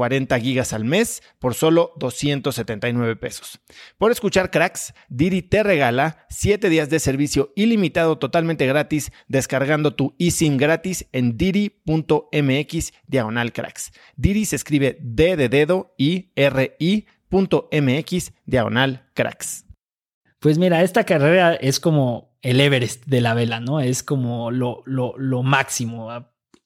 40 gigas al mes por solo 279 pesos. Por escuchar cracks, Didi te regala 7 días de servicio ilimitado totalmente gratis descargando tu eSIM gratis en didi.mx diagonal cracks. Didi se escribe D de dedo y R I.mx diagonal cracks. Pues mira, esta carrera es como el Everest de la vela, ¿no? Es como lo, lo, lo máximo.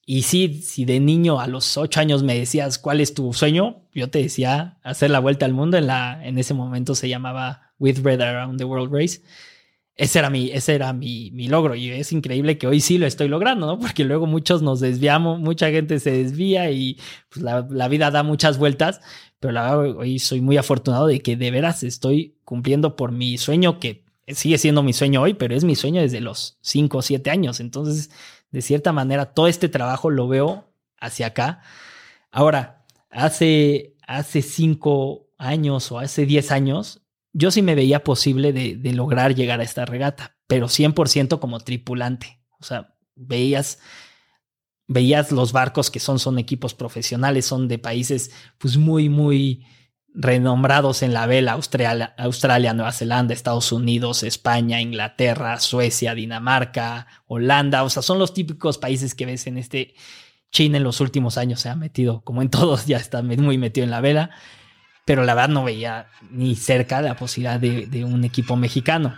Y sí, si de niño a los ocho años me decías cuál es tu sueño, yo te decía hacer la vuelta al mundo. En, la, en ese momento se llamaba With Red Around the World Race. Ese era, mi, ese era mi, mi, logro y es increíble que hoy sí lo estoy logrando, ¿no? Porque luego muchos nos desviamos, mucha gente se desvía y pues, la, la, vida da muchas vueltas, pero la verdad hoy soy muy afortunado de que de veras estoy cumpliendo por mi sueño que sigue siendo mi sueño hoy, pero es mi sueño desde los cinco o siete años. Entonces de cierta manera, todo este trabajo lo veo hacia acá. Ahora, hace, hace cinco años o hace diez años, yo sí me veía posible de, lograr llegar a esta regata, pero 100% como tripulante. O sea, veías, veías los barcos que son, son equipos profesionales, son de países pues muy, muy renombrados en la vela, Australia, Australia, Nueva Zelanda, Estados Unidos, España, Inglaterra, Suecia, Dinamarca, Holanda, o sea, son los típicos países que ves en este China en los últimos años. Se ha metido, como en todos, ya está muy metido en la vela, pero la verdad no veía ni cerca la posibilidad de, de un equipo mexicano.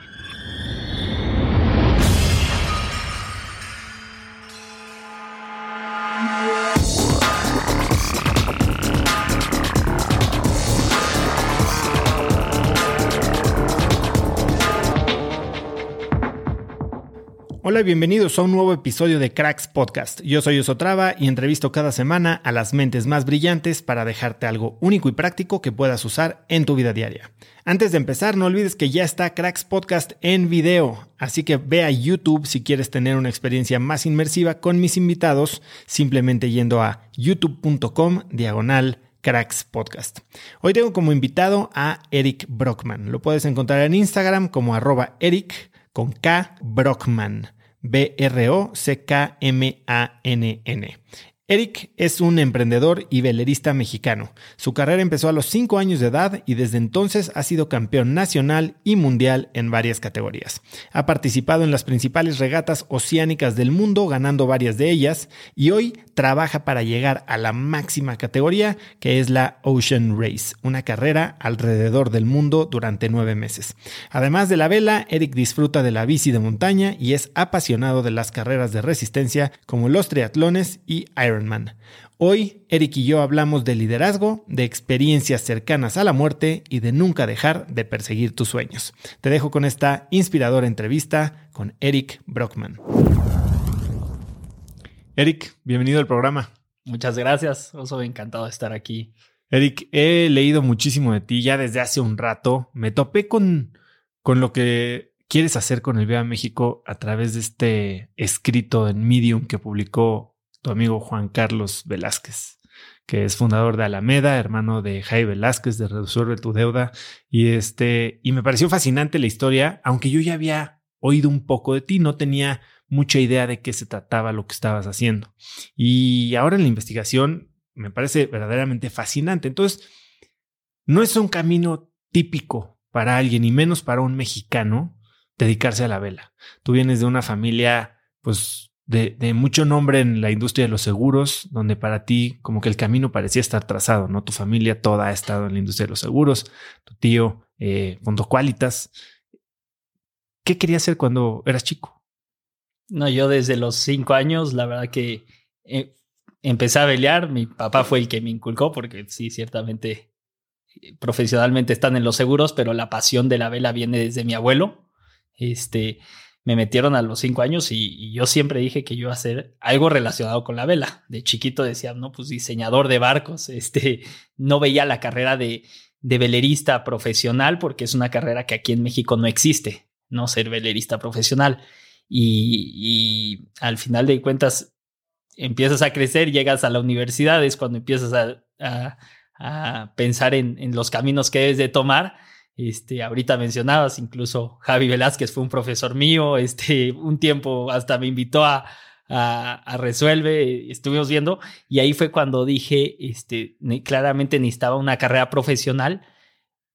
Hola y bienvenidos a un nuevo episodio de Cracks Podcast. Yo soy Osotrava y entrevisto cada semana a las mentes más brillantes para dejarte algo único y práctico que puedas usar en tu vida diaria. Antes de empezar, no olvides que ya está Cracks Podcast en video, así que ve a YouTube si quieres tener una experiencia más inmersiva con mis invitados, simplemente yendo a youtube.com diagonal Cracks Podcast. Hoy tengo como invitado a Eric Brockman. Lo puedes encontrar en Instagram como arroba Eric con Brockman. B-R-O-C-K-M-A-N-N. Eric es un emprendedor y velerista mexicano. Su carrera empezó a los 5 años de edad y desde entonces ha sido campeón nacional y mundial en varias categorías. Ha participado en las principales regatas oceánicas del mundo, ganando varias de ellas, y hoy trabaja para llegar a la máxima categoría, que es la Ocean Race, una carrera alrededor del mundo durante nueve meses. Además de la vela, Eric disfruta de la bici de montaña y es apasionado de las carreras de resistencia como los triatlones y Iron Hoy, Eric y yo hablamos de liderazgo, de experiencias cercanas a la muerte y de nunca dejar de perseguir tus sueños. Te dejo con esta inspiradora entrevista con Eric Brockman. Eric, bienvenido al programa. Muchas gracias, soy encantado de estar aquí. Eric, he leído muchísimo de ti ya desde hace un rato. Me topé con, con lo que quieres hacer con el Viva México a través de este escrito en Medium que publicó tu amigo Juan Carlos Velázquez, que es fundador de Alameda, hermano de Jaime Velázquez de Resuelve tu deuda. Y este, y me pareció fascinante la historia, aunque yo ya había oído un poco de ti, no tenía mucha idea de qué se trataba lo que estabas haciendo. Y ahora en la investigación me parece verdaderamente fascinante. Entonces, no es un camino típico para alguien, y menos para un mexicano, dedicarse a la vela. Tú vienes de una familia, pues, de, mucho nombre en la industria de los seguros, donde para ti como que el camino parecía estar trazado, ¿no? Tu familia toda ha estado en la industria de los seguros, tu tío, eh, Fondo Qualitas. ¿Qué querías hacer cuando eras chico? No, yo desde los cinco años, la verdad que eh, empecé a velear. Mi papá fue el que me inculcó, porque sí, ciertamente eh, profesionalmente están en los seguros, pero la pasión de la vela viene desde mi abuelo. Este, me metieron a los cinco años y, yo siempre dije que yo iba a hacer algo relacionado con la vela. De chiquito decía, no, pues diseñador de barcos. Este, no veía la carrera de, de velerista profesional porque es una carrera que aquí en México no existe, no ser velerista profesional. Y, al final de cuentas empiezas a crecer, llegas a la universidad, es cuando empiezas a, pensar en, en, los caminos que debes de tomar este, ahorita mencionabas, incluso Javi Velázquez fue un profesor mío, este, un tiempo hasta me invitó a, a, Resuelve, estuvimos viendo, y ahí fue cuando dije, este, claramente necesitaba una carrera profesional,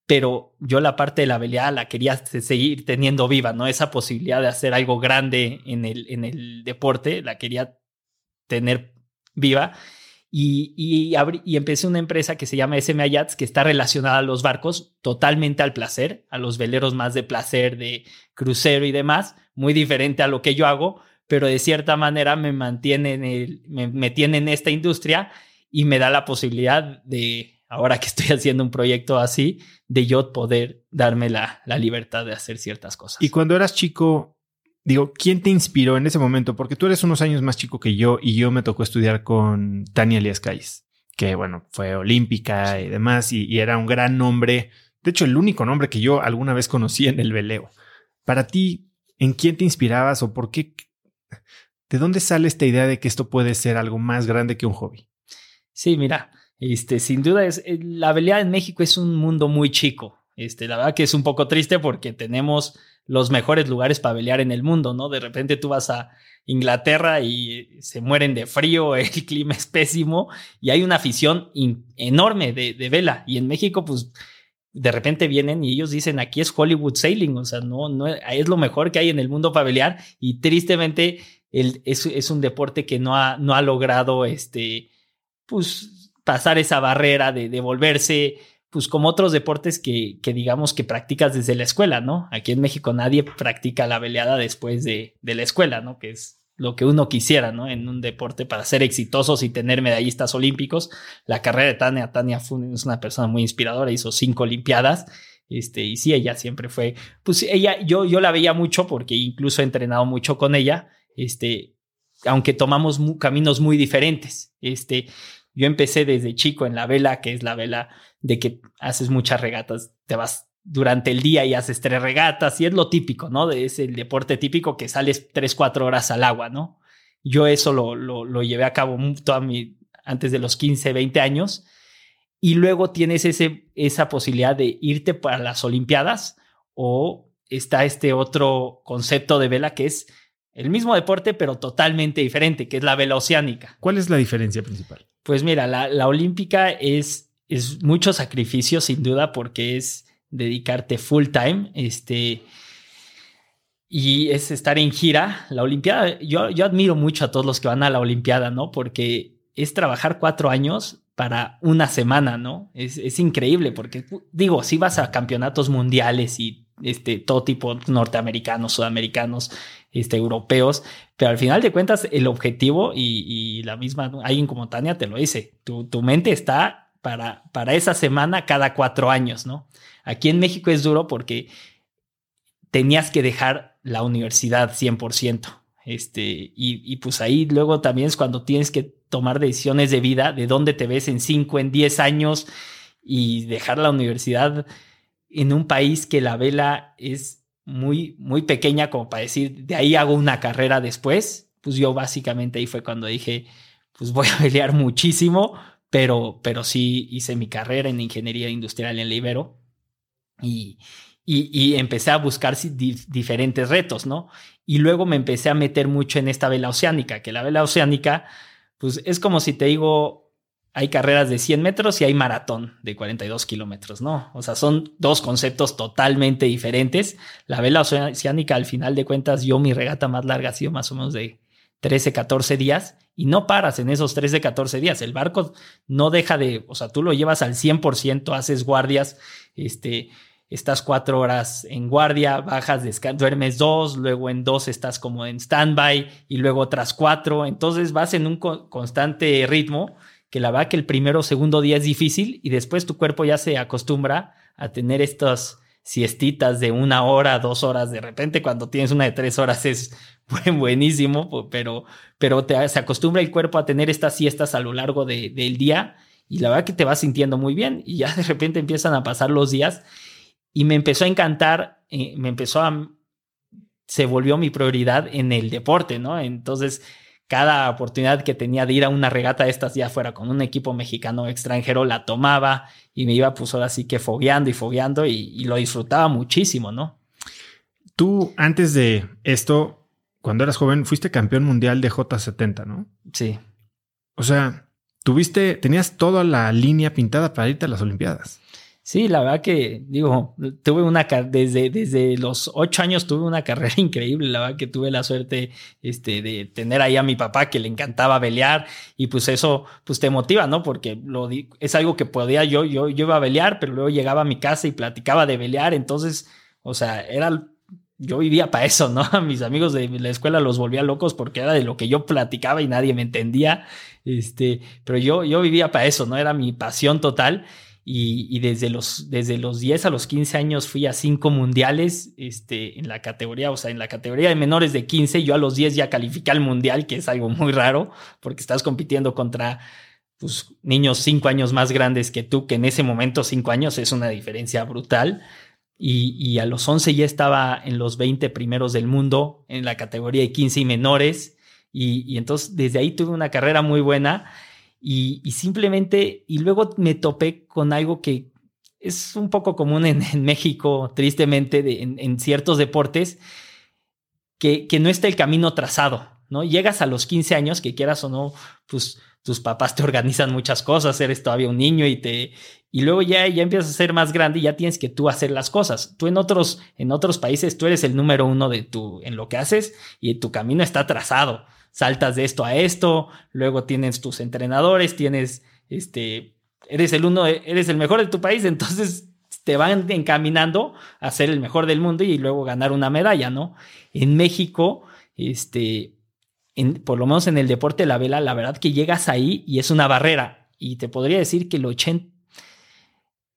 pero yo la parte de la habilidad la quería seguir teniendo viva, ¿no? Esa posibilidad de hacer algo grande en el, en el deporte, la quería tener viva. Y, y, empecé una empresa que se llama SMA Yachts, que está relacionada a los barcos, totalmente al placer, a los veleros más de placer, de crucero y demás, muy diferente a lo que yo hago, pero de cierta manera me mantiene en, el, me, tiene en esta industria y me da la posibilidad de, ahora que estoy haciendo un proyecto así, de yo poder darme la, la libertad de hacer ciertas cosas. Y cuando eras chico, digo, ¿quién te inspiró en ese momento? Porque tú eres unos años más chico que yo y yo me tocó estudiar con Tania Elias Calles, que bueno, fue olímpica y demás y, era un gran nombre. De hecho, el único nombre que yo alguna vez conocí en el veleo. Para ti, ¿en quién te inspirabas o por qué? ¿De dónde sale esta idea de que esto puede ser algo más grande que un hobby? Sí, mira, este, sin duda es eh, la velea en México es un mundo muy chico. Este, la verdad que es un poco triste porque tenemos los mejores lugares para pelear en el mundo, ¿no? De repente tú vas a Inglaterra y se mueren de frío, el clima es pésimo y hay una afición enorme de, vela. Y en México, pues de repente vienen y ellos dicen aquí es Hollywood Sailing, o sea, no, no es lo mejor que hay en el mundo para pelear y tristemente es, un deporte que no ha, no ha logrado este, pues, pasar esa barrera de, de volverse pues como otros deportes que, que, digamos que practicas desde la escuela, ¿no? Aquí en México nadie practica la veleada después de, de, la escuela, ¿no? Que es lo que uno quisiera, ¿no? En un deporte para ser exitosos y tener medallistas olímpicos. La carrera de Tania, Tania es una persona muy inspiradora, hizo cinco olimpiadas. Este, y sí, ella siempre fue, pues ella, yo, yo la veía mucho porque incluso he entrenado mucho con ella, este, aunque tomamos caminos muy diferentes. Este, yo empecé desde chico en la vela, que es la vela de que haces muchas regatas, te vas durante el día y haces tres regatas y es lo típico, ¿no? Es el deporte típico que sales tres, cuatro horas al agua, ¿no? Yo eso lo, lo, llevé a cabo toda mi, antes de los 15, 20 años y luego tienes ese, esa posibilidad de irte para las Olimpiadas o está este otro concepto de vela que es el mismo deporte pero totalmente diferente, que es la vela oceánica. ¿Cuál es la diferencia principal? Pues mira, la, la olímpica es es mucho sacrificio sin duda porque es dedicarte full time, este, y es estar en gira. La Olimpiada, yo, yo admiro mucho a todos los que van a la Olimpiada, ¿no? Porque es trabajar cuatro años para una semana, ¿no? Es, es increíble porque, digo, si vas a campeonatos mundiales y este, todo tipo norteamericanos, sudamericanos, este, europeos, pero al final de cuentas el objetivo y, y la misma, alguien como Tania te lo dice, tu, tu mente está para, para esa semana cada cuatro años, ¿no? Aquí en México es duro porque tenías que dejar la universidad 100%. Este, y, y, pues ahí luego también es cuando tienes que tomar decisiones de vida, de dónde te ves en 5, en 10 años y dejar la universidad en un país que la vela es muy, muy pequeña como para decir, de ahí hago una carrera después. Pues yo básicamente ahí fue cuando dije, pues voy a pelear muchísimo, pero, pero sí hice mi carrera en ingeniería industrial en Libero y, y, empecé a buscar diferentes retos, ¿no? Y luego me empecé a meter mucho en esta vela oceánica, que la vela oceánica, pues es como si te digo, hay carreras de 100 metros y hay maratón de 42 kilómetros, ¿no? O sea, son dos conceptos totalmente diferentes. La vela oceánica, al final de cuentas, yo mi regata más larga ha sido más o menos de 13, 14 días y no paras en esos 13, 14 días. El barco no deja de, o sea, tú lo llevas al 100%, haces guardias, este, estás cuatro horas en guardia, bajas, duermes dos, luego en dos estás como en standby y luego otras cuatro. Entonces vas en un constante ritmo que la verdad que el primero o segundo día es difícil y después tu cuerpo ya se acostumbra a tener estas siestitas de una hora, dos horas. De repente cuando tienes una de tres horas es buenísimo, pero, pero te, se acostumbra el cuerpo a tener estas siestas a lo largo del día y la verdad que te vas sintiendo muy bien y ya de repente empiezan a pasar los días y me empezó a encantar, eh, me empezó a, se volvió mi prioridad en el deporte, ¿no? Entonces, cada oportunidad que tenía de ir a una regata de estas, ya fuera con un equipo mexicano extranjero, la tomaba y me iba pues ahora sí que fogueando y fogueando y, y lo disfrutaba muchísimo, ¿no? Tú, antes de esto, cuando eras joven, fuiste campeón mundial de J70, ¿no? Sí. O sea, tuviste, tenías toda la línea pintada para irte a las Olimpiadas. Sí, la verdad que, digo, tuve una, desde, desde los ocho años tuve una carrera increíble, la verdad que tuve la suerte este, de tener ahí a mi papá que le encantaba velear y pues eso, pues te motiva, ¿no? Porque lo, es algo que podía yo, yo, yo iba a velear, pero luego llegaba a mi casa y platicaba de velear, entonces, o sea, era, yo vivía para eso, ¿no? A mis amigos de la escuela los volvía locos porque era de lo que yo platicaba y nadie me entendía, este, pero yo, yo vivía para eso, ¿no? Era mi pasión total. Y, desde, los, desde los 10 a los 15 años fui a cinco mundiales este, en la categoría, o sea, en la categoría de menores de 15, yo a los 10 ya califiqué al mundial, que es algo muy raro, porque estás compitiendo contra pues, niños cinco años más grandes que tú, que en ese momento cinco años es una diferencia brutal. Y, y, a los 11 ya estaba en los 20 primeros del mundo en la categoría de 15 y menores. Y, y entonces desde ahí tuve una carrera muy buena y, simplemente, y luego me topé con algo que es un poco común en, México, tristemente, en, ciertos deportes, que, que no está el camino trazado, ¿no? Llegas a los 15 años, que quieras o no, pues tus papás te organizan muchas cosas, eres todavía un niño y te y luego ya, ya empiezas a ser más grande y ya tienes que tú hacer las cosas. Tú en otros en otros países tú eres el número uno de tu en lo que haces y tu camino está trazado saltas de esto a esto, luego tienes tus entrenadores, tienes este, eres el uno, eres el mejor de tu país, entonces te van encaminando a ser el mejor del mundo y luego ganar una medalla, ¿no? En México, este, en, por lo menos en el deporte de la vela, la verdad que llegas ahí y es una barrera. Y te podría decir que el 80,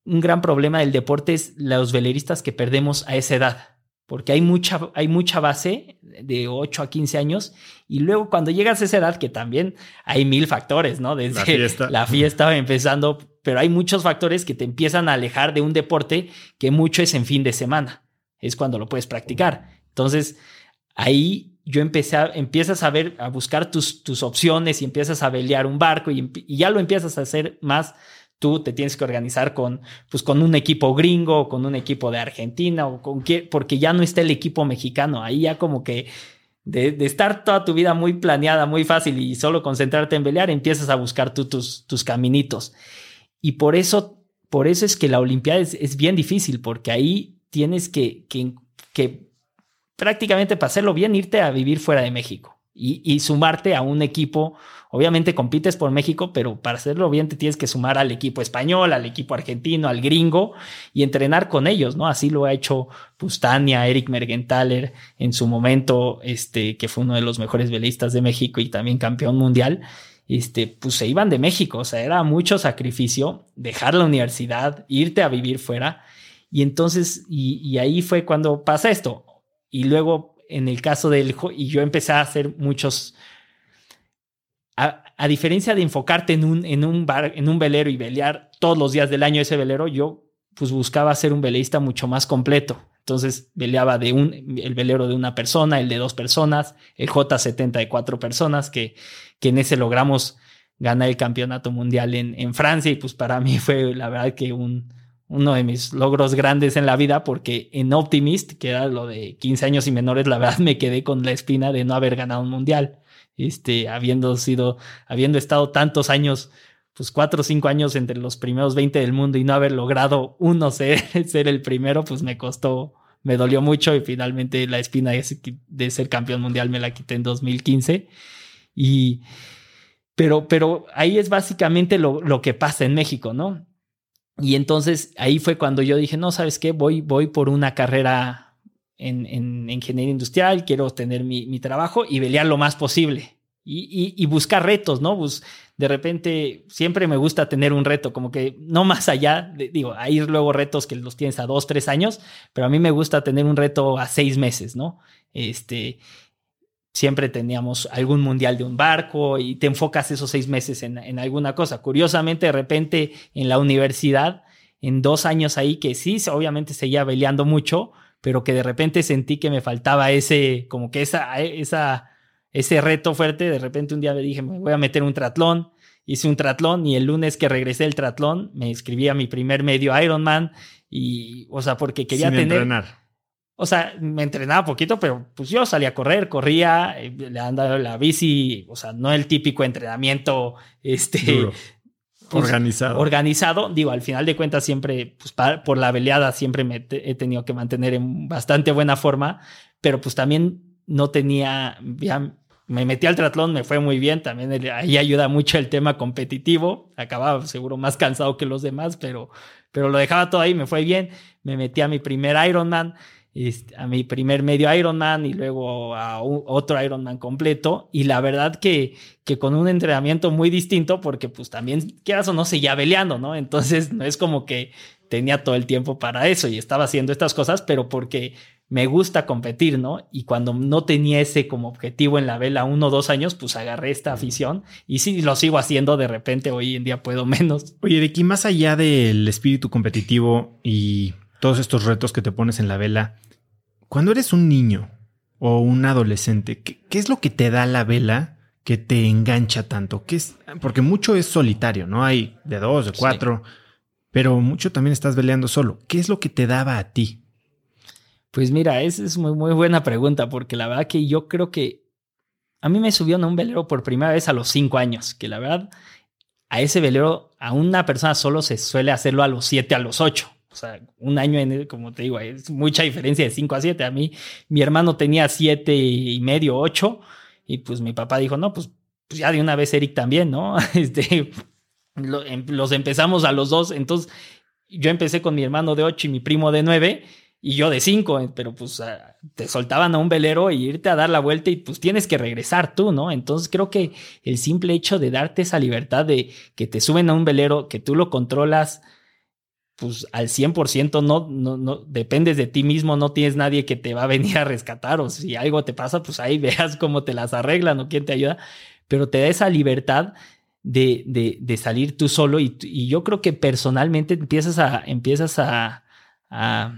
un gran problema del deporte es los veleristas que perdemos a esa edad porque hay mucha, hay mucha base de 8 a 15 años y luego cuando llegas a esa edad, que también hay mil factores, ¿no? Desde la fiesta, la fiesta empezando, pero hay muchos factores que te empiezan a alejar de un deporte que mucho es en fin de semana, es cuando lo puedes practicar. Entonces, ahí yo empecé a, empiezas a ver, a buscar tus, tus opciones y empiezas a pelear un barco y, y ya lo empiezas a hacer más tú te tienes que organizar con, pues, con un equipo gringo, con un equipo de Argentina, o con qué, porque ya no está el equipo mexicano. Ahí ya como que de, estar toda tu vida muy planeada, muy fácil y solo concentrarte en pelear, empiezas a buscar tú tus, caminitos. Y por eso, por eso es que la Olimpiada es, bien difícil, porque ahí tienes que, que, que prácticamente para hacerlo bien, irte a vivir fuera de México y, sumarte a un equipo. Obviamente compites por México, pero para hacerlo bien te tienes que sumar al equipo español, al equipo argentino, al gringo y entrenar con ellos, ¿no? Así lo ha hecho Pustania, Eric Mergenthaler en su momento, este, que fue uno de los mejores velistas de México y también campeón mundial. Este, pues se iban de México, o sea, era mucho sacrificio dejar la universidad, irte a vivir fuera. Y entonces, y, ahí fue cuando pasa esto. Y luego en el caso del... Y yo empecé a hacer muchos... A, diferencia de enfocarte en un, en un bar, en un velero y velear todos los días del año ese velero, yo pues buscaba ser un veleísta mucho más completo. Entonces veleaba de un, el velero de una persona, el de dos personas, el J70 de cuatro personas, que, que en ese logramos ganar el campeonato mundial en, en Francia y pues para mí fue la verdad que un, uno de mis logros grandes en la vida porque en Optimist, que era lo de 15 años y menores, la verdad me quedé con la espina de no haber ganado un mundial. Este, habiendo sido, habiendo estado tantos años, pues cuatro o cinco años entre los primeros 20 del mundo y no haber logrado uno ser, el primero, pues me costó, me dolió mucho y finalmente la espina de, ser campeón mundial me la quité en 2015. Y, pero, pero ahí es básicamente lo, lo que pasa en México, ¿no? Y entonces ahí fue cuando yo dije, no, ¿sabes qué? Voy, voy por una carrera en, en ingeniería industrial, quiero tener mi, mi, trabajo y pelear lo más posible. Y, y, buscar retos, ¿no? Pues de repente siempre me gusta tener un reto, como que no más allá, de, digo, hay luego retos que los tienes a dos, tres años, pero a mí me gusta tener un reto a seis meses, ¿no? Este, siempre teníamos algún mundial de un barco y te enfocas esos seis meses en, alguna cosa. Curiosamente, de repente en la universidad, en dos años ahí, que sí, obviamente seguía peleando mucho, pero que de repente sentí que me faltaba ese, como que esa, esa, ese reto fuerte. De repente un día me dije, me voy a meter un tratlón. Hice un tratlón y el lunes que regresé del tratlón me inscribí a mi primer medio Ironman y, o sea, porque quería Sin tener... Entrenar. O sea, me entrenaba poquito, pero pues yo salía a correr, corría, eh, le andaba la bici, o sea, no el típico entrenamiento, este, pues, organizado. Organizado, digo, al final de cuentas siempre, pues por la veleada siempre me he tenido que mantener en bastante buena forma, pero pues también no tenía, ya me metí al triatlón, me fue muy bien, también ahí ayuda mucho el tema competitivo, acababa seguro más cansado que los demás, pero, pero lo dejaba todo ahí, me fue bien, me metí a mi primer Ironman, este, a mi primer medio Ironman y luego a otro Ironman completo. Y la verdad que, que con un entrenamiento muy distinto, porque pues también, quieras o no, seguía peleando, ¿no? Entonces no es como que tenía todo el tiempo para eso y estaba haciendo estas cosas, pero porque me gusta competir, ¿no? Y cuando no tenía ese como objetivo en la vela uno o dos años, pues agarré esta afición y sí lo sigo haciendo de repente, hoy en día puedo menos. Oye, de aquí más allá del espíritu competitivo y todos estos retos que te pones en la vela, cuando eres un niño o un adolescente, ¿qué, es lo que te da la vela que te engancha tanto? ¿Qué es? Porque mucho es solitario, ¿no? Hay de dos, de cuatro, pero mucho también estás veleando solo. ¿Qué es lo que te daba a ti? Pues mira, esa es muy, muy buena pregunta, porque la verdad que yo creo que a mí me subió a un velero por primera vez a los cinco años, que la verdad a ese velero, a una persona solo se suele hacerlo a los siete, a los ocho. O sea, un año, en, como te digo, es mucha diferencia de 5 a 7. A mí, mi hermano tenía 7 y medio, 8. Y pues mi papá dijo, no, pues, pues, ya de una vez Eric también, ¿no? Este, em, los empezamos a los dos. Entonces, yo empecé con mi hermano de 8 y mi primo de 9 y yo de 5, pero pues te soltaban a un velero y irte a dar la vuelta y pues tienes que regresar tú, ¿no? Entonces creo que el simple hecho de darte esa libertad de que te suben a un velero, que tú lo controlas, pues al 100% no, no, no, dependes de ti mismo, no tienes nadie que te va a venir a rescatar o si algo te pasa, pues ahí veas cómo te las arreglan o quién te ayuda, pero te da esa libertad de, de, de salir tú solo y, yo creo que personalmente empiezas a, empiezas a, a,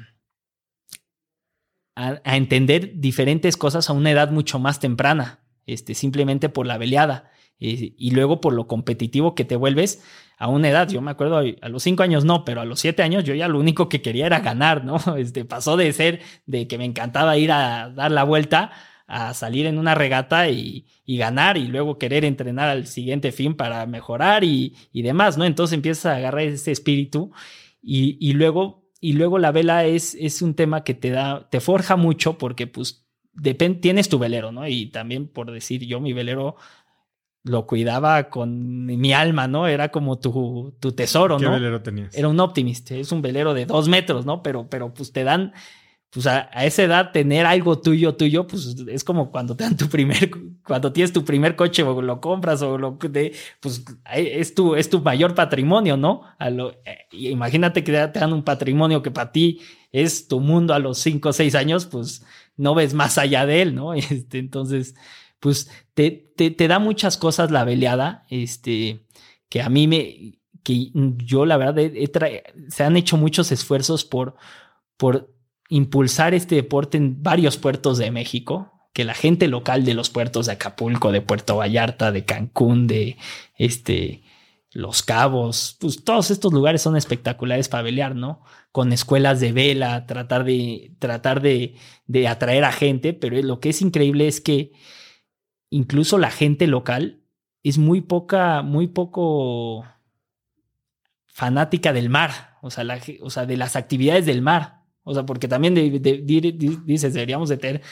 a, entender diferentes cosas a una edad mucho más temprana, este, simplemente por la veleada. Y, y, luego por lo competitivo que te vuelves, a una edad, yo me acuerdo, a los cinco años no, pero a los siete años yo ya lo único que quería era ganar, ¿no? Este, pasó de ser de que me encantaba ir a dar la vuelta a salir en una regata y, y ganar y luego querer entrenar al siguiente fin para mejorar y, y demás, ¿no? Entonces empiezas a agarrar ese espíritu y, y luego y luego la vela es, es un tema que te da, te forja mucho porque pues depende, tienes tu velero, ¿no? Y también por decir yo, mi velero lo cuidaba con mi alma, ¿no? Era como tu, tu tesoro, ¿no? ¿Qué velero tenías? Era un Optimist, es un velero de dos metros, ¿no? Pero, pero pues te dan, pues a, esa edad tener algo tuyo, tuyo, pues es como cuando te dan tu primer, cuando tienes tu primer coche o lo compras o lo de, pues es tu, es tu mayor patrimonio, ¿no? A lo, eh, imagínate que te dan un patrimonio que para ti es tu mundo a los cinco o seis años, pues no ves más allá de él, ¿no? Este, entonces, pues te, te, da muchas cosas la veleada, este, que a mí me, que yo la verdad se han hecho muchos esfuerzos por, por impulsar este deporte en varios puertos de México, que la gente local de los puertos de Acapulco, de Puerto Vallarta, de Cancún, de este, Los Cabos, pues todos estos lugares son espectaculares para velear, ¿no? Con escuelas de vela, tratar de, tratar de, de atraer a gente, pero lo que es increíble es que incluso la gente local es muy poca, muy poco fanática del mar, o sea, o sea, de las actividades del mar. O sea, porque también dices, deberíamos de tener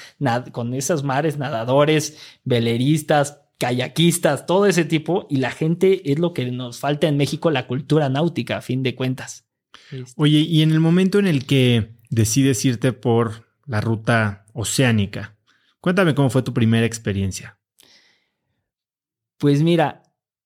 con esos mares nadadores, veleristas, kayakistas, todo ese tipo, y la gente es lo que nos falta en México, la cultura náutica, a fin de cuentas. Este. Oye, y en el momento en el que decides irte por la ruta oceánica, cuéntame cómo fue tu primera experiencia. Pues mira,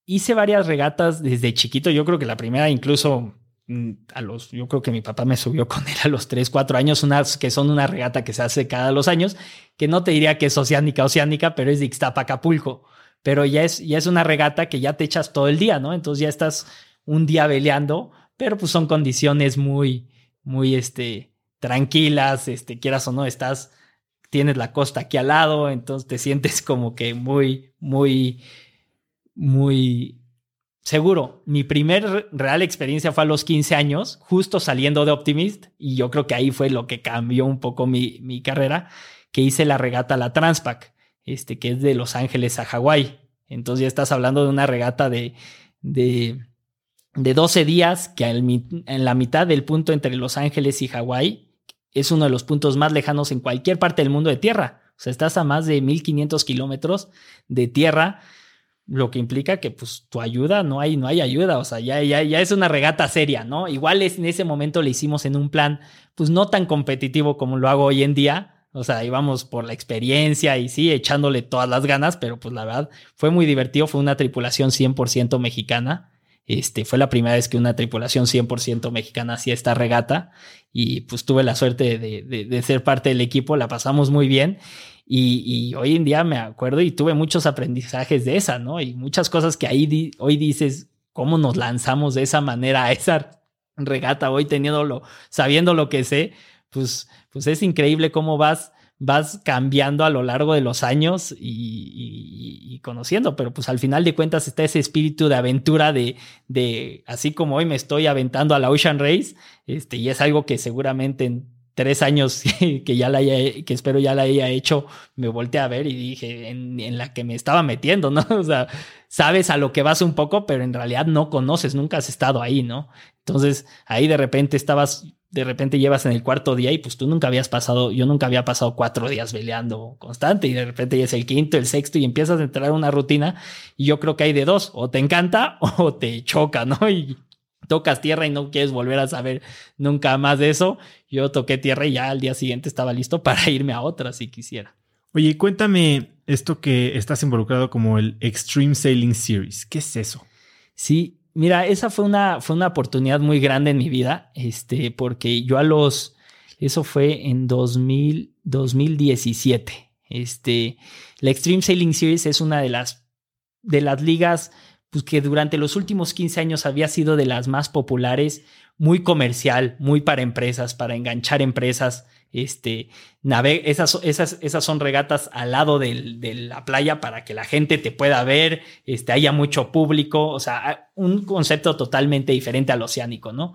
hice varias regatas desde chiquito. Yo creo que la primera incluso mm, a los, yo creo que mi papá me subió con él a los 3, 4 años, unas que son una regata que se hace cada dos años, que no te diría que es oceánica, oceánica, pero es de Ixtapa, Acapulco. Pero ya es, ya es una regata que ya te echas todo el día, ¿no? Entonces ya estás un día veleando, pero pues son condiciones muy, muy, este, tranquilas, este, quieras o no, estás, tienes la costa aquí al lado, entonces te sientes como que muy, muy, muy seguro. Mi primer real experiencia fue a los 15 años, justo saliendo de Optimist, y yo creo que ahí fue lo que cambió un poco mi, mi carrera, que hice la regata la Transpac, este, que es de Los Ángeles a Hawái. Entonces ya estás hablando de una regata de, de, de 12 días, que en la mitad del punto entre Los Ángeles y Hawái es uno de los puntos más lejanos en cualquier parte del mundo de tierra. O sea, estás a más de 1500 kilómetros de tierra lo que implica que pues tu ayuda no hay no hay ayuda, o sea, ya ya ya es una regata seria, ¿no? Igual es, en ese momento le hicimos en un plan pues no tan competitivo como lo hago hoy en día, o sea, íbamos por la experiencia y sí, echándole todas las ganas, pero pues la verdad fue muy divertido, fue una tripulación 100% mexicana. Este, fue la primera vez que una tripulación 100% mexicana hacía esta regata y pues tuve la suerte de, de, de ser parte del equipo, la pasamos muy bien y, hoy en día me acuerdo y tuve muchos aprendizajes de esa, ¿no? Y muchas cosas que ahí hoy dices, ¿cómo nos lanzamos de esa manera a esa regata hoy teniéndolo, sabiendo lo que sé? Pues, pues es increíble cómo vas, vas cambiando a lo largo de los años y, conociendo, pero pues al final de cuentas está ese espíritu de aventura de, de, así como hoy me estoy aventando a la Ocean Race, este, y es algo que seguramente en tres años que ya la haya, que espero ya la haya hecho, me volteé a ver y dije en, la que me estaba metiendo, ¿no? O sea, sabes a lo que vas un poco, pero en realidad no conoces, nunca has estado ahí, ¿no? Entonces ahí de repente estabas, de repente llevas en el cuarto día y pues tú nunca habías pasado, yo nunca había pasado cuatro días veleando constante y de repente ya es el quinto, el sexto y empiezas a entrar en una rutina y yo creo que hay de dos, o te encanta o te choca, ¿no? Tocas tierra y no quieres volver a saber nunca más de eso. Yo toqué tierra y ya al día siguiente estaba listo para irme a otra si quisiera. Oye, cuéntame esto que estás involucrado como el Extreme Sailing Series. ¿Qué es eso? Sí, mira, esa fue una, fue una oportunidad muy grande en mi vida, este, porque yo a los, eso fue en 2000, 2017. Este, la Extreme Sailing Series es una de las, de las ligas pues que durante los últimos 15 años había sido de las más populares, muy comercial, muy para empresas, para enganchar empresas. Este, esas, esas, esas son regatas al lado de la playa para que la gente te pueda ver, este, haya mucho público, o sea, un concepto totalmente diferente al oceánico, ¿no?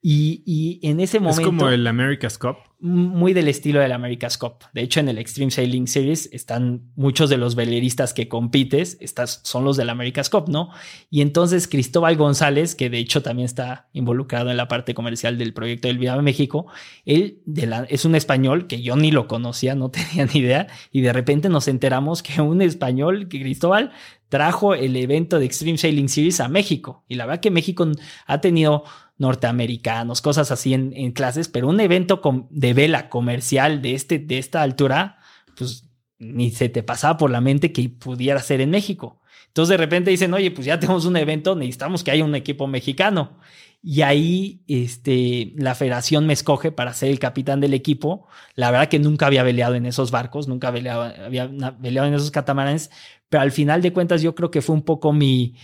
Y, y, en ese momento. Es como el America's Cup. Muy del estilo del America's Cup. De hecho, en el Extreme Sailing Series están muchos de los veleristas que compites, estas son los del America's Cup, ¿no? Y entonces Cristóbal González, que de hecho también está involucrado en la parte comercial del proyecto del Viva México, él de la, es un español que yo ni lo conocía, no tenía ni idea, y de repente nos enteramos que un español, que Cristóbal, trajo el evento de Extreme Sailing Series a México. Y la verdad que México ha tenido norteamericanos, cosas así en, clases, pero un evento de vela comercial de, este, de esta altura, pues ni se te pasaba por la mente que pudiera ser en México. Entonces de repente dicen, oye, pues ya tenemos un evento, necesitamos que haya un equipo mexicano. Y ahí este, la federación me escoge para ser el capitán del equipo. La verdad que nunca había veleado en esos barcos, nunca había veleado en esos catamaranes, pero al final de cuentas yo creo que fue un poco mi,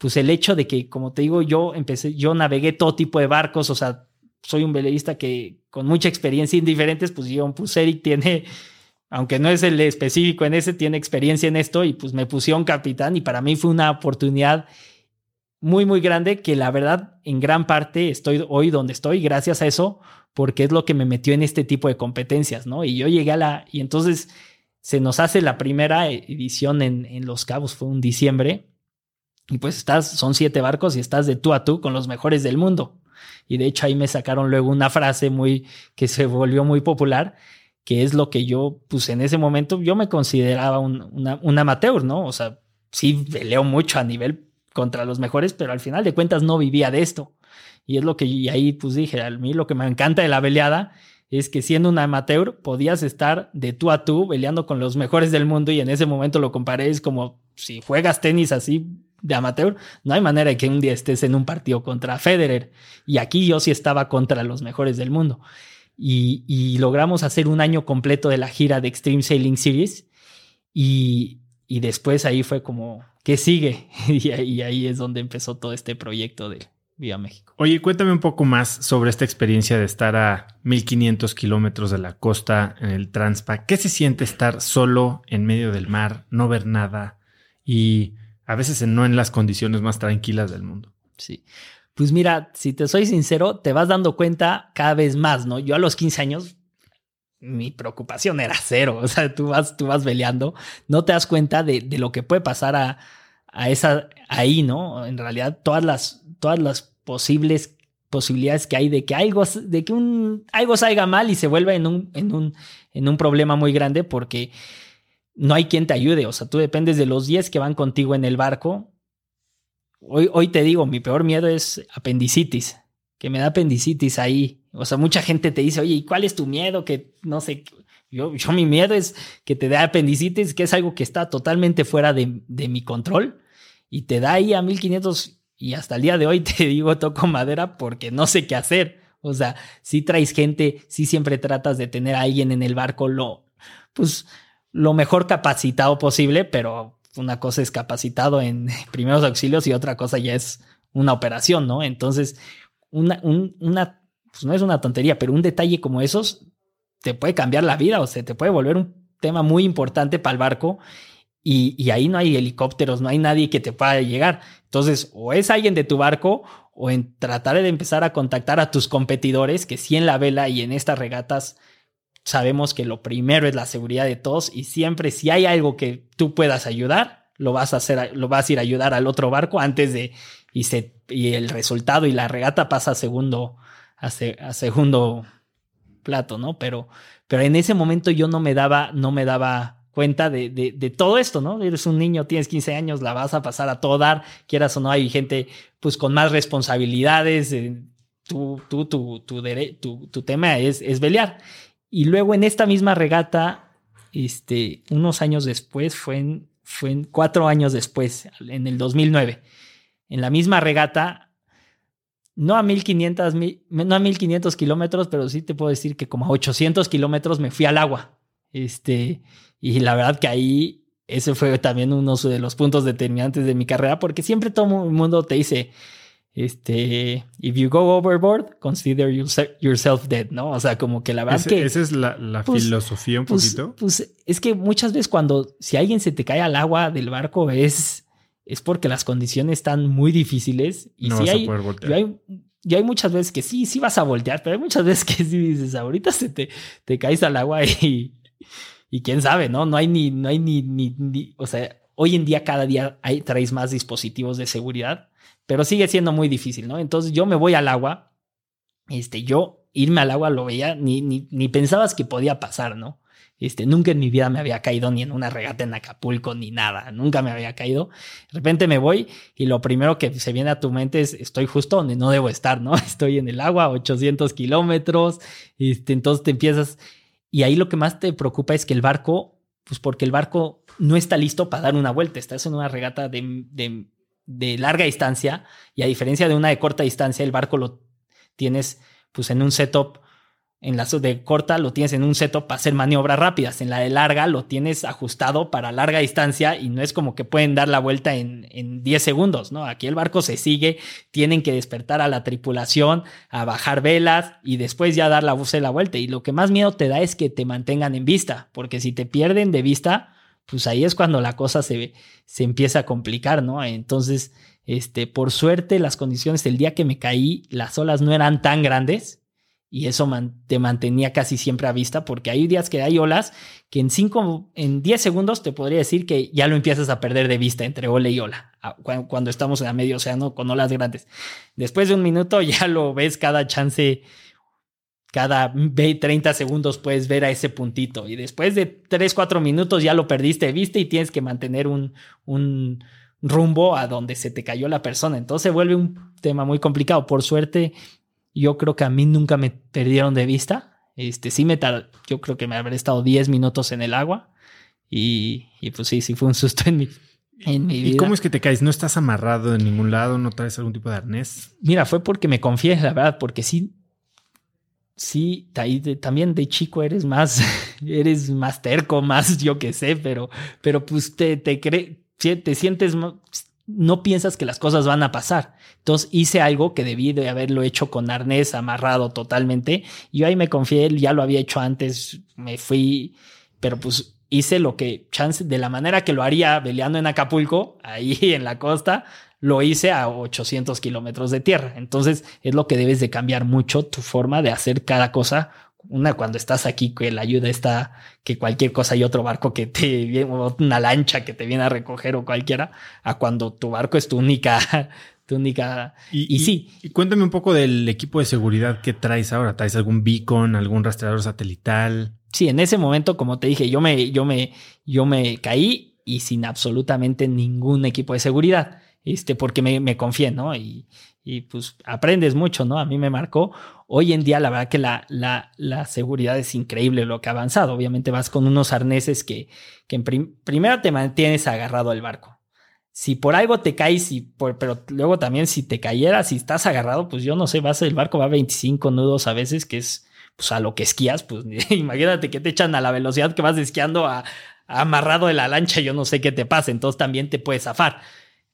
pues el hecho de que, como te digo, yo empecé, yo navegué todo tipo de barcos, o sea, soy un veleísta que con mucha experiencia en diferentes, pues John Puseric tiene, aunque no es el específico en ese, tiene experiencia en esto y pues me pusieron capitán y para mí fue una oportunidad muy, muy grande que la verdad en gran parte estoy hoy donde estoy gracias a eso, porque es lo que me metió en este tipo de competencias, ¿no? Y yo llegué a la, y entonces se nos hace la primera edición en, en Los Cabos, fue un diciembre, y pues estás, son siete barcos y estás de tú a tú con los mejores del mundo. Y de hecho ahí me sacaron luego una frase muy que se volvió muy popular, que es lo que yo, pues en ese momento yo me consideraba un, un amateur, ¿no? O sea, sí leo mucho a nivel contra los mejores, pero al final de cuentas no vivía de esto. Y es lo que y ahí pues dije, a mí lo que me encanta de la veleada es que siendo un amateur podías estar de tú a tú peleando con los mejores del mundo y en ese momento lo comparé, es como si juegas tenis así de amateur, no hay manera de que un día estés en un partido contra Federer. Y aquí yo sí estaba contra los mejores del mundo. Y, y logramos hacer un año completo de la gira de Extreme Sailing Series. Y, y después ahí fue como, ¿qué sigue? y, ahí, ahí es donde empezó todo este proyecto de Viva México. Oye, cuéntame un poco más sobre esta experiencia de estar a 1500 kilómetros de la costa en el Transpa. ¿Qué se siente estar solo en medio del mar, no ver nada y a veces no en las condiciones más tranquilas del mundo. Sí. Pues mira, si te soy sincero, te vas dando cuenta cada vez más, ¿no? Yo a los 15 años, mi preocupación era cero. O sea, tú vas, tú vas veleando, no te das cuenta de, lo que puede pasar a, esa, ahí, ¿no? En realidad, todas las, posibles posibilidades que hay de que algo, de que algo salga mal y se vuelva en un problema muy grande porque no hay quien te ayude. O sea, tú dependes de los 10 que van contigo en el barco. Hoy, hoy te digo, mi peor miedo es apendicitis, que me da apendicitis ahí. O sea, mucha gente te dice, oye, ¿y cuál es tu miedo? Que no sé, yo, yo mi miedo es que te dé apendicitis, que es algo que está totalmente fuera de, de mi control y te da ahí a 1500 y hasta el día de hoy te digo toco madera porque no sé qué hacer. O sea, si traes gente, si siempre tratas de tener a alguien en el barco, lo, pues lo mejor capacitado posible, pero una cosa es capacitado en primeros auxilios y otra cosa ya es una operación, ¿no? Entonces, una, una pues no es una tontería, pero un detalle como esos te puede cambiar la vida o se te puede volver un tema muy importante para el barco y, y, ahí no hay helicópteros, no hay nadie que te pueda llegar. Entonces, o es alguien de tu barco o en tratar de empezar a contactar a tus competidores que sí en la vela y en estas regatas sabemos que lo primero es la seguridad de todos y siempre si hay algo que tú puedas ayudar, lo vas a hacer, lo vas a ir a ayudar al otro barco antes de y se y el resultado y la regata pasa a segundo a, a segundo plato, ¿no? Pero pero en ese momento yo no me daba no me daba cuenta de, de, de, todo esto, ¿no? Eres un niño, tienes 15 años, la vas a pasar a todo dar, quieras o no, hay gente pues con más responsabilidades, eh, tu, tu, tu, tu, tu, tema es, es velear. Y luego en esta misma regata, este, unos años después, fue en, fue en cuatro años después, en el 2009, en la misma regata, no a 1500, no a 1500 kilómetros, pero sí te puedo decir que como a 800 kilómetros me fui al agua. Este, y la verdad que ahí ese fue también uno de los puntos determinantes de mi carrera, porque siempre todo el mundo te dice, este, if you go overboard, consider yourself dead, ¿no? O sea, como que la verdad que... Esa es la, pues, filosofía un pues, poquito. Pues es que muchas veces cuando, si alguien se te cae al agua del barco es, es porque las condiciones están muy difíciles y si hay, yo hay, yo hay muchas veces que sí, sí vas a voltear, pero hay muchas veces que sí dices, ahorita se te, te caes al agua y, y quién sabe, ¿no? No hay ni, no hay ni, ni, o sea, hoy en día cada día hay, traes más dispositivos de seguridad pero sigue siendo muy difícil, ¿no? Entonces yo me voy al agua, este, yo irme al agua lo veía, ni, ni, ni pensabas que podía pasar, ¿no? Este, nunca en mi vida me había caído ni en una regata en Acapulco ni nada, nunca me había caído. De repente me voy y lo primero que se viene a tu mente es estoy justo donde no debo estar, ¿no? Estoy en el agua, 800 kilómetros, este, entonces te empiezas y ahí lo que más te preocupa es que el barco, pues porque el barco no está listo para dar una vuelta, estás en una regata de, de de larga distancia y a diferencia de una de corta distancia, el barco lo tienes pues en un setup en la de corta lo tienes en un setup para hacer maniobras rápidas. En la de larga lo tienes ajustado para larga distancia y no es como que pueden dar la vuelta en, en 10 segundos, ¿no? Aquí el barco se sigue, tienen que despertar a la tripulación, a bajar velas y después ya dar la, la vuelta. Y lo que más miedo te da es que te mantengan en vista, porque si te pierden de vista, pues ahí es cuando la cosa se, se empieza a complicar, ¿no? Entonces, este, por suerte, las condiciones del día que me caí, las olas no eran tan grandes y eso te mantenía casi siempre a vista porque hay días que hay olas que en 5, en 10 segundos te podría decir que ya lo empiezas a perder de vista entre ola y ola, cuando estamos en a medio océano con olas grandes. Después de un minuto ya lo ves cada chance, cada 30 segundos puedes ver a ese puntito y después de 3, 4 minutos ya lo perdiste de vista y tienes que mantener un, un rumbo a donde se te cayó la persona. Entonces se vuelve un tema muy complicado. Por suerte, yo creo que a mí nunca me perdieron de vista. Este, sí me yo creo que me habré estado 10 minutos en el agua y, pues sí, sí fue un susto en mi, en mi vida. ¿Y cómo es que te caes? ¿No estás amarrado en ningún lado? ¿No traes algún tipo de arnés? Mira, fue porque me confié, la verdad, porque sí, sí, también de chico eres más, eres más terco, más yo que sé, pero, pero pues te, te, te sientes no piensas que las cosas van a pasar. Entonces hice algo que debí de haberlo hecho con arnés amarrado totalmente. Yo ahí me confié, ya lo había hecho antes, me fui, pero pues hice lo que chance, de la manera que lo haría veleando en Acapulco, ahí en la costa, lo hice a 800 kilómetros de tierra. Entonces es lo que debes de cambiar mucho tu forma de hacer cada cosa una cuando estás aquí, que la ayuda está, que cualquier cosa hay otro barco que te viene, una lancha que te viene a recoger o cualquiera, a cuando tu barco es tu única, tu única. Y, sí. Y cuéntame un poco del equipo de seguridad que traes ahora. ¿Traes algún beacon, algún rastreador satelital? Sí, en ese momento, como te dije, yo me, yo me, yo me caí y sin absolutamente ningún equipo de seguridad. Este, porque me, me confié, ¿no? Y, y pues aprendes mucho, ¿no? A mí me marcó. Hoy en día la verdad que la, la, la seguridad es increíble lo que ha avanzado. Obviamente vas con unos arneses que, que primero te mantienes agarrado al barco. Si por algo te caes, y pero luego también si te cayeras, si estás agarrado, pues yo no sé, vas el barco va a 25 nudos a veces, que es pues a lo que esquías, pues imagínate que te echan a la velocidad que vas esquiando a, amarrado de la lancha, yo no sé qué te pasa, entonces también te puedes zafar.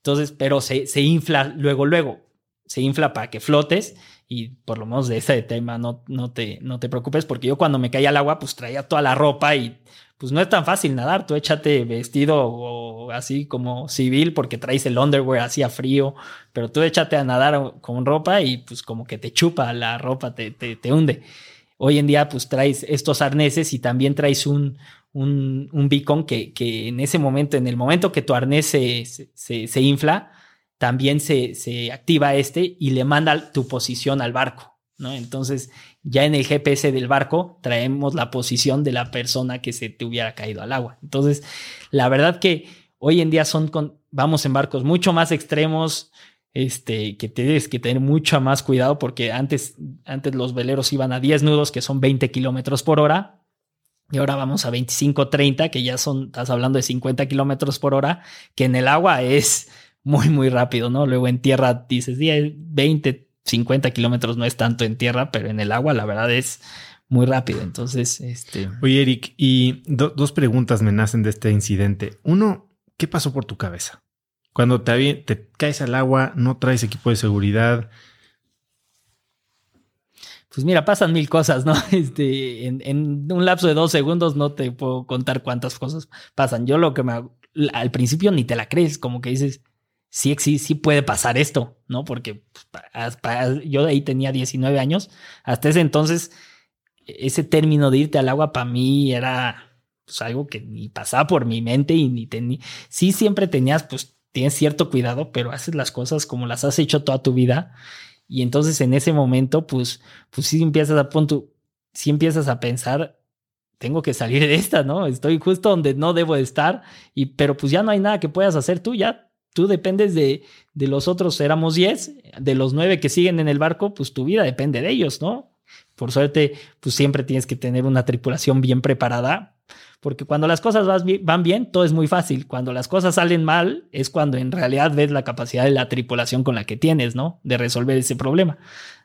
Entonces, pero se, se infla luego, luego se infla para que flotes y por lo menos de ese tema no, no, te, no te preocupes porque yo cuando me caía al agua pues traía toda la ropa y pues no es tan fácil nadar, tú échate vestido o así como civil porque traes el underwear así a frío, pero tú échate a nadar con ropa y pues como que te chupa la ropa, te, te, hunde. Hoy en día pues traes estos arneses y también traes un, un, un beacon que, que, en ese momento, en el momento que tu arnés se, se, se infla, también se, se activa este y le manda tu posición al barco. ¿no? Entonces, ya en el GPS del barco traemos la posición de la persona que se te hubiera caído al agua. Entonces, la verdad que hoy en día son con, vamos en barcos mucho más extremos, este, que tienes que tener mucho más cuidado porque antes, antes los veleros iban a 10 nudos, que son 20 kilómetros por hora, y ahora vamos a 25, 30, que ya son, estás hablando de 50 kilómetros por hora, que en el agua es muy, muy rápido, ¿no? Luego en tierra dices, 10, 20, 50 kilómetros no es tanto en tierra, pero en el agua la verdad es muy rápido. Entonces, este... Oye, Eric, y dos preguntas me nacen de este incidente. Uno, ¿qué pasó por tu cabeza? Cuando te, te caes al agua, no traes equipo de seguridad. Pues mira, pasan mil cosas, ¿no? Este, en, un lapso de dos segundos no te puedo contar cuántas cosas pasan. Yo lo que me... Al principio ni te la crees, como que dices, sí, sí, sí puede pasar esto, ¿no? Porque pues, yo ahí tenía 19 años. Hasta ese entonces, ese término de irte al agua para mí era pues, algo que ni pasaba por mi mente y ni tenía. Sí, siempre tenías, pues tienes cierto cuidado, pero haces las cosas como las has hecho toda tu vida. Y entonces en ese momento, pues, pues sí empiezas a punto, sí empiezas a pensar, tengo que salir de esta, ¿no? Estoy justo donde no debo de estar, y, pero pues ya no hay nada que puedas hacer tú, ya Tú dependes de, de los otros, éramos 10, de los 9 que siguen en el barco, pues tu vida depende de ellos, ¿no? Por suerte, pues siempre tienes que tener una tripulación bien preparada porque cuando las cosas van bien, todo es muy fácil. Cuando las cosas salen mal, es cuando en realidad ves la capacidad de la tripulación con la que tienes, ¿no? De resolver ese problema.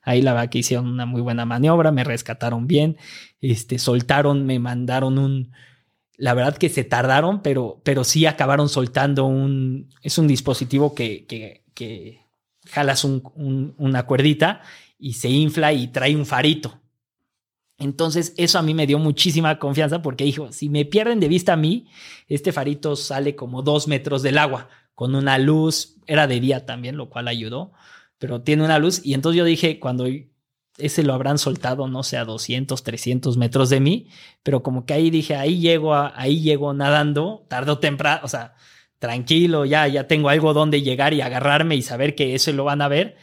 Ahí la verdad que hicieron una muy buena maniobra, me rescataron bien, este, soltaron, me mandaron un, la verdad que se tardaron, pero, pero sí acabaron soltando un, es un dispositivo que, que, que jalas un, una cuerdita y se infla y trae un farito. Entonces eso a mí me dio muchísima confianza porque dijo, si me pierden de vista a mí, este farito sale como dos metros del agua, con una luz, era de día también, lo cual ayudó, pero tiene una luz. Y entonces yo dije, cuando ese lo habrán soltado, no sé, a 200, 300 metros de mí, pero como que ahí dije, ahí llego, ahí llego nadando, tarde o temprano, o sea, tranquilo, ya, ya tengo algo donde llegar y agarrarme y saber que eso lo van a ver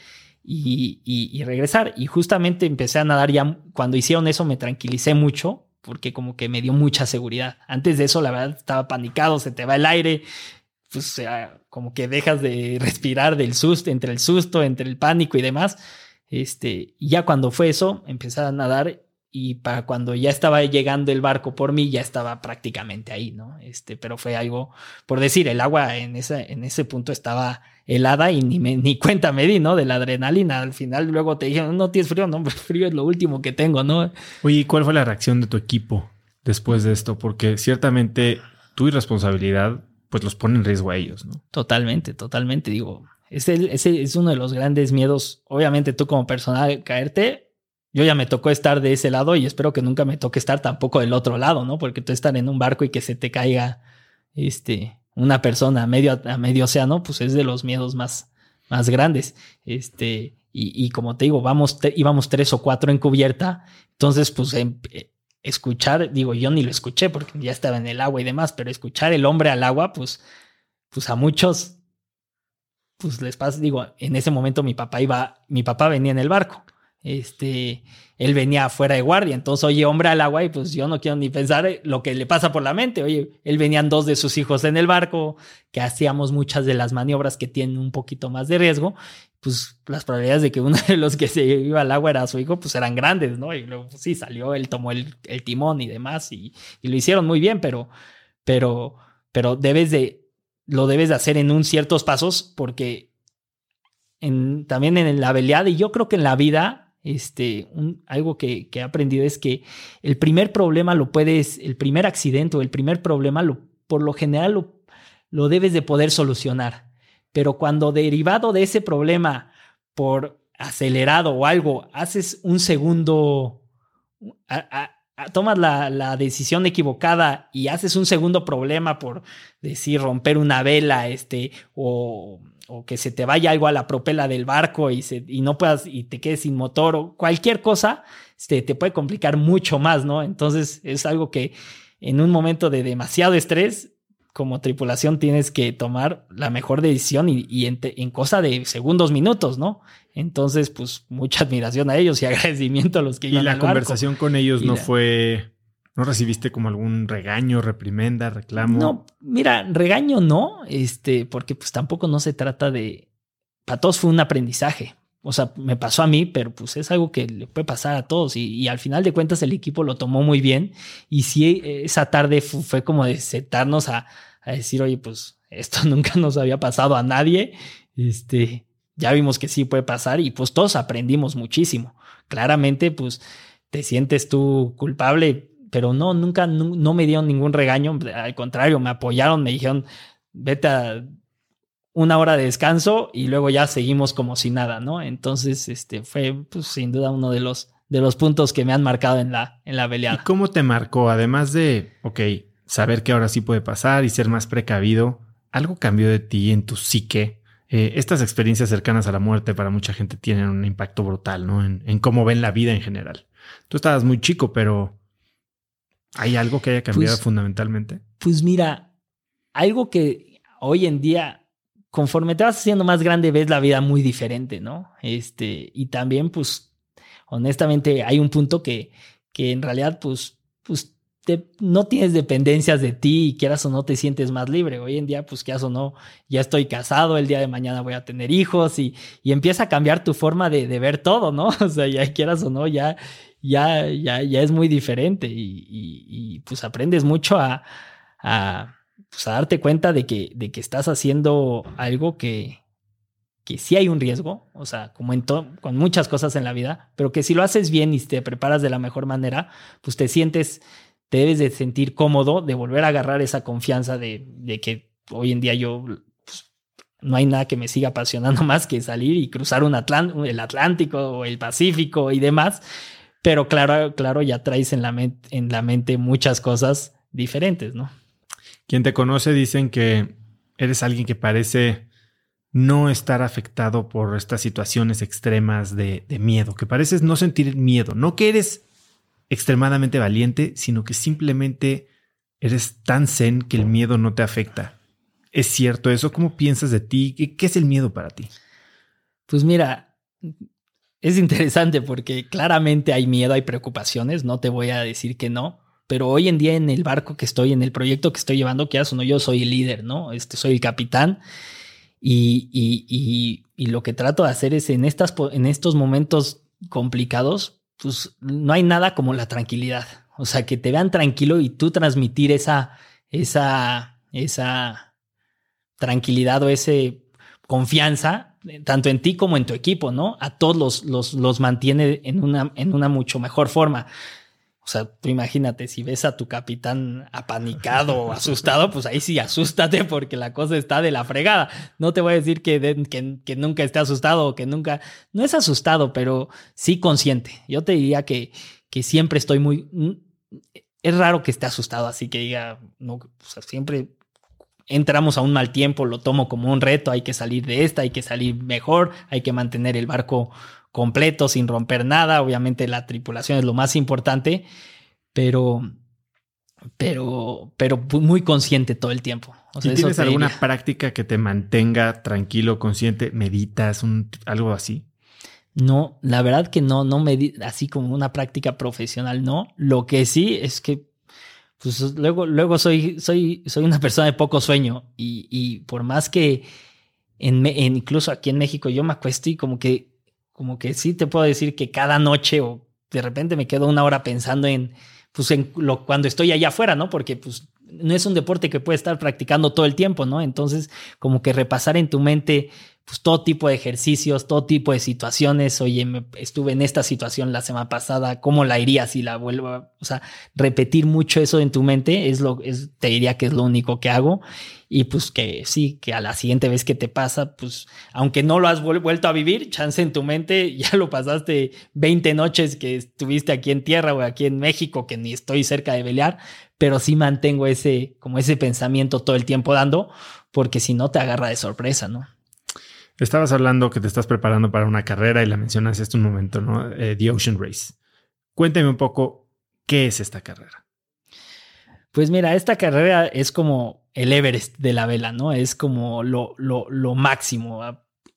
y, regresar. Y justamente empecé a nadar ya, cuando hicieron eso me tranquilicé mucho porque como que me dio mucha seguridad. Antes de eso, la verdad, estaba panicado, se te va el aire, pues como que dejas de respirar del susto, entre el susto, entre el pánico y demás. Este, y ya cuando fue eso, empecé a nadar y para cuando ya estaba llegando el barco por mí, ya estaba prácticamente ahí, ¿no? Este, pero fue algo, por decir, el agua en ese, en ese punto estaba helada y ni, me, ni cuenta me di, ¿no? De la adrenalina. Al final luego te dijeron, no tienes frío, no, frío es lo último que tengo, ¿no? Oye, ¿y cuál fue la reacción de tu equipo después de esto? Porque ciertamente tu irresponsabilidad, pues los pone en riesgo a ellos, ¿no? Totalmente, totalmente. Digo, ese, ese es uno de los grandes miedos. Obviamente tú como persona caerte, yo ya me tocó estar de ese lado y espero que nunca me toque estar tampoco del otro lado, ¿no? Porque tú estar en un barco y que se te caiga este, una persona a medio, a medio océano, pues es de los miedos más, más grandes. Este, y, como te digo, vamos, íbamos tres o cuatro en cubierta. Entonces, pues em, eh, escuchar, digo, yo ni lo escuché porque ya estaba en el agua y demás, pero escuchar el hombre al agua, pues, pues a muchos, pues les pasa, digo, en ese momento mi papá iba, mi papá venía en el barco este, él venía fuera de guardia, entonces, oye, hombre al agua, y pues yo no quiero ni pensar lo que le pasa por la mente, oye, él venían dos de sus hijos en el barco, que hacíamos muchas de las maniobras que tienen un poquito más de riesgo, pues las probabilidades de que uno de los que se iba al agua era su hijo, pues eran grandes, ¿no? Y luego, pues, sí, salió, él tomó el, timón y demás, y, lo hicieron muy bien, pero, pero, pero debes de, lo debes de hacer en un ciertos pasos, porque también en la habilidad, y yo creo que en la vida, este, algo que, he aprendido es que el primer problema lo puedes, el primer accidente o el primer problema, lo, por lo general lo, lo debes de poder solucionar. Pero cuando derivado de ese problema por acelerado o algo, haces un segundo, tomas la, la, decisión equivocada y haces un segundo problema por decir romper una vela, este, o o que se te vaya algo a la propela del barco y, se, y no puedas y te quedes sin motor o cualquier cosa, este, te puede complicar mucho más, ¿no? Entonces es algo que en un momento de demasiado estrés, como tripulación tienes que tomar la mejor decisión y, en, en, cosa de segundos, minutos, ¿no? Entonces, pues mucha admiración a ellos y agradecimiento a los que Y la conversación con ellos no fue ¿No recibiste como algún regaño, reprimenda, reclamo? No, mira, regaño no, este, porque pues tampoco no se trata de... Para todos fue un aprendizaje. O sea, me pasó a mí, pero pues es algo que le puede pasar a todos. Y, al final de cuentas el equipo lo tomó muy bien. Y sí, esa tarde fue, como de sentarnos a, a, decir, oye, pues esto nunca nos había pasado a nadie. Este, ya vimos que sí puede pasar y pues todos aprendimos muchísimo. Claramente, pues te sientes tú culpable pero no, nunca, no, me dieron ningún regaño, al contrario, me apoyaron, me dijeron, vete a una hora de descanso y luego ya seguimos como si nada, ¿no? Entonces, este fue pues, sin duda uno de los, de los puntos que me han marcado en la, en la veleada. ¿Y cómo te marcó? Además de, ok, saber que ahora sí puede pasar y ser más precavido, ¿algo cambió de ti en tu psique? Eh, estas experiencias cercanas a la muerte para mucha gente tienen un impacto brutal, ¿no? En, en cómo ven la vida en general. Tú estabas muy chico, pero ¿Hay algo que haya cambiado pues, fundamentalmente? Pues mira, algo que hoy en día, conforme te vas haciendo más grande, ves la vida muy diferente, ¿no? Este, y también, pues, honestamente, hay un punto que, que en realidad, pues, pues no tienes dependencias de ti y quieras o no te sientes más libre. Hoy en día, pues quieras o no, ya estoy casado, el día de mañana voy a tener hijos y, y empieza a cambiar tu forma de, de, ver todo, ¿no? O sea, ya quieras o no, ya ya, ya, ya es muy diferente y, pues aprendes mucho a, a, pues a, darte cuenta de que, de que estás haciendo algo que, que sí hay un riesgo, o sea, como en con muchas cosas en la vida, pero que si lo haces bien y te preparas de la mejor manera, pues te sientes, te debes de sentir cómodo, de volver a agarrar esa confianza de, de que hoy en día yo no hay nada que me siga apasionando más que salir y cruzar un el Atlántico o el Pacífico y demás. Pero claro, claro, ya traes en la, en la mente muchas cosas diferentes, ¿no? Quien te conoce dicen que eres alguien que parece no estar afectado por estas situaciones extremas de, de miedo, que pareces no sentir miedo, no que eres extremadamente valiente, sino que simplemente eres tan zen que el miedo no te afecta. ¿Es cierto eso? ¿Cómo piensas de ti? ¿Qué, es el miedo para ti? Pues mira, es interesante porque claramente hay miedo, hay preocupaciones, no te voy a decir que no, pero hoy en día en el barco que estoy, en el proyecto que estoy llevando, que no, yo soy el líder, ¿no? Este, soy el capitán y, y, y, lo que trato de hacer es en, estas, en estos momentos complicados, pues no hay nada como la tranquilidad, o sea, que te vean tranquilo y tú transmitir esa, esa, esa tranquilidad o ese confianza, tanto en ti como en tu equipo, ¿no? A todos los, los, los mantiene en una, en una mucho mejor forma. O sea, tú imagínate, si ves a tu capitán apanicado o asustado, pues ahí sí asústate porque la cosa está de la fregada. No te voy a decir que, que, que, nunca esté asustado o que nunca... No es asustado, pero sí consciente. Yo te diría que, que siempre estoy muy... Es raro que esté asustado, así que diga, no, o sea, siempre entramos a un mal tiempo, lo tomo como un reto, hay que salir de esta, hay que salir mejor, hay que mantener el barco completo sin romper nada, obviamente la tripulación es lo más importante, pero pero pero muy consciente todo el tiempo. tienes alguna práctica que te mantenga tranquilo, consciente, meditas, un, algo así? No, la verdad que no, no me así como una práctica profesional, no. Lo que sí es que pues luego, luego soy, soy, soy una persona de poco sueño y, y por más que en, incluso aquí en México yo me acuesto y como que, como que sí te puedo decir que cada noche o de repente me quedo una hora pensando en, pues en lo, cuando estoy allá afuera, ¿no? Porque pues no es un deporte que puedes estar practicando todo el tiempo, ¿no? Entonces, como que repasar en tu mente pues todo tipo de ejercicios, todo tipo de situaciones. Oye, estuve en esta situación la semana pasada, ¿cómo la iría si la vuelvo? O sea, repetir mucho eso en tu mente es lo, es, te diría que es lo único que hago. Y pues que sí, que a la siguiente vez que te pasa, pues aunque no lo has vuelto a vivir, chance en tu mente, ya lo pasaste 20 noches que estuviste aquí en tierra o aquí en México, que ni estoy cerca de pelear, pero sí mantengo ese, como ese pensamiento todo el tiempo dando, porque si no te agarra de sorpresa, ¿no? Estabas hablando que te estás preparando para una carrera y la mencionaste hace un momento, ¿no? Eh, The Ocean Race. Cuénteme un poco qué es esta carrera. Pues mira, esta carrera es como el Everest de la vela, ¿no? Es como lo, lo, lo máximo.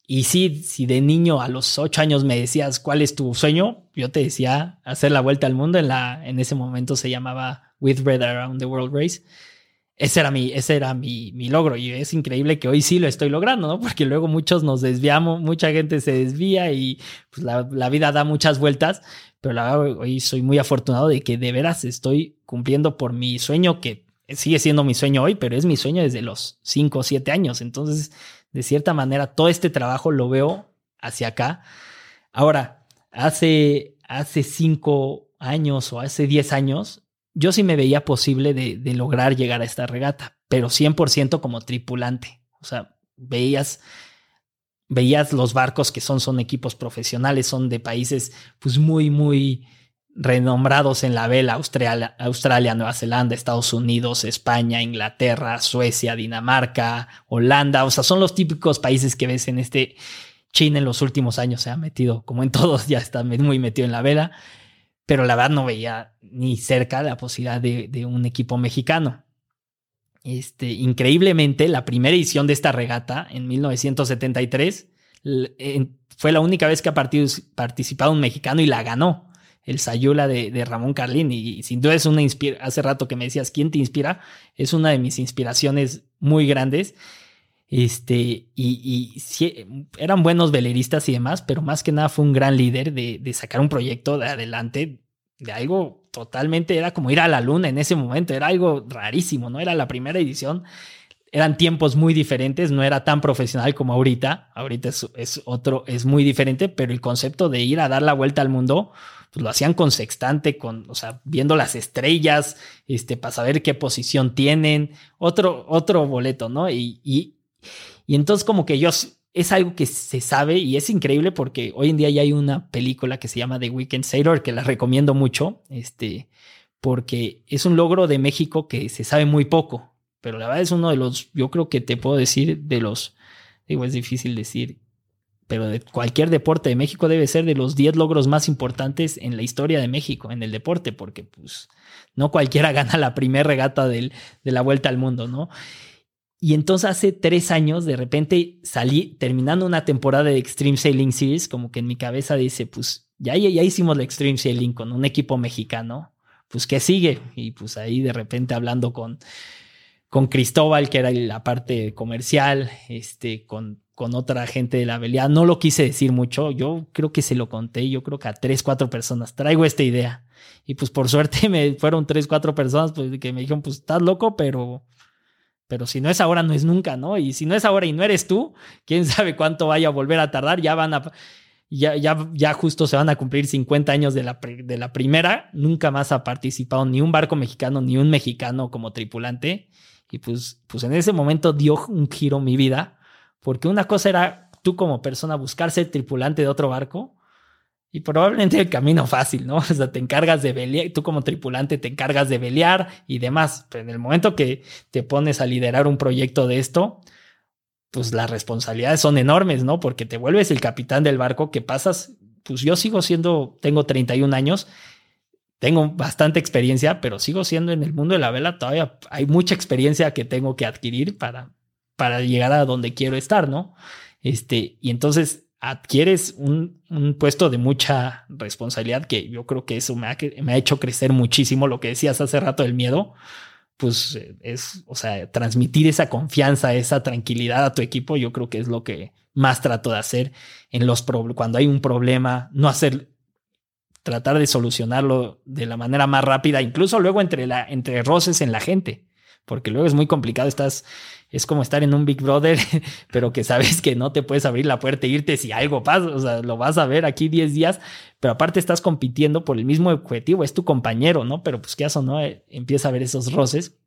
Y sí, si de niño a los ocho años me decías cuál es tu sueño, yo te decía hacer la vuelta al mundo. En, la, en ese momento se llamaba With Red Around the World Race ese era mi, ese era mi, mi, logro y es increíble que hoy sí lo estoy logrando, ¿no? Porque luego muchos nos desviamos, mucha gente se desvía y pues la, la vida da muchas vueltas, pero la hoy soy muy afortunado de que de veras estoy cumpliendo por mi sueño que sigue siendo mi sueño hoy, pero es mi sueño desde los 5 o 7 años. Entonces, de cierta manera, todo este trabajo lo veo hacia acá. Ahora, hace, hace 5 años o hace 10 años, yo sí me veía posible de, lograr llegar a esta regata, pero 100% como tripulante. O sea, veías, veías los barcos que son, son equipos profesionales, son de países pues muy, muy renombrados en la vela, Australia, Australia, Nueva Zelanda, Estados Unidos, España, Inglaterra, Suecia, Dinamarca, Holanda, o sea, son los típicos países que ves en este China en los últimos años. Se ha metido, como en todos, ya está muy metido en la vela pero la verdad no veía ni cerca la posibilidad de, un equipo mexicano. Este, increíblemente, la primera edición de esta regata en 1973 fue la única vez que ha participado un mexicano y la ganó. El Sayula de, Ramón Carlín. Y, sin duda es una inspiración. Hace rato que me decías, ¿quién te inspira? Es una de mis inspiraciones muy grandes. Este, y, eran buenos veleristas y demás, pero más que nada fue un gran líder de, sacar un proyecto de adelante de algo totalmente, era como ir a la luna en ese momento, era algo rarísimo, ¿no? Era la primera edición, eran tiempos muy diferentes, no era tan profesional como ahorita, ahorita es, otro, es muy diferente, pero el concepto de ir a dar la vuelta al mundo, pues lo hacían con sextante, con, o sea, viendo las estrellas, este, para saber qué posición tienen, otro, otro boleto, ¿no? Y, y, y entonces como que yo es algo que se sabe y es increíble porque hoy en día ya hay una película que se llama The Weekend Sailor que la recomiendo mucho, este, porque es un logro de México que se sabe muy poco, pero la verdad es uno de los, yo creo que te puedo decir de los, digo, es difícil decir, pero de cualquier deporte de México debe ser de los 10 logros más importantes en la historia de México, en el deporte, porque pues no cualquiera gana la primera regata del, de la vuelta al mundo, ¿no? Y entonces hace tres años, de repente salí terminando una temporada de Extreme Sailing Series, como que en mi cabeza dice, pues ya, ya hicimos la Extreme Sailing con un equipo mexicano, pues ¿qué sigue? Y pues ahí de repente hablando con, con Cristóbal, que era la parte comercial, este, con, con otra gente de la velea, no lo quise decir mucho, yo creo que se lo conté, yo creo que a tres, cuatro personas, traigo esta idea. Y pues por suerte me fueron tres, cuatro personas pues, que me dijeron, pues estás loco, pero pero si no es ahora, no es nunca, ¿no? Y si no es ahora y no eres tú, quién sabe cuánto vaya a volver a tardar, ya van a, ya, ya, ya justo se van a cumplir 50 años de la, de la primera, nunca más ha participado ni un barco mexicano ni un mexicano como tripulante. Y pues, pues en ese momento dio un giro mi vida, porque una cosa era tú como persona buscar ser tripulante de otro barco y probablemente el camino fácil, ¿no? O sea, te encargas de velear, tú como tripulante te encargas de velear y demás. Pero en el momento que te pones a liderar un proyecto de esto, pues las responsabilidades son enormes, ¿no? Porque te vuelves el capitán del barco que pasas, pues yo sigo siendo, tengo 31 años, tengo bastante experiencia, pero sigo siendo en el mundo de la vela, todavía hay mucha experiencia que tengo que adquirir para, para llegar a donde quiero estar, ¿no? Este, y entonces adquieres un, puesto de mucha responsabilidad que yo creo que eso me ha, hecho crecer muchísimo. Lo que decías hace rato del miedo, pues es, o sea, transmitir esa confianza, esa tranquilidad a tu equipo, yo creo que es lo que más trato de hacer en los cuando hay un problema, no hacer tratar de solucionarlo de la manera más rápida, incluso luego entre entre roces en la gente, porque luego es muy complicado, estás es como estar en un Big Brother, pero que sabes que no te puedes abrir la puerta e irte si algo pasa, o sea, lo vas a ver aquí 10 días, pero aparte estás compitiendo por el mismo objetivo, es tu compañero, ¿no? Pero pues qué o no, eh, empieza a ver esos roces.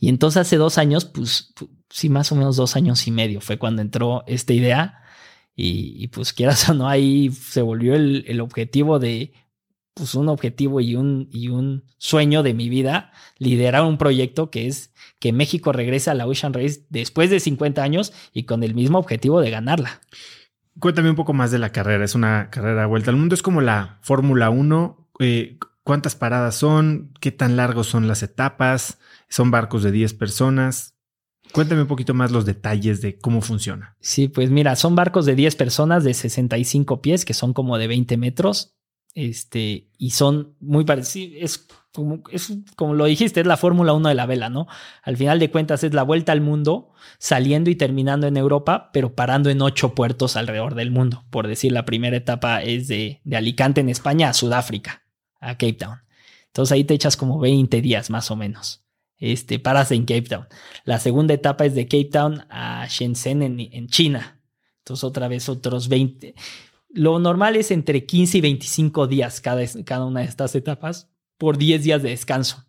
Y entonces hace dos años, pues sí, más o menos dos años y medio fue cuando entró esta idea. Y, pues quieras o no, ahí se volvió el, el objetivo de pues un objetivo y un, y un sueño de mi vida, liderar un proyecto que es que México regrese a la Ocean Race después de 50 años y con el mismo objetivo de ganarla. Cuéntame un poco más de la carrera. Es una carrera vuelta al mundo. Es como la Fórmula 1. Eh, ¿Cuántas paradas son? ¿Qué tan largos son las etapas? ¿Son barcos de 10 personas? Cuéntame un poquito más los detalles de cómo funciona. Sí, pues mira, son barcos de 10 personas de 65 pies, que son como de 20 metros. Este, y son muy parecidos. Es como, es como lo dijiste, es la Fórmula 1 de la vela, ¿no? Al final de cuentas es la vuelta al mundo, saliendo y terminando en Europa, pero parando en ocho puertos alrededor del mundo. Por decir, la primera etapa es de, de Alicante en España a Sudáfrica, a Cape Town. Entonces ahí te echas como 20 días más o menos. Este, paras en Cape Town. La segunda etapa es de Cape Town a Shenzhen en, en China. Entonces otra vez otros 20. Lo normal es entre 15 y 25 días cada, cada una de estas etapas por 10 días de descanso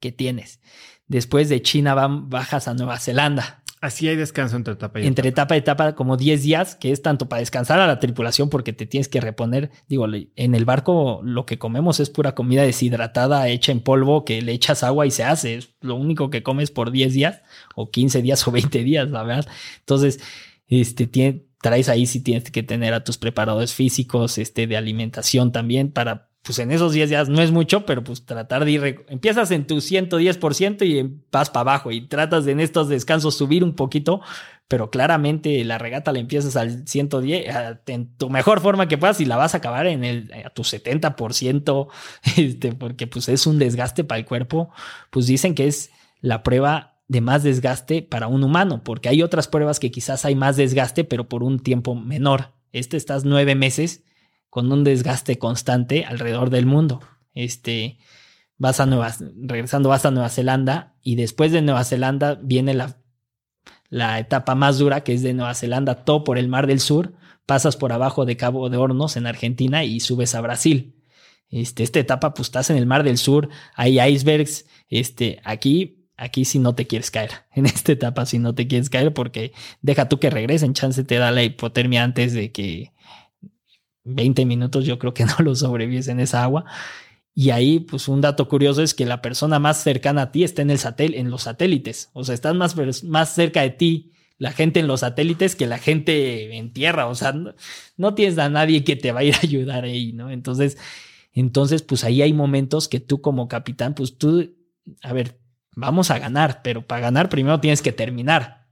que tienes. Después de China van, bajas a Nueva Zelanda. Así hay descanso entre etapa y etapa. Entre etapa y etapa, como 10 días, que es tanto para descansar a la tripulación porque te tienes que reponer. Digo, en el barco lo que comemos es pura comida deshidratada, hecha en polvo, que le echas agua y se hace. Es lo único que comes por 10 días, o 15 días, o 20 días, la verdad. Entonces, este, tiene, traes ahí si tienes que tener a tus preparadores físicos, este, de alimentación también para, pues en esos 10 días no es mucho, pero pues tratar de ir, empiezas en tu 110% y vas para abajo y tratas de en estos descansos subir un poquito, pero claramente la regata la empiezas al 110, en tu mejor forma que puedas y la vas a acabar en el, a tu 70%, este, porque pues es un desgaste para el cuerpo, pues dicen que es la prueba de más desgaste para un humano, porque hay otras pruebas que quizás hay más desgaste, pero por un tiempo menor. Este estás nueve meses con un desgaste constante alrededor del mundo. Este, vas a Nueva, regresando vas a Nueva Zelanda y después de Nueva Zelanda viene la, la etapa más dura que es de Nueva Zelanda, todo por el Mar del Sur, pasas por abajo de Cabo de Hornos en Argentina y subes a Brasil. Este, esta etapa, pues estás en el Mar del Sur, hay icebergs, este, aquí, aquí si no te quieres caer, en esta etapa si no te quieres caer porque deja tú que regresen, chance te da la hipotermia antes de que 20 minutos yo creo que no lo sobrevives en esa agua. Y ahí, pues un dato curioso es que la persona más cercana a ti está en, el satel en los satélites. O sea, estás más, más cerca de ti la gente en los satélites que la gente en tierra. O sea, no, no, tienes a nadie que te va a ir a ayudar ahí, ¿no? Entonces, entonces, pues ahí hay momentos que tú como capitán, pues tú, a ver, vamos a ganar, pero para ganar primero tienes que terminar.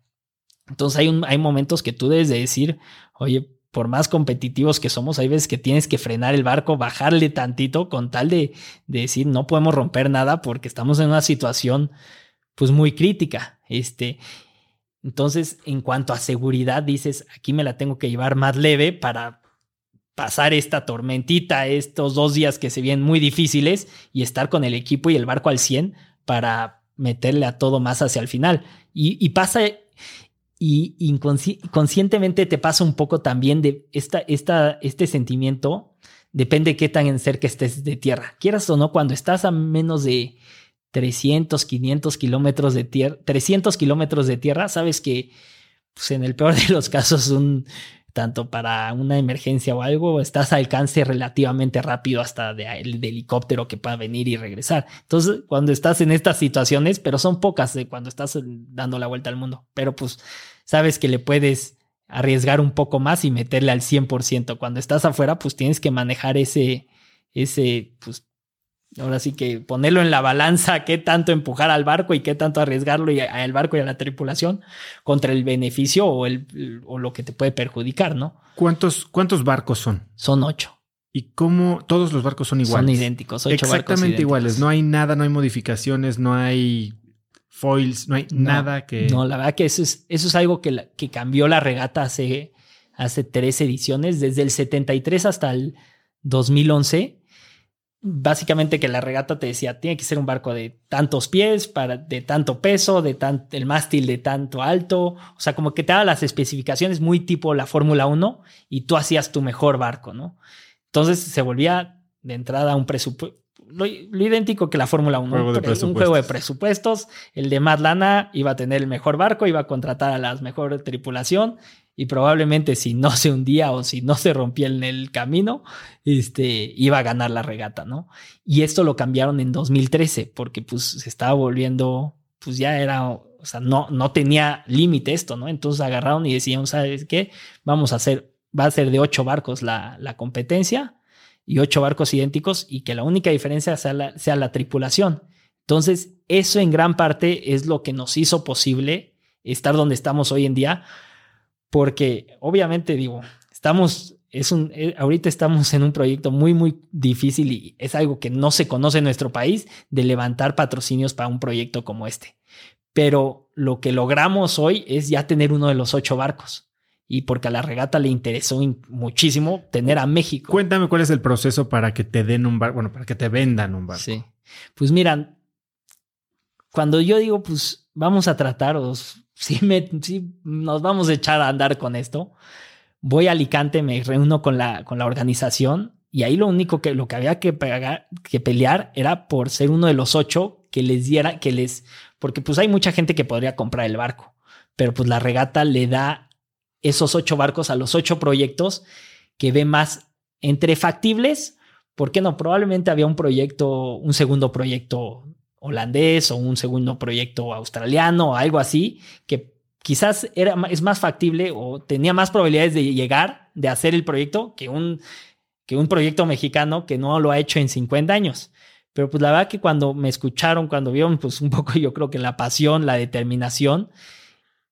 Entonces hay, hay momentos que tú debes de decir, oye, por más competitivos que somos, hay veces que tienes que frenar el barco, bajarle tantito con tal de, decir no podemos romper nada porque estamos en una situación pues muy crítica. Este, entonces, en cuanto a seguridad, dices, aquí me la tengo que llevar más leve para pasar esta tormentita, estos dos días que se vienen muy difíciles y estar con el equipo y el barco al 100 para meterle a todo más hacia el final. Y, pasa, y inconscientemente te pasa un poco también de esta, esta, este sentimiento, depende de qué tan cerca estés de tierra. Quieras o no, cuando estás a menos de 300, 500 kilómetros de tierra, 300 kilómetros de tierra, sabes que pues en el peor de los casos un tanto para una emergencia o algo, estás a alcance relativamente rápido hasta de, el helicóptero que pueda venir y regresar. Entonces, cuando estás en estas situaciones, pero son pocas de cuando estás dando la vuelta al mundo, pero pues sabes que le puedes arriesgar un poco más y meterle al 100%. Cuando estás afuera, pues tienes que manejar ese, ese, pues Ahora sí que ponerlo en la balanza, qué tanto empujar al barco y qué tanto arriesgarlo y al barco y a la tripulación contra el beneficio o, el, o lo que te puede perjudicar, ¿no? ¿Cuántos, ¿Cuántos barcos son? Son ocho. ¿Y cómo todos los barcos son iguales? Son idénticos, ocho Exactamente iguales. No hay nada, no hay modificaciones, no hay foils, no hay nada que. No, la verdad que eso es, eso es algo que, que cambió la regata hace, hace tres ediciones, desde el 73 hasta el 2011 básicamente que la regata te decía, tiene que ser un barco de tantos pies, para, de tanto peso, de tan, el mástil de tanto alto, o sea, como que te daba las especificaciones muy tipo la Fórmula 1 y tú hacías tu mejor barco, ¿no? Entonces se volvía de entrada un presupuesto, lo, idéntico que la Fórmula 1, un, juego de presupuestos, el de más lana iba a tener el mejor barco, iba a contratar a la mejor tripulación y probablemente si no se hundía o si no se rompía en el camino, este, iba a ganar la regata, ¿no? Y esto lo cambiaron en 2013 porque pues se estaba volviendo, pues ya era, o sea, no, no tenía límite esto, ¿no? Entonces agarraron y decían, ¿sabes qué? Vamos a hacer, va a ser de ocho barcos la, la competencia y ocho barcos idénticos y que la única diferencia sea la, sea la tripulación. Entonces, eso en gran parte es lo que nos hizo posible estar donde estamos hoy en día porque obviamente digo, estamos, es un, eh, ahorita estamos en un proyecto muy, muy difícil y es algo que no se conoce en nuestro país de levantar patrocinios para un proyecto como este. Pero lo que logramos hoy es ya tener uno de los ocho barcos y porque a la regata le interesó muchísimo tener a México. Cuéntame cuál es el proceso para que te den un barco, bueno, para que te vendan un barco. Sí. Pues miran, cuando yo digo, pues vamos a trataros si, nos vamos a echar a andar con esto. Voy a Alicante, me reúno con la, con la organización y ahí lo único que, lo que había que, que pelear era por ser uno de los ocho que les diera, que les, porque pues hay mucha gente que podría comprar el barco, pero pues la regata le da esos ocho barcos a los ocho proyectos que ve más entre factibles. ¿Por qué no? Probablemente había un proyecto, un segundo proyecto holandés o un segundo proyecto australiano o algo así, que quizás era, es más factible o tenía más probabilidades de llegar, de hacer el proyecto, que un, que un proyecto mexicano que no lo ha hecho en 50 años. Pero pues la verdad que cuando me escucharon, cuando vieron pues un poco yo creo que la pasión, la determinación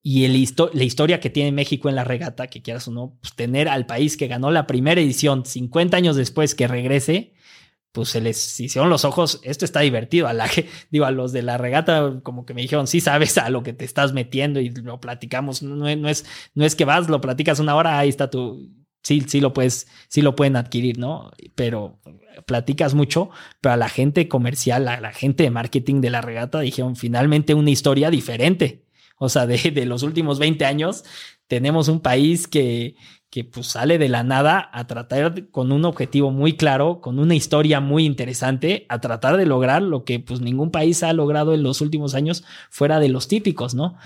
y el la historia que tiene México en la regata, que quieras o no, pues tener al país que ganó la primera edición 50 años después que regrese, pues se les hicieron los ojos, esto está divertido, a la digo, a los de la regata como que me dijeron, sí sabes a lo que te estás metiendo y lo platicamos, no, no, es, no es que vas, lo platicas una hora, ahí está tu, sí, sí lo puedes, sí lo pueden adquirir, ¿no? Pero platicas mucho, pero a la gente comercial, a la gente de marketing de la regata dijeron finalmente una historia diferente. O sea, de, de los últimos 20 años tenemos un país que, que pues sale de la nada a tratar con un objetivo muy claro, con una historia muy interesante, a tratar de lograr lo que pues ningún país ha logrado en los últimos años fuera de los típicos, ¿no?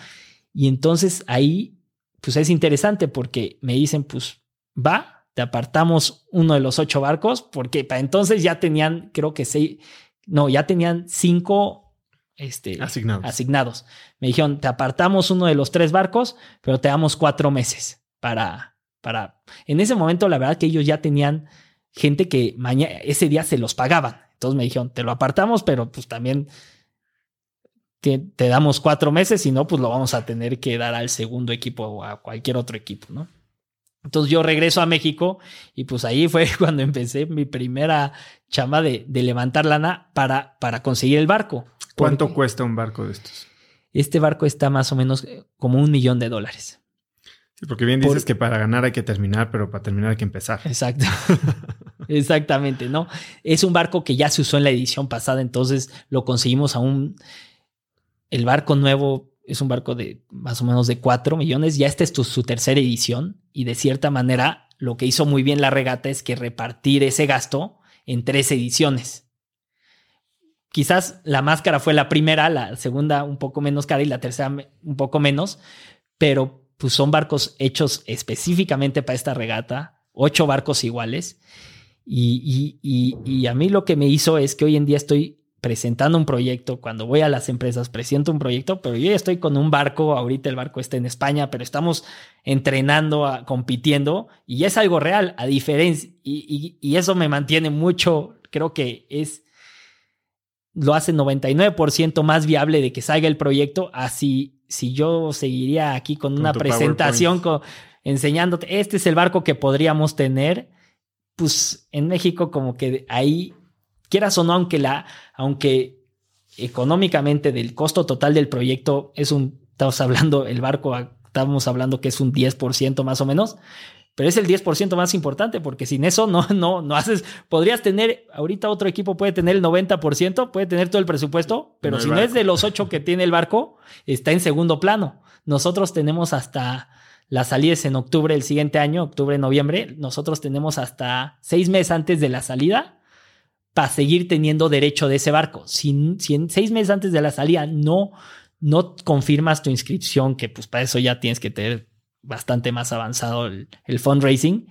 Y entonces ahí pues es interesante porque me dicen pues va, te apartamos uno de los ocho barcos porque para entonces ya tenían creo que seis, no, ya tenían cinco este, asignados. asignados. Me dijeron, te apartamos uno de los tres barcos, pero te damos cuatro meses para, para... En ese momento, la verdad que ellos ya tenían gente que mañana, ese día se los pagaban. Entonces me dijeron, te lo apartamos, pero pues también te, te damos cuatro meses, si no, pues lo vamos a tener que dar al segundo equipo o a cualquier otro equipo, ¿no? Entonces yo regreso a México y pues ahí fue cuando empecé mi primera chamba de, de levantar lana para, para conseguir el barco. ¿Cuánto cuesta un barco de estos? Este barco está más o menos como un millón de dólares. Sí, porque bien dices Por- que para ganar hay que terminar, pero para terminar hay que empezar. Exacto. Exactamente, ¿no? Es un barco que ya se usó en la edición pasada, entonces lo conseguimos a un... El barco nuevo es un barco de más o menos de 4 millones, ya esta es tu- su tercera edición y de cierta manera lo que hizo muy bien la regata es que repartir ese gasto en tres ediciones. Quizás la máscara fue la primera, la segunda un poco menos cara y la tercera un poco menos, pero pues son barcos hechos específicamente para esta regata, ocho barcos iguales. Y, y- y- a mí lo que me hizo es que hoy en día estoy presentando un proyecto, cuando voy a las empresas presento un proyecto, pero yo ya estoy con un barco, ahorita el barco está en España, pero estamos entrenando, a- compitiendo y es algo real, a diferencia, y- y eso me mantiene mucho, creo que es, lo hace 99% más viable de que salga el proyecto, así si yo seguiría aquí con, Con una presentación con, enseñándote, este es el barco que podríamos tener, pues en México como que ahí, quieras o no, aunque la, aunque económicamente del costo total del proyecto es un, estamos hablando, el barco, estamos hablando que es un 10% más o menos, pero es el 10% más importante porque sin eso no, no, no haces, podrías tener, ahorita otro equipo puede tener el 90%, puede tener todo el presupuesto, pero No si no es de los ocho que tiene el barco, está en segundo plano. Nosotros tenemos hasta la salida es en octubre del siguiente año, octubre, noviembre. Nosotros tenemos hasta seis meses antes de la salida para seguir teniendo derecho de ese barco. Si, si en seis meses antes de la salida no, no confirmas tu inscripción, que pues para eso ya tienes que tener bastante más avanzado el, fundraising,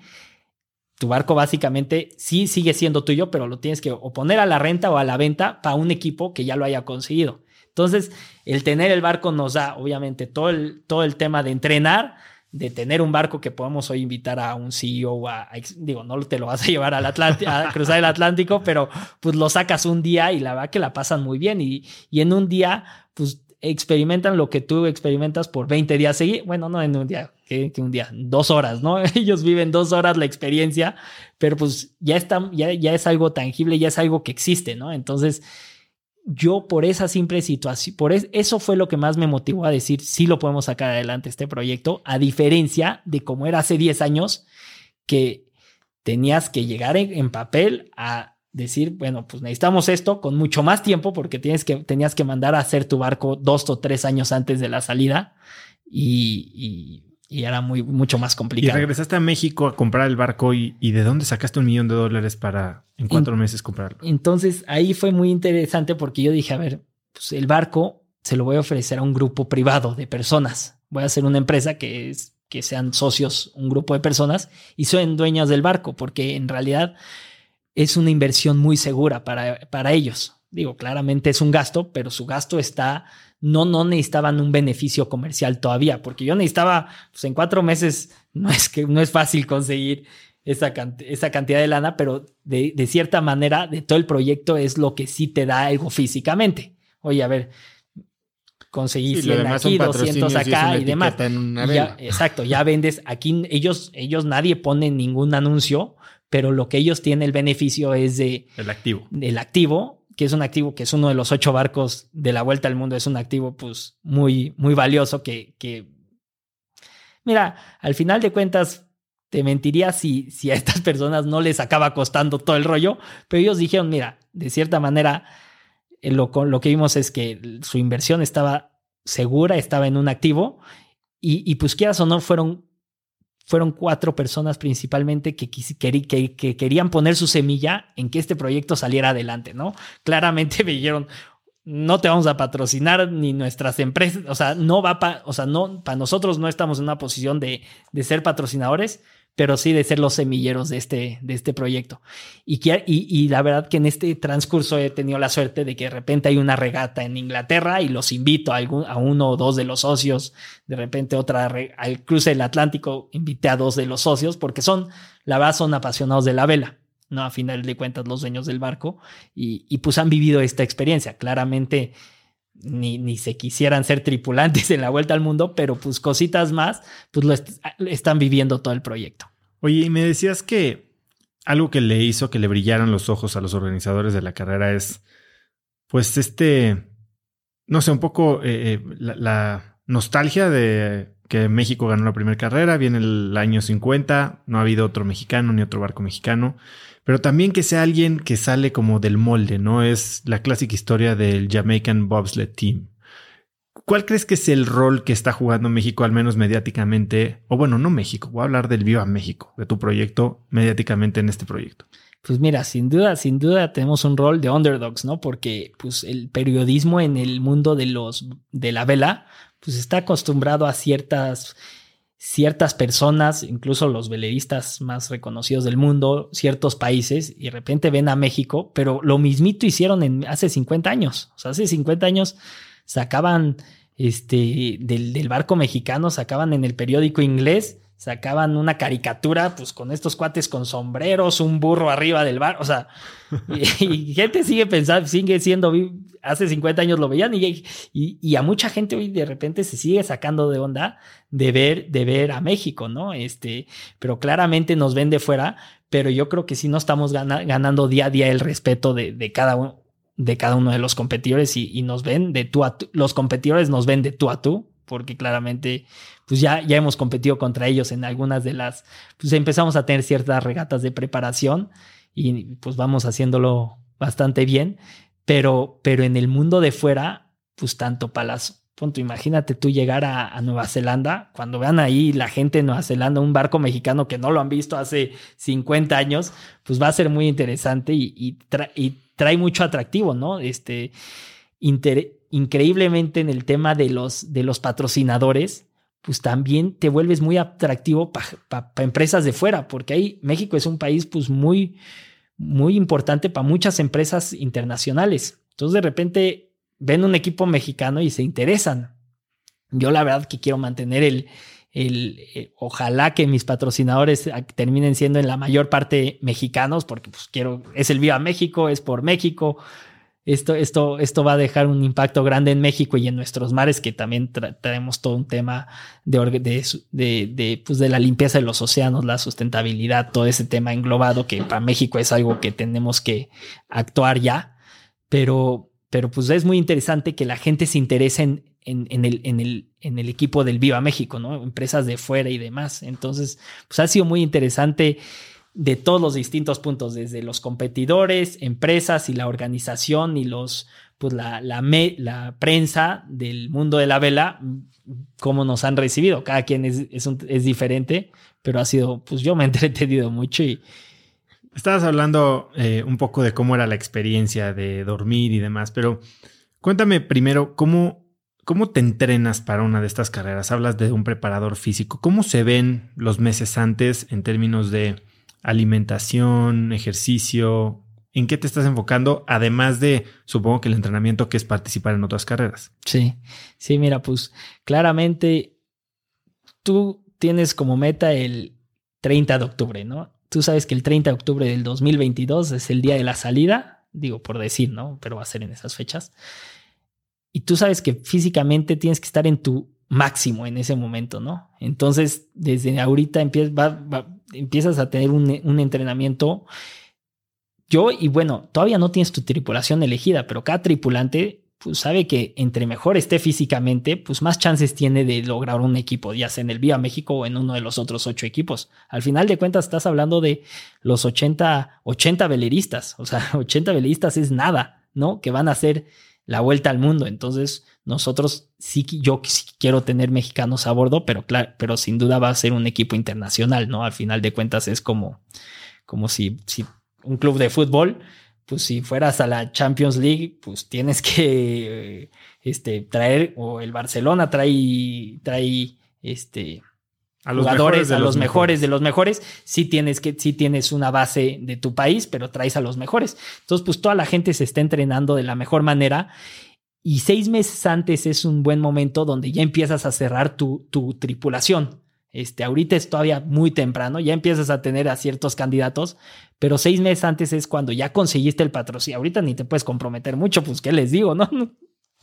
tu barco básicamente sí sigue siendo tuyo, pero lo tienes que o poner a la renta o a la venta para un equipo que ya lo haya conseguido. Entonces, el tener el barco nos da, obviamente, todo el, todo el tema de entrenar, de tener un barco que podamos hoy invitar a un CEO, a, a- digo, no te lo vas a llevar al Atlántico, a cruzar el Atlántico, pero pues lo sacas un día y la verdad que la pasan muy bien y, y en un día, pues experimentan lo que tú experimentas por 20 días seguidos. Bueno, no en un día, que, un día, dos horas, ¿no? Ellos viven dos horas la experiencia, pero pues ya está, ya, ya es algo tangible, ya es algo que existe, ¿no? Entonces, yo por esa simple situación, por es- eso fue lo que más me motivó a decir, sí lo podemos sacar adelante este proyecto, a diferencia de como era hace 10 años, que tenías que llegar en papel a decir, bueno, pues necesitamos esto con mucho más tiempo porque tienes que, tenías que mandar a hacer tu barco dos o tres años antes de la salida y, y- y era muy, mucho más Y complicado. regresaste a México a comprar el barco y, y ¿de dónde sacaste un millón de dólares para en cuatro meses comprarlo? Entonces ahí fue muy interesante porque yo dije, a ver, pues el barco se lo voy a ofrecer a un grupo privado de personas. Voy a hacer una empresa que es que sean socios, un grupo de personas y son dueñas del barco, porque en realidad es una inversión muy segura para, para ellos. Digo, claramente es un gasto, pero su gasto está, no, no necesitaban un beneficio comercial todavía, porque yo necesitaba, pues en cuatro meses no es que no es fácil conseguir esa, cant- esa cantidad de lana, pero de, de cierta manera, de todo el proyecto es lo que sí te da algo físicamente. Oye, a ver, conseguí 100 aquí, 200 acá y demás. Y ya- exacto, ya vendes. Aquí ellos, ellos nadie pone ningún anuncio, pero lo que ellos tienen el beneficio es de El activo. del activo, que es un activo que es uno de los ocho barcos de la vuelta al mundo, es un activo pues muy, muy valioso que, que mira, al final de cuentas te mentiría si, si a estas personas no les acaba costando todo el rollo, pero ellos dijeron, mira, de cierta manera, eh, lo, lo que vimos es que su inversión estaba segura, estaba en un activo, y, y pues quieras o no, fueron, fueron cuatro personas principalmente que, que, que, querían poner su semilla en que este proyecto saliera adelante, ¿no? Claramente me dijeron, no te vamos a patrocinar ni nuestras empresas, o sea, no va para, o sea, no, para nosotros no estamos en una posición de, de ser patrocinadores, pero sí de ser los semilleros de este, de este proyecto. Y, y, la verdad que en este transcurso he tenido la suerte de que de repente hay una regata en Inglaterra y los invito a, algún, a uno o dos de los socios, de repente otra, al cruce del Atlántico invité a dos de los socios porque son, la verdad, son apasionados de la vela. ¿no? A final de cuentas, los dueños del barco y, y pues han vivido esta experiencia. Claramente, ni, ni, se quisieran ser tripulantes en la vuelta al mundo, pero pues cositas más, pues lo están viviendo todo el proyecto. Oye, y me decías que algo que le hizo que le brillaran los ojos a los organizadores de la carrera es, pues, este, no sé, un poco eh, eh, la, la, nostalgia de que México ganó la primera carrera, viene el año 50, no ha habido otro mexicano ni otro barco mexicano, pero también que sea alguien que sale como del molde, ¿no? Es la clásica historia del Jamaican Bobsled Team. ¿Cuál crees que es el rol que está jugando México, al menos mediáticamente? O bueno, no México, voy a hablar del Viva México, de tu proyecto mediáticamente en este proyecto. Pues mira, sin duda, sin duda tenemos un rol de underdogs, ¿no? Porque pues el periodismo en el mundo de los de la vela, pues está acostumbrado a ciertas ciertas personas, incluso los veleristas más reconocidos del mundo, ciertos países, y de repente ven a México, pero lo mismito hicieron en hace 50 años. O sea, hace 50 años sacaban este, del, del barco mexicano, sacaban en el periódico inglés sacaban una caricatura, pues con estos cuates con sombreros, un burro arriba del bar, o sea, y, gente sigue pensando, sigue siendo, hace 50 años lo veían y, y, a mucha gente hoy de repente se sigue sacando de onda de ver, de ver a México, ¿no? Este, pero claramente nos ven de fuera, pero yo creo que sí no estamos ganando día a día el respeto de, de cada uno de cada uno de los competidores y, y nos ven de tú a tú, los competidores nos ven de tú a tú, porque claramente pues ya, ya hemos competido contra ellos en algunas de las, pues empezamos a tener ciertas regatas de preparación y pues vamos haciéndolo bastante bien, pero, pero en el mundo de fuera, pues tanto las, punto, imagínate tú llegar a, Nueva Zelanda, cuando vean ahí la gente de Nueva Zelanda, un barco mexicano que no lo han visto hace 50 años, pues va a ser muy interesante y, y, trae mucho atractivo, ¿no? Este, increíblemente en el tema de los, de los patrocinadores, pues también te vuelves muy atractivo para empresas de fuera, porque ahí México es un país pues muy, muy importante para muchas empresas internacionales. Entonces de repente ven un equipo mexicano y se interesan. Yo la verdad que quiero mantener el, el eh, ojalá que mis patrocinadores terminen siendo en la mayor parte mexicanos, porque pues quiero, es el Viva México, es por México, esto, esto, esto va a dejar un impacto grande en México y en nuestros mares, que también traemos todo un tema de, de, de, pues de la limpieza de los océanos, la sustentabilidad, todo ese tema englobado que para México es algo que tenemos que actuar ya. Pero, pero pues es muy interesante que la gente se interese en, en, en, el, en, el, en el equipo del Viva México, ¿no? Empresas de fuera y demás. Entonces, pues ha sido muy interesante de todos los distintos puntos, desde los competidores, empresas y la organización y los, pues la, la, prensa del mundo de la vela, cómo nos han recibido. Cada quien es, es, es, diferente, pero ha sido, pues yo me he entretenido mucho y... Estabas hablando eh, un poco de cómo era la experiencia de dormir y demás, pero cuéntame primero cómo, cómo te entrenas para una de estas carreras. Hablas de un preparador físico. ¿Cómo se ven los meses antes en términos de alimentación, ejercicio? ¿En qué te estás enfocando? Además de, supongo que el entrenamiento que es participar en otras carreras. Sí, sí, mira, pues claramente tú tienes como meta el 30 de octubre, ¿no? Tú sabes que el 30 de octubre del 2022 es el día de la salida, digo por decir, ¿no? Pero va a ser en esas fechas. Y tú sabes que físicamente tienes que estar en tu máximo en ese momento, ¿no? Entonces, desde ahorita empiezas, empiezas a tener un, entrenamiento. Yo, y bueno, todavía no tienes tu tripulación elegida, pero cada tripulante pues sabe que entre mejor esté físicamente, pues más chances tiene de lograr un equipo, ya sea en el Viva México o en uno de los otros ocho equipos. Al final de cuentas estás hablando de los 80, 80 veleristas, o sea, 80 veleristas es nada, ¿no? Que van a hacer la vuelta al mundo. Entonces, nosotros sí, yo sí quiero tener mexicanos a bordo, pero claro, pero sin duda va a ser un equipo internacional, ¿no? Al final de cuentas es como, como si, si un club de fútbol, pues si fueras a la Champions League, pues tienes que este, traer, o el Barcelona trae, trae este, a los jugadores, a los, mejores, de los mejores, sí tienes que, sí tienes una base de tu país, pero traes a los mejores. Entonces, pues toda la gente se está entrenando de la mejor manera. Y seis meses antes es un buen momento donde ya empiezas a cerrar tu, tu tripulación. Este, ahorita es todavía muy temprano, ya empiezas a tener a ciertos candidatos, pero seis meses antes es cuando ya conseguiste el patrocinio. Ahorita ni te puedes comprometer mucho, pues, ¿qué les digo? No,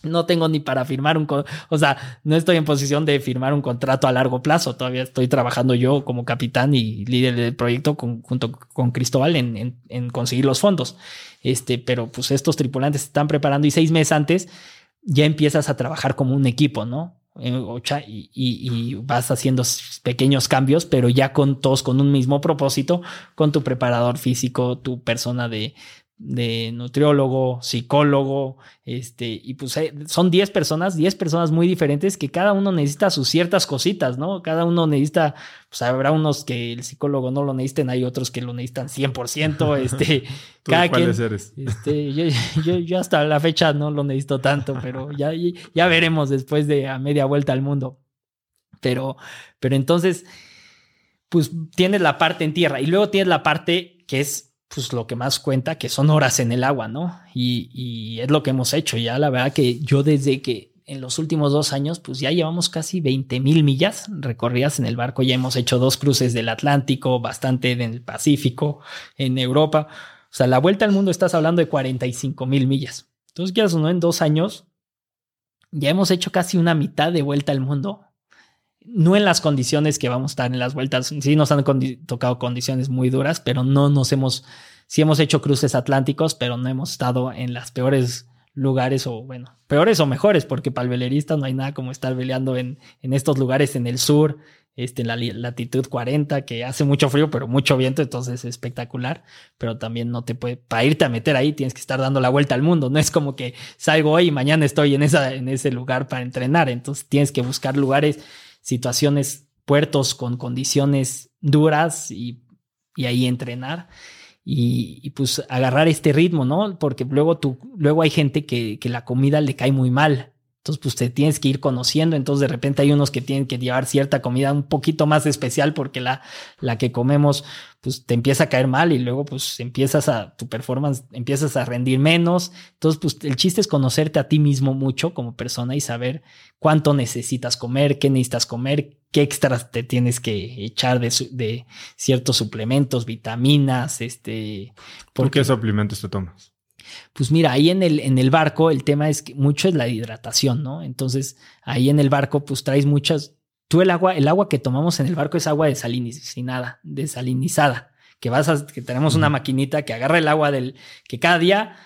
no tengo ni para firmar un, o sea, no estoy en posición de firmar un contrato a largo plazo. Todavía estoy trabajando yo como capitán y líder del proyecto junto con Cristóbal en, en, conseguir los fondos. Este, pero pues estos tripulantes están preparando y seis meses antes ya empiezas a trabajar como un equipo, ¿no? Y, y, vas haciendo pequeños cambios, pero ya con todos con un mismo propósito, con tu preparador físico, tu persona de, de nutriólogo, psicólogo, este, y pues eh, son 10 personas, 10 personas muy diferentes que cada uno necesita sus ciertas cositas, ¿no? Cada uno necesita, pues habrá unos que el psicólogo no lo necesiten, hay otros que lo necesitan 100%, este, cada quien, este, yo, yo, hasta la fecha no lo necesito tanto, pero ya, ya veremos después de a media vuelta al mundo. Pero, pero entonces, pues tienes la parte en tierra y luego tienes la parte que es pues lo que más cuenta, que son horas en el agua, ¿no? Y, es lo que hemos hecho ya. La verdad que yo desde que en los últimos dos años, pues ya llevamos casi 20 mil millas recorridas en el barco. Ya hemos hecho dos cruces del Atlántico, bastante en el Pacífico, en Europa. O sea, la vuelta al mundo estás hablando de 45 mil millas. Entonces, ya no, en dos años ya hemos hecho casi una mitad de vuelta al mundo no en las condiciones que vamos a estar en las vueltas. Sí nos han tocado condiciones muy duras, pero no nos hemos, sí hemos hecho cruces atlánticos, pero no hemos estado en las peores lugares o bueno, peores o mejores, porque para el velerista no hay nada como estar veleando en, en estos lugares en el sur, este, en la latitud 40, que hace mucho frío, pero mucho viento, entonces es espectacular, pero también no te puede, para irte a meter ahí tienes que estar dando la vuelta al mundo, no es como que salgo hoy y mañana estoy en, esa, en ese lugar para entrenar, entonces tienes que buscar lugares situaciones, puertos con condiciones duras y, ahí entrenar. Y, pues agarrar este ritmo, ¿no? Porque luego tú, luego hay gente que, que, la comida le cae muy mal. Entonces, pues te tienes que ir conociendo. Entonces, de repente hay unos que tienen que llevar cierta comida un poquito más especial porque la, la que comemos, pues te empieza a caer mal y luego, pues empiezas a, tu performance, empiezas a rendir menos. Entonces, pues el chiste es conocerte a ti mismo mucho como persona y saber cuánto necesitas comer, qué necesitas comer, qué extras te tienes que echar de, de ciertos suplementos, vitaminas, este. ¿Por qué suplementos te tomas? Pues mira, ahí en el, en el barco el tema es que mucho es la hidratación, ¿no? Entonces, ahí en el barco, pues traes muchas. Tú el agua, el agua que tomamos en el barco es agua desalinizada, desalinizada, que vas a, que tenemos una maquinita que agarra el agua del, que cada día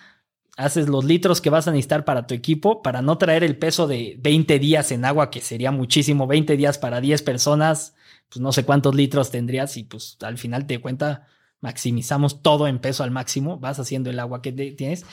haces los litros que vas a necesitar para tu equipo para no traer el peso de 20 días en agua, que sería muchísimo, 20 días para 10 personas, pues no sé cuántos litros tendrías y pues al final te cuenta, maximizamos todo en peso al máximo, vas haciendo el agua que tienes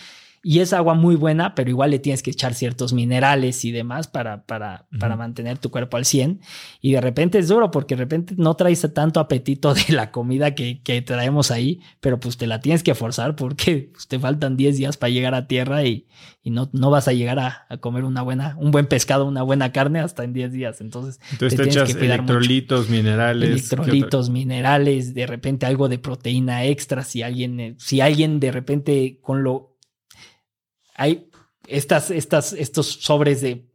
y es agua muy buena, pero igual le tienes que echar ciertos minerales y demás para, para, para mantener tu cuerpo al 100. Y de repente es duro porque de repente no traes tanto apetito de la comida que, que traemos ahí, pero pues te la tienes que forzar porque pues, te faltan 10 días para llegar a tierra y, y no, no vas a llegar a, a, comer una buena, un buen pescado, una buena carne hasta en 10 días. Entonces, Entonces te, echas electrolitos, minerales. Electrolitos, minerales, de repente algo de proteína extra. Si alguien, si alguien de repente con lo hay estas, estas, estos sobres de,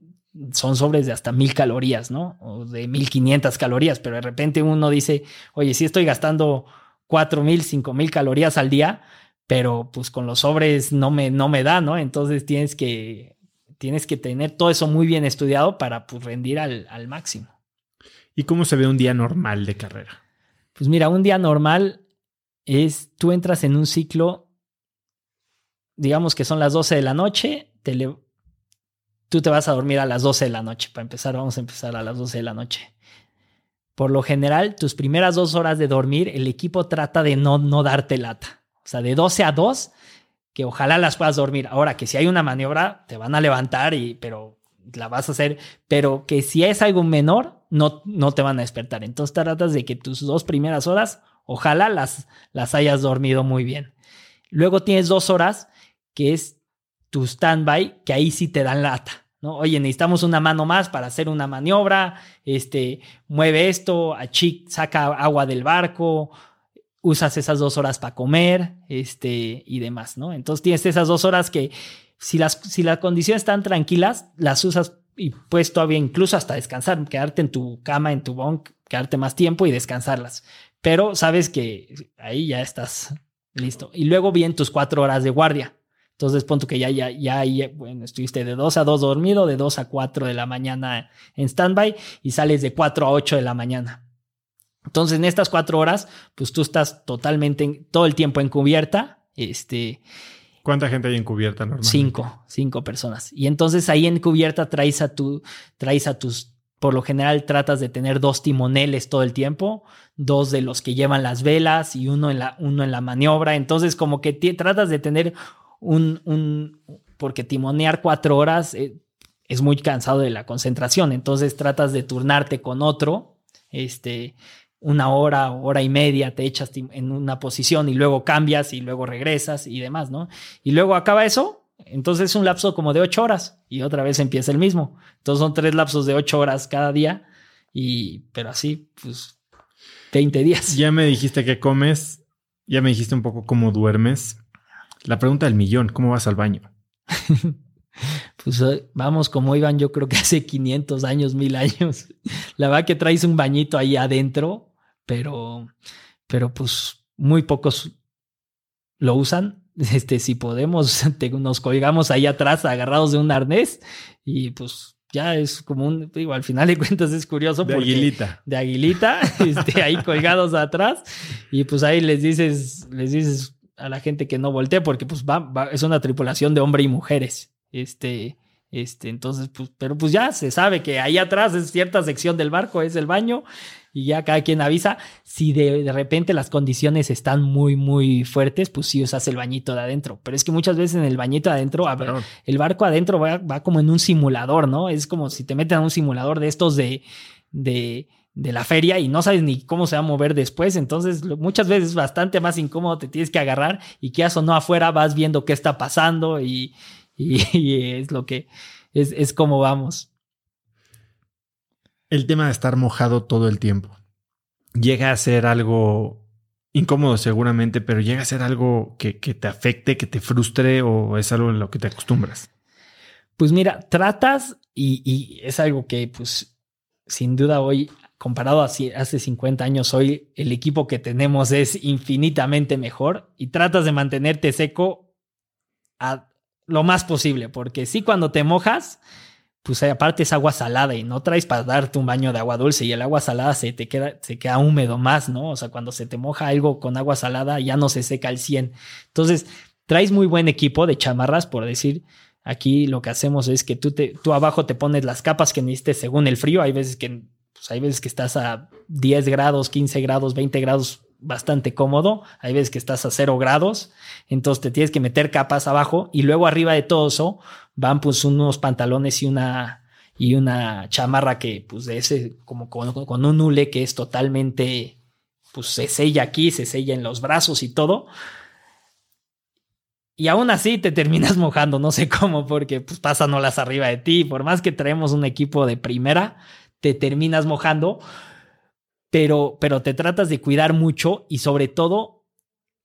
son sobres de hasta mil calorías, ¿no? O de mil quinientas calorías, pero de repente uno dice, oye, sí estoy gastando cuatro mil, cinco mil calorías al día, pero pues con los sobres no me, no me da, ¿no? Entonces tienes que, tienes que tener todo eso muy bien estudiado para pues, rendir al, al máximo. ¿Y cómo se ve un día normal de carrera? Pues mira, un día normal es, tú entras en un ciclo digamos que son las 12 de la noche, tú te vas a dormir a las 12 de la noche. Para empezar, vamos a empezar a las 12 de la noche. Por lo general, tus primeras dos horas de dormir, el equipo trata de no, no darte lata. O sea, de 12 a 2, que ojalá las puedas dormir. Ahora, que si hay una maniobra, te van a levantar, y, pero la vas a hacer. Pero que si es algo menor, no, no te van a despertar. Entonces tratas de que tus dos primeras horas, ojalá las, las hayas dormido muy bien. Luego tienes dos horas, que es tu standby, que ahí sí te dan lata. ¿no? Oye, necesitamos una mano más para hacer una maniobra, este, mueve esto, achic, saca agua del barco, usas esas dos horas para comer, este, y demás, ¿no? Entonces tienes esas dos horas que si las, si las condiciones están tranquilas, las usas y puedes todavía incluso hasta descansar, quedarte en tu cama, en tu bunk, quedarte más tiempo y descansarlas. Pero sabes que ahí ya estás listo. Y luego vienen tus cuatro horas de guardia. Entonces, punto que ya, ya, ya, ya, bueno, estuviste de 2 a 2 dormido, de 2 a 4 de la mañana en standby y sales de 4 a 8 de la mañana. Entonces, en estas cuatro horas, pues tú estás totalmente, todo el tiempo encubierta. Este. ¿Cuánta gente hay encubierta normalmente? Cinco, cinco personas. Y entonces ahí encubierta traes a tu, traes a tus, por lo general tratas de tener dos timoneles todo el tiempo, dos de los que llevan las velas y uno en la, uno en la maniobra. Entonces, como que tratas de tener un, un, porque timonear cuatro horas eh, es muy cansado de la concentración. Entonces tratas de turnarte con otro, este, una hora, hora y media te echas en una posición y luego cambias y luego regresas y demás, ¿no? Y luego acaba eso, entonces es un lapso como de ocho horas y otra vez empieza el mismo. Entonces son tres lapsos de ocho horas cada día y, pero así, pues, 20 días. Ya me dijiste que comes, ya me dijiste un poco cómo duermes. La pregunta del millón, ¿cómo vas al baño? pues eh, vamos como iban yo creo que hace 500 años, mil años. La verdad que traes un bañito ahí adentro, pero, pero pues muy pocos lo usan. Este, si podemos, nos colgamos ahí atrás agarrados de un arnés y pues ya es como un, digo, al final de cuentas es curioso. De aguilita. De aguilita, este, ahí colgados atrás y pues ahí les dices, les dices a la gente que no voltee porque pues va, es una tripulación de hombre y mujeres. Este, este, entonces, pues, pero pues ya se sabe que ahí atrás es cierta sección del barco, es el baño, y ya cada quien avisa. Si de, de, repente las condiciones están muy, muy fuertes, pues sí usas el bañito de adentro. Pero es que muchas veces en el bañito de adentro, el barco adentro va, va, como en un simulador, ¿no? Es como si te meten a un simulador de estos de, de, de la feria y no sabes ni cómo se va a mover después. Entonces, muchas veces es bastante más incómodo, te tienes que agarrar y que o no afuera vas viendo qué está pasando y, y, es lo que es, es como vamos. El tema de estar mojado todo el tiempo llega a ser algo incómodo seguramente, pero llega a ser algo que, que te afecte, que te frustre o es algo en lo que te acostumbras. Pues mira, tratas y, y es algo que pues sin duda hoy comparado a hace 50 años, hoy el equipo que tenemos es infinitamente mejor y tratas de mantenerte seco a lo más posible, porque si cuando te mojas, pues aparte es agua salada y no traes para darte un baño de agua dulce y el agua salada se te queda, se queda húmedo más, ¿no? O sea, cuando se te moja algo con agua salada ya no se seca al 100. Entonces, traes muy buen equipo de chamarras, por decir, aquí lo que hacemos es que tú, te, tú abajo te pones las capas que necesites según el frío, hay veces que, pues hay veces que estás a 10 grados, 15 grados, 20 grados bastante cómodo. Hay veces que estás a cero grados, entonces te tienes que meter capas abajo y luego arriba de todo eso van pues unos pantalones y una y una chamarra que pues de ese como con, un hule que es totalmente pues se sella aquí, se sella en los brazos y todo. Y aún así te terminas mojando, no sé cómo, porque pues pasan olas arriba de ti. Por más que traemos un equipo de primera, te terminas mojando pero, pero te tratas de cuidar mucho y sobre todo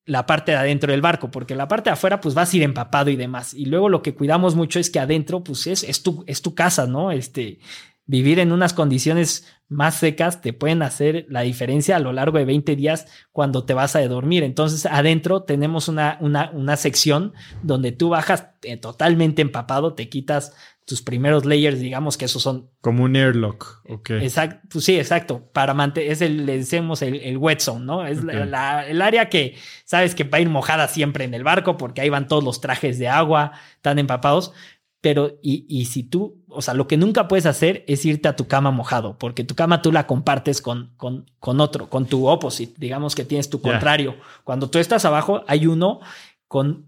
la parte de adentro del barco, porque la parte de afuera pues vas a ir empapado y demás. Y luego lo que cuidamos mucho es que adentro pues es, es, tu, es tu casa, ¿no? Este, vivir en unas condiciones más secas te pueden hacer la diferencia a lo largo de 20 días cuando te vas a dormir. Entonces, adentro tenemos una, una, una sección donde tú bajas eh, totalmente empapado, te quitas tus primeros layers, digamos que esos son. Como un airlock, ok. Exacto, pues sí, exacto. Para mantener, es el, le decimos el, el wet zone, ¿no? Es la, el área que sabes que va a ir mojada siempre en el barco porque ahí van todos los trajes de agua, tan empapados. pero y, y, si tú, o sea, lo que nunca puedes hacer es irte a tu cama mojado, porque tu cama tú la compartes con, con, con otro, con tu opposite, digamos que tienes tu contrario. Cuando tú estás abajo, hay uno con,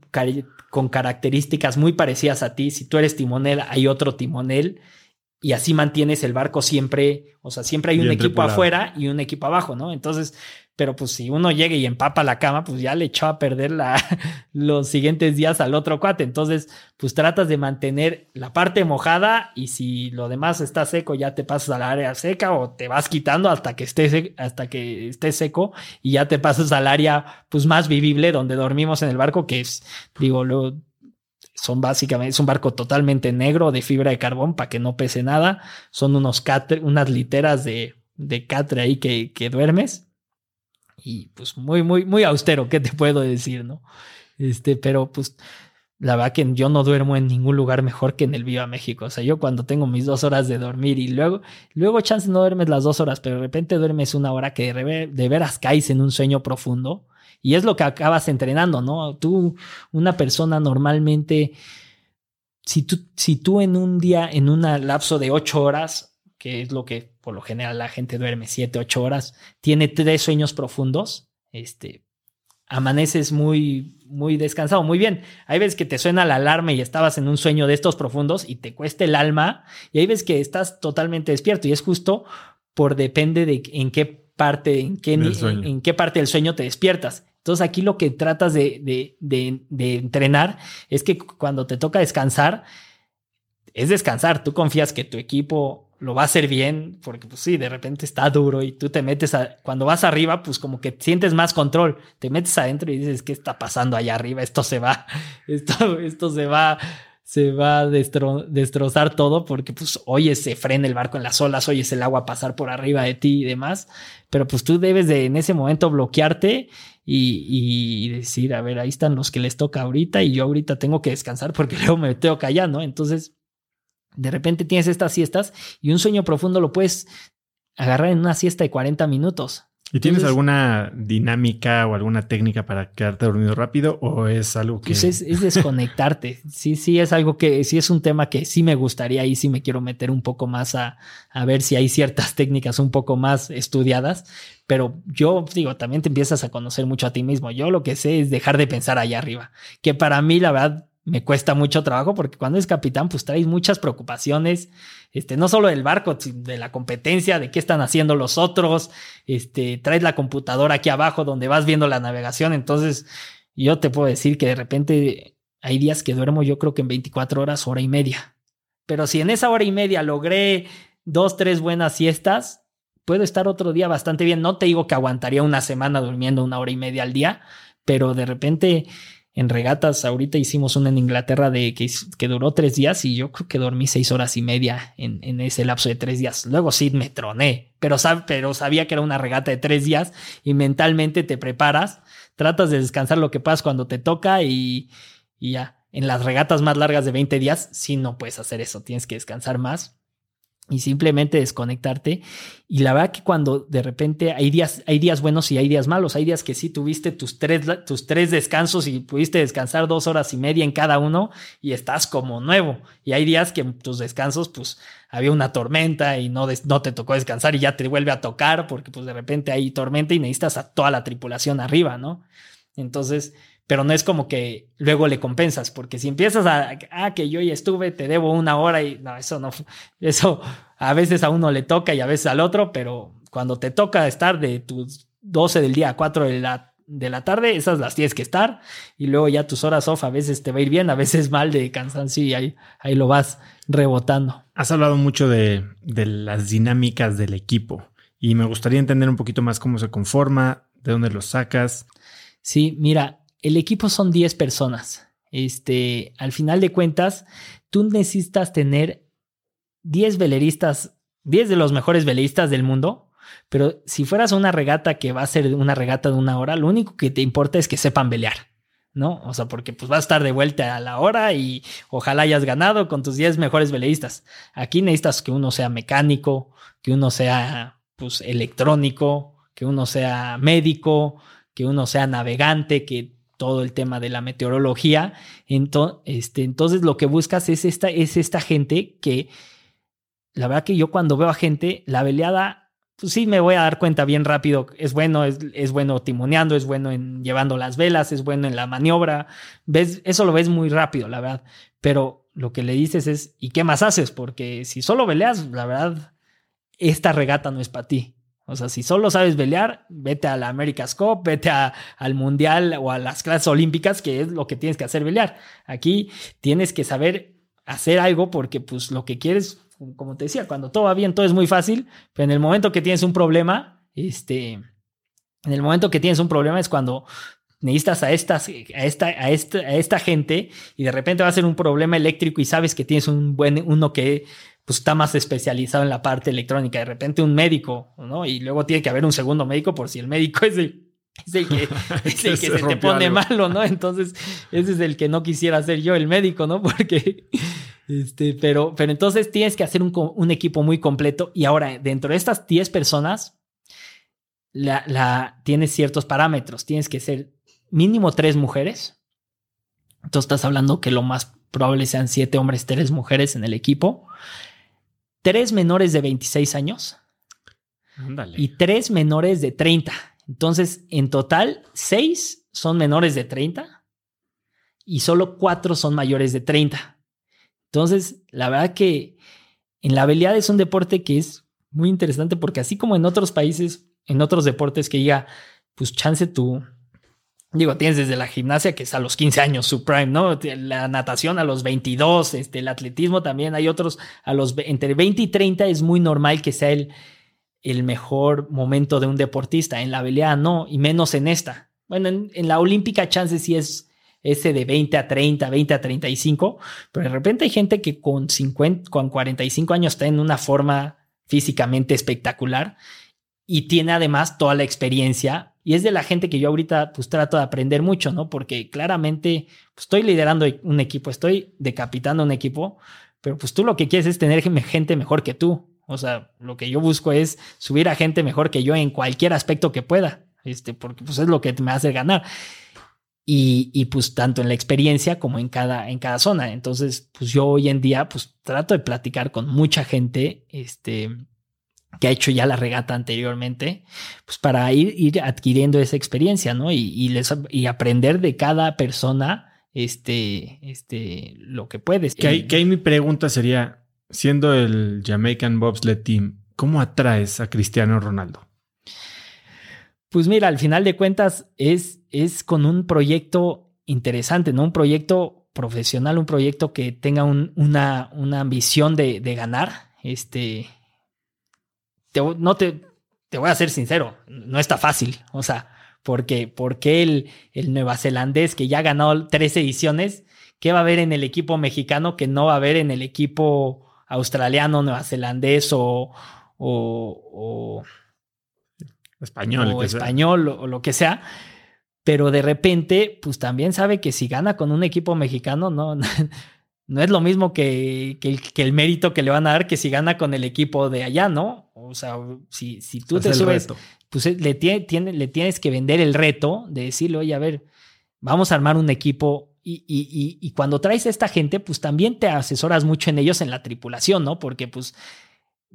con características muy parecidas a ti. Si tú eres timonel, hay otro timonel y así mantienes el barco siempre, o sea, siempre hay un equipo afuera y un equipo abajo, ¿no? Entonces, pero pues si uno llega y empapa la cama, pues ya le echó a perder la, los siguientes días al otro cuate. Entonces, pues tratas de mantener la parte mojada y si lo demás está seco, ya te pasas al área seca o te vas quitando hasta que esté, hasta que esté seco y ya te pasas al área pues más vivible donde dormimos en el barco, que es, digo, lo, son básicamente, es un barco totalmente negro de fibra de carbón para que no pese nada. Son unos catre, unas literas de, de catre ahí que, que duermes y pues muy, muy, muy austero, ¿qué te puedo decir, no? Este, pero pues la verdad que yo no duermo en ningún lugar mejor que en el Viva México. O sea, yo cuando tengo mis dos horas de dormir y luego, luego chance no duermes las dos horas, pero de repente duermes una hora que de, veras caes en un sueño profundo y es lo que acabas entrenando, ¿no? Tú, una persona normalmente, si tú, si tú en un día, en un lapso de ocho horas, que es lo que por lo general la gente duerme 7, 8 horas, tiene tres sueños profundos, este, amaneces muy, muy descansado, muy bien. Hay veces que te suena la alarma y estabas en un sueño de estos profundos y te cuesta el alma, y hay veces que estás totalmente despierto y es justo por depende de en qué parte, en qué, en, qué parte del sueño te despiertas. Entonces aquí lo que tratas de, de, de, de entrenar es que cuando te toca descansar, es descansar. Tú confías que tu equipo lo va a hacer bien, porque pues sí, de repente está duro y tú te metes a, cuando vas arriba, pues como que sientes más control, te metes adentro y dices, ¿qué está pasando allá arriba? Esto se va, esto, esto se va, se va a destrozar todo porque pues oyes, se frena el barco en las olas, oyes el agua pasar por arriba de ti y demás, pero pues tú debes de en ese momento bloquearte y, y, decir, a ver, ahí están los que les toca ahorita y yo ahorita tengo que descansar porque luego me tengo allá, ¿no? Entonces de repente tienes estas siestas y un sueño profundo lo puedes agarrar en una siesta de 40 minutos. ¿Y tienes alguna dinámica o alguna técnica para quedarte dormido rápido o es algo que... Pues es, desconectarte. sí, sí, es algo que sí es un tema que sí me gustaría y sí me quiero meter un poco más a, a ver si hay ciertas técnicas un poco más estudiadas. Pero yo digo, también te empiezas a conocer mucho a ti mismo. Yo lo que sé es dejar de pensar allá arriba, que para mí la verdad me cuesta mucho trabajo porque cuando es capitán, pues traes muchas preocupaciones, este, no solo del barco, de la competencia, de qué están haciendo los otros, este, traes la computadora aquí abajo donde vas viendo la navegación, entonces yo te puedo decir que de repente hay días que duermo yo creo que en 24 horas, hora y media. Pero si en esa hora y media logré dos, tres buenas siestas, puedo estar otro día bastante bien. No te digo que aguantaría una semana durmiendo una hora y media al día, pero de repente en regatas. Ahorita hicimos una en Inglaterra de que, duró tres días y yo creo que dormí seis horas y media en, ese lapso de tres días. Luego sí me troné, pero, sabía que era una regata de tres días y mentalmente te preparas, tratas de descansar lo que pasa cuando te toca y, y ya. En las regatas más largas de 20 días, sí no puedes hacer eso, tienes que descansar más y simplemente desconectarte. Y la verdad que cuando de repente hay días, hay días buenos y hay días malos, hay días que sí tuviste tus tres, tus tres descansos y pudiste descansar dos horas y media en cada uno y estás como nuevo. Y hay días que tus descansos, pues había una tormenta y no, no te tocó descansar y ya te vuelve a tocar porque pues de repente hay tormenta y necesitas a toda la tripulación arriba, ¿no? Entonces, pero no es como que luego le compensas, porque si empiezas a, ah, que yo ya estuve, te debo una hora y no, eso no, eso a veces a uno le toca y a veces al otro, pero cuando te toca estar de tus 12 del día a 4 de la, de la tarde, esas las tienes que estar y luego ya tus horas off a veces te va a ir bien, a veces mal de cansancio y ahí, ahí lo vas rebotando. Has hablado mucho de, de las dinámicas del equipo y me gustaría entender un poquito más cómo se conforma, de dónde lo sacas. Sí, mira, el equipo son 10 personas. Este, al final de cuentas, tú necesitas tener 10 veleristas, 10 de los mejores veleristas del mundo. Pero si fueras una regata que va a ser una regata de una hora, lo único que te importa es que sepan velear, ¿no? O sea, porque pues vas a estar de vuelta a la hora y ojalá hayas ganado con tus 10 mejores veleristas. Aquí necesitas que uno sea mecánico, que uno sea pues electrónico, que uno sea médico, que uno sea navegante, que todo el tema de la meteorología. Entonces, este, entonces lo que buscas es esta, es esta gente que, la verdad que yo cuando veo a gente, la veleada, pues sí me voy a dar cuenta bien rápido, es bueno, es, bueno timoneando, es bueno en llevando las velas, es bueno en la maniobra, ves, eso lo ves muy rápido, la verdad, pero lo que le dices es, ¿y qué más haces? Porque si solo veleas, la verdad, esta regata no es para ti. O sea, si solo sabes pelear, vete a la America's Cup, vete al Mundial o a las clases olímpicas, que es lo que tienes que hacer pelear. Aquí tienes que saber hacer algo porque pues lo que quieres, como te decía, cuando todo va bien, todo es muy fácil, pero en el momento que tienes un problema, este, en el momento que tienes un problema es cuando necesitas a, estas, a, esta, a, esta, a esta gente y de repente va a ser un problema eléctrico y sabes que tienes un buen, uno que pues está más especializado en la parte electrónica. De repente un médico, ¿no? Y luego tiene que haber un segundo médico por si el médico es el, que, se, te pone malo, ¿no? Entonces, ese es el que no quisiera ser yo, el médico, ¿no? Porque, este, pero, pero entonces tienes que hacer un, un equipo muy completo. Y ahora, dentro de estas 10 personas, la, la, tienes ciertos parámetros. Tienes que ser mínimo tres mujeres. Entonces estás hablando que lo más probable sean siete hombres, tres mujeres en el equipo tres menores de 26 años y tres menores de 30. Entonces, en total, seis son menores de 30 y solo cuatro son mayores de 30. Entonces, la verdad que en la habilidad es un deporte que es muy interesante porque así como en otros países, en otros deportes que diga, pues chance tú Digo, tienes desde la gimnasia, que es a los 15 años su prime, ¿no? La natación a los 22, este, el atletismo también, hay otros a los entre 20 y 30 es muy normal que sea el, el mejor momento de un deportista. En la habilidad no, y menos en esta. Bueno, en, la olímpica chance sí es ese de 20 a 30, 20 a 35, pero de repente hay gente que con 50, con 45 años está en una forma físicamente espectacular y tiene además toda la experiencia y es de la gente que yo ahorita pues trato de aprender mucho, ¿no? Porque claramente pues, estoy liderando un equipo, estoy decapitando un equipo, pero pues tú lo que quieres es tener gente mejor que tú. O sea, lo que yo busco es subir a gente mejor que yo en cualquier aspecto que pueda, este, porque pues es lo que me hace ganar. Y, y, pues tanto en la experiencia como en cada, en cada zona. Entonces, pues yo hoy en día pues trato de platicar con mucha gente, este, que ha hecho ya la regata anteriormente, pues para ir, ir adquiriendo esa experiencia, ¿no? Y, les, y aprender de cada persona este, este, lo que puedes. Que ahí, que ahí mi pregunta sería, siendo el Jamaican Bobsled Team, ¿cómo atraes a Cristiano Ronaldo? Pues mira, al final de cuentas es, es con un proyecto interesante, ¿no? Un proyecto profesional, un proyecto que tenga una, una ambición de, de ganar, este, no te, te voy a ser sincero, no está fácil. O sea, porque, porque el, el neozelandés que ya ha ganado tres ediciones, ¿qué va a haber en el equipo mexicano que no va a haber en el equipo australiano, neozelandés o, o, español, o, español o, lo que sea? Pero de repente, pues también sabe que si gana con un equipo mexicano, no, no es lo mismo que, que, el, mérito que le van a dar que si gana con el equipo de allá, ¿no? O sea, si, si tú te subes, pues eh, le, tiene, le tienes que vender el reto de decirle, oye, a ver, vamos a armar un equipo. Y, y, y, cuando traes a esta gente, pues también te asesoras mucho en ellos en la tripulación, ¿no? Porque pues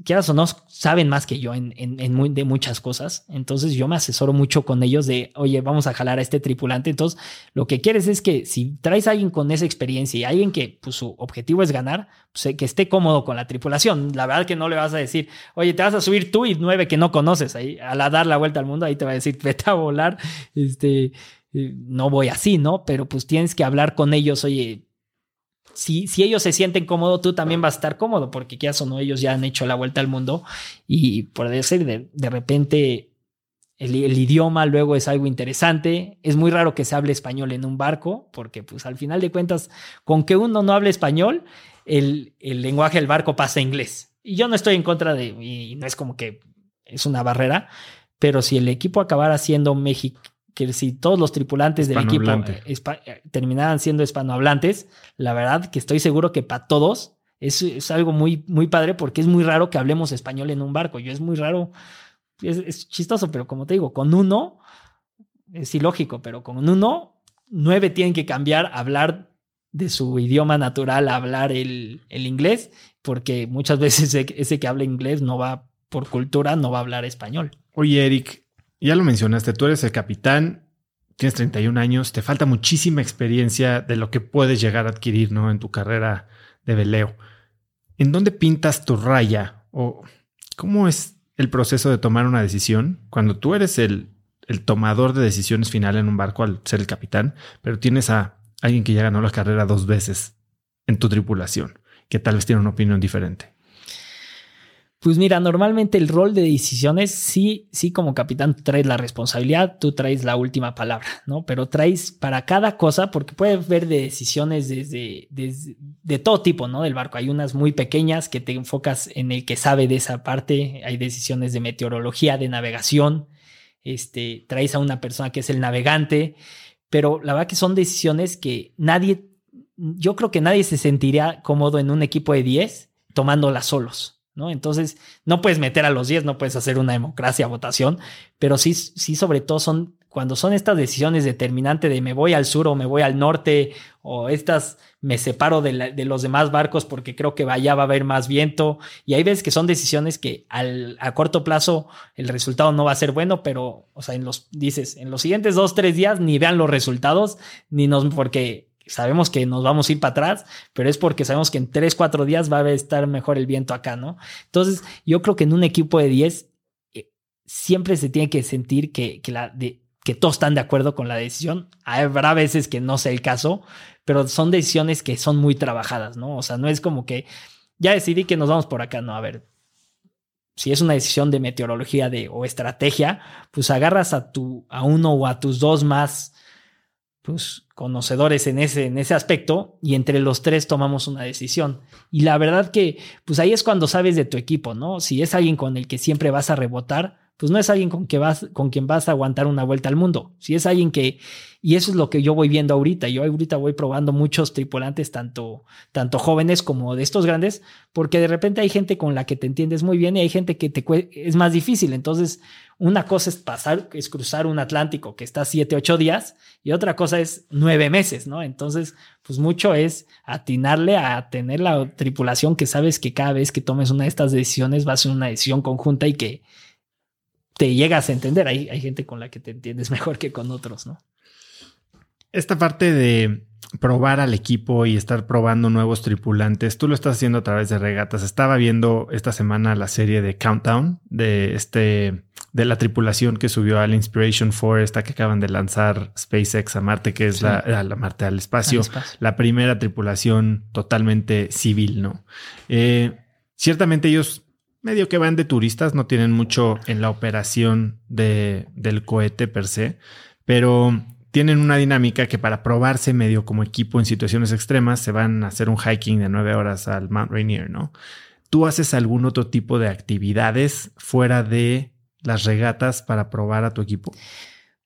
quieras o no, saben más que yo en, en, de muchas cosas. Entonces yo me asesoro mucho con ellos de, oye, vamos a jalar a este tripulante. Entonces, lo que quieres es que si traes a alguien con esa experiencia y alguien que pues, su objetivo es ganar, pues, que esté cómodo con la tripulación. La verdad que no le vas a decir, oye, te vas a subir tú y nueve que no conoces. Ahí, a la dar la vuelta al mundo, ahí te va a decir, vete a volar. Este, eh, no voy así, ¿no? Pero pues tienes que hablar con ellos, oye, si, si ellos se sienten cómodos, tú también vas a estar cómodo, porque qué o no, ellos ya han hecho la vuelta al mundo y por decir, de, de repente el, idioma luego es algo interesante. Es muy raro que se hable español en un barco, porque pues al final de cuentas, con que uno no hable español, el, el lenguaje del barco pasa a inglés. Y yo no estoy en contra de, y no es como que es una barrera, pero si el equipo acabara siendo México, que si todos los tripulantes del equipo eh, eh, terminaran siendo hispanohablantes, la verdad que estoy seguro que para todos es, es, algo muy, muy padre porque es muy raro que hablemos español en un barco. Yo es muy raro, es, chistoso, pero como te digo, con uno es ilógico, pero con uno nueve tienen que cambiar a hablar de su idioma natural a hablar el, el inglés, porque muchas veces ese que habla inglés no va por cultura, no va a hablar español. Oye, Eric, ya lo mencionaste, tú eres el capitán, tienes 31 años, te falta muchísima experiencia de lo que puedes llegar a adquirir ¿no? en tu carrera de veleo. ¿En dónde pintas tu raya? ¿O cómo es el proceso de tomar una decisión cuando tú eres el, el tomador de decisiones final en un barco al ser el capitán, pero tienes a alguien que ya ganó la carrera dos veces en tu tripulación, que tal vez tiene una opinión diferente? Pues mira, normalmente el rol de decisiones, sí, sí, como capitán tú traes la responsabilidad, tú traes la última palabra, ¿no? Pero traes para cada cosa, porque puedes ver de decisiones desde, desde, de todo tipo, ¿no? Del barco. Hay unas muy pequeñas que te enfocas en el que sabe de esa parte, hay decisiones de meteorología, de navegación, este, traes a una persona que es el navegante, pero la verdad que son decisiones que nadie, yo creo que nadie se sentiría cómodo en un equipo de 10 tomándolas solos. ¿No? Entonces, no puedes meter a los 10, no puedes hacer una democracia, votación, pero sí, sí, sobre todo son cuando son estas decisiones determinantes de me voy al sur o me voy al norte o estas me separo de, de los demás barcos porque creo que allá va a haber más viento y hay veces que son decisiones que al, a corto plazo el resultado no va a ser bueno, pero, o sea, en los, dices, en los siguientes dos, tres días ni vean los resultados, ni nos, porque sabemos que nos vamos a ir para atrás, pero es porque sabemos que en 3, 4 días va a estar mejor el viento acá, ¿no? Entonces, yo creo que en un equipo de 10 eh, siempre se tiene que sentir que, que, todos están de acuerdo con la decisión. Habrá veces que no sea el caso, pero son decisiones que son muy trabajadas, ¿no? O sea, no es como que ya decidí que nos vamos por acá, no, a ver. Si es una decisión de meteorología o estrategia, pues agarras a, tu, a uno o a tus dos más pues, conocedores en ese, en ese aspecto y entre los tres tomamos una decisión. Y la verdad que, pues ahí es cuando sabes de tu equipo, ¿no? Si es alguien con el que siempre vas a rebotar, pues no es alguien con, que vas, con quien vas a aguantar una vuelta al mundo. Si es alguien que, y eso es lo que yo voy viendo ahorita, yo ahorita voy probando muchos tripulantes, tanto, tanto jóvenes como de estos grandes, porque de repente hay gente con la que te entiendes muy bien y hay gente que te es más difícil. Entonces, una cosa es pasar, es cruzar un Atlántico que está siete, ocho días y otra cosa es nueve meses, ¿no? Entonces, pues mucho es atinarle a tener la tripulación que sabes que cada vez que tomes una de estas decisiones va a ser una decisión conjunta y que te llegas a entender. Hay, hay gente con la que te entiendes mejor que con otros, ¿no? Esta parte de probar al equipo y estar probando nuevos tripulantes, tú lo estás haciendo a través de regatas. Estaba viendo esta semana la serie de Countdown de este de la tripulación que subió al Inspiration 4, esta que acaban de lanzar SpaceX a Marte, que es la, la, Marte al espacio, la primera tripulación totalmente civil, ¿no? Eh, ciertamente ellos medio que van de turistas, no tienen mucho en la operación de, del cohete per se, pero tienen una dinámica que para probarse medio como equipo en situaciones extremas se van a hacer un hiking de nueve horas al Mount Rainier, ¿no? ¿Tú haces algún otro tipo de actividades fuera de las regatas para probar a tu equipo?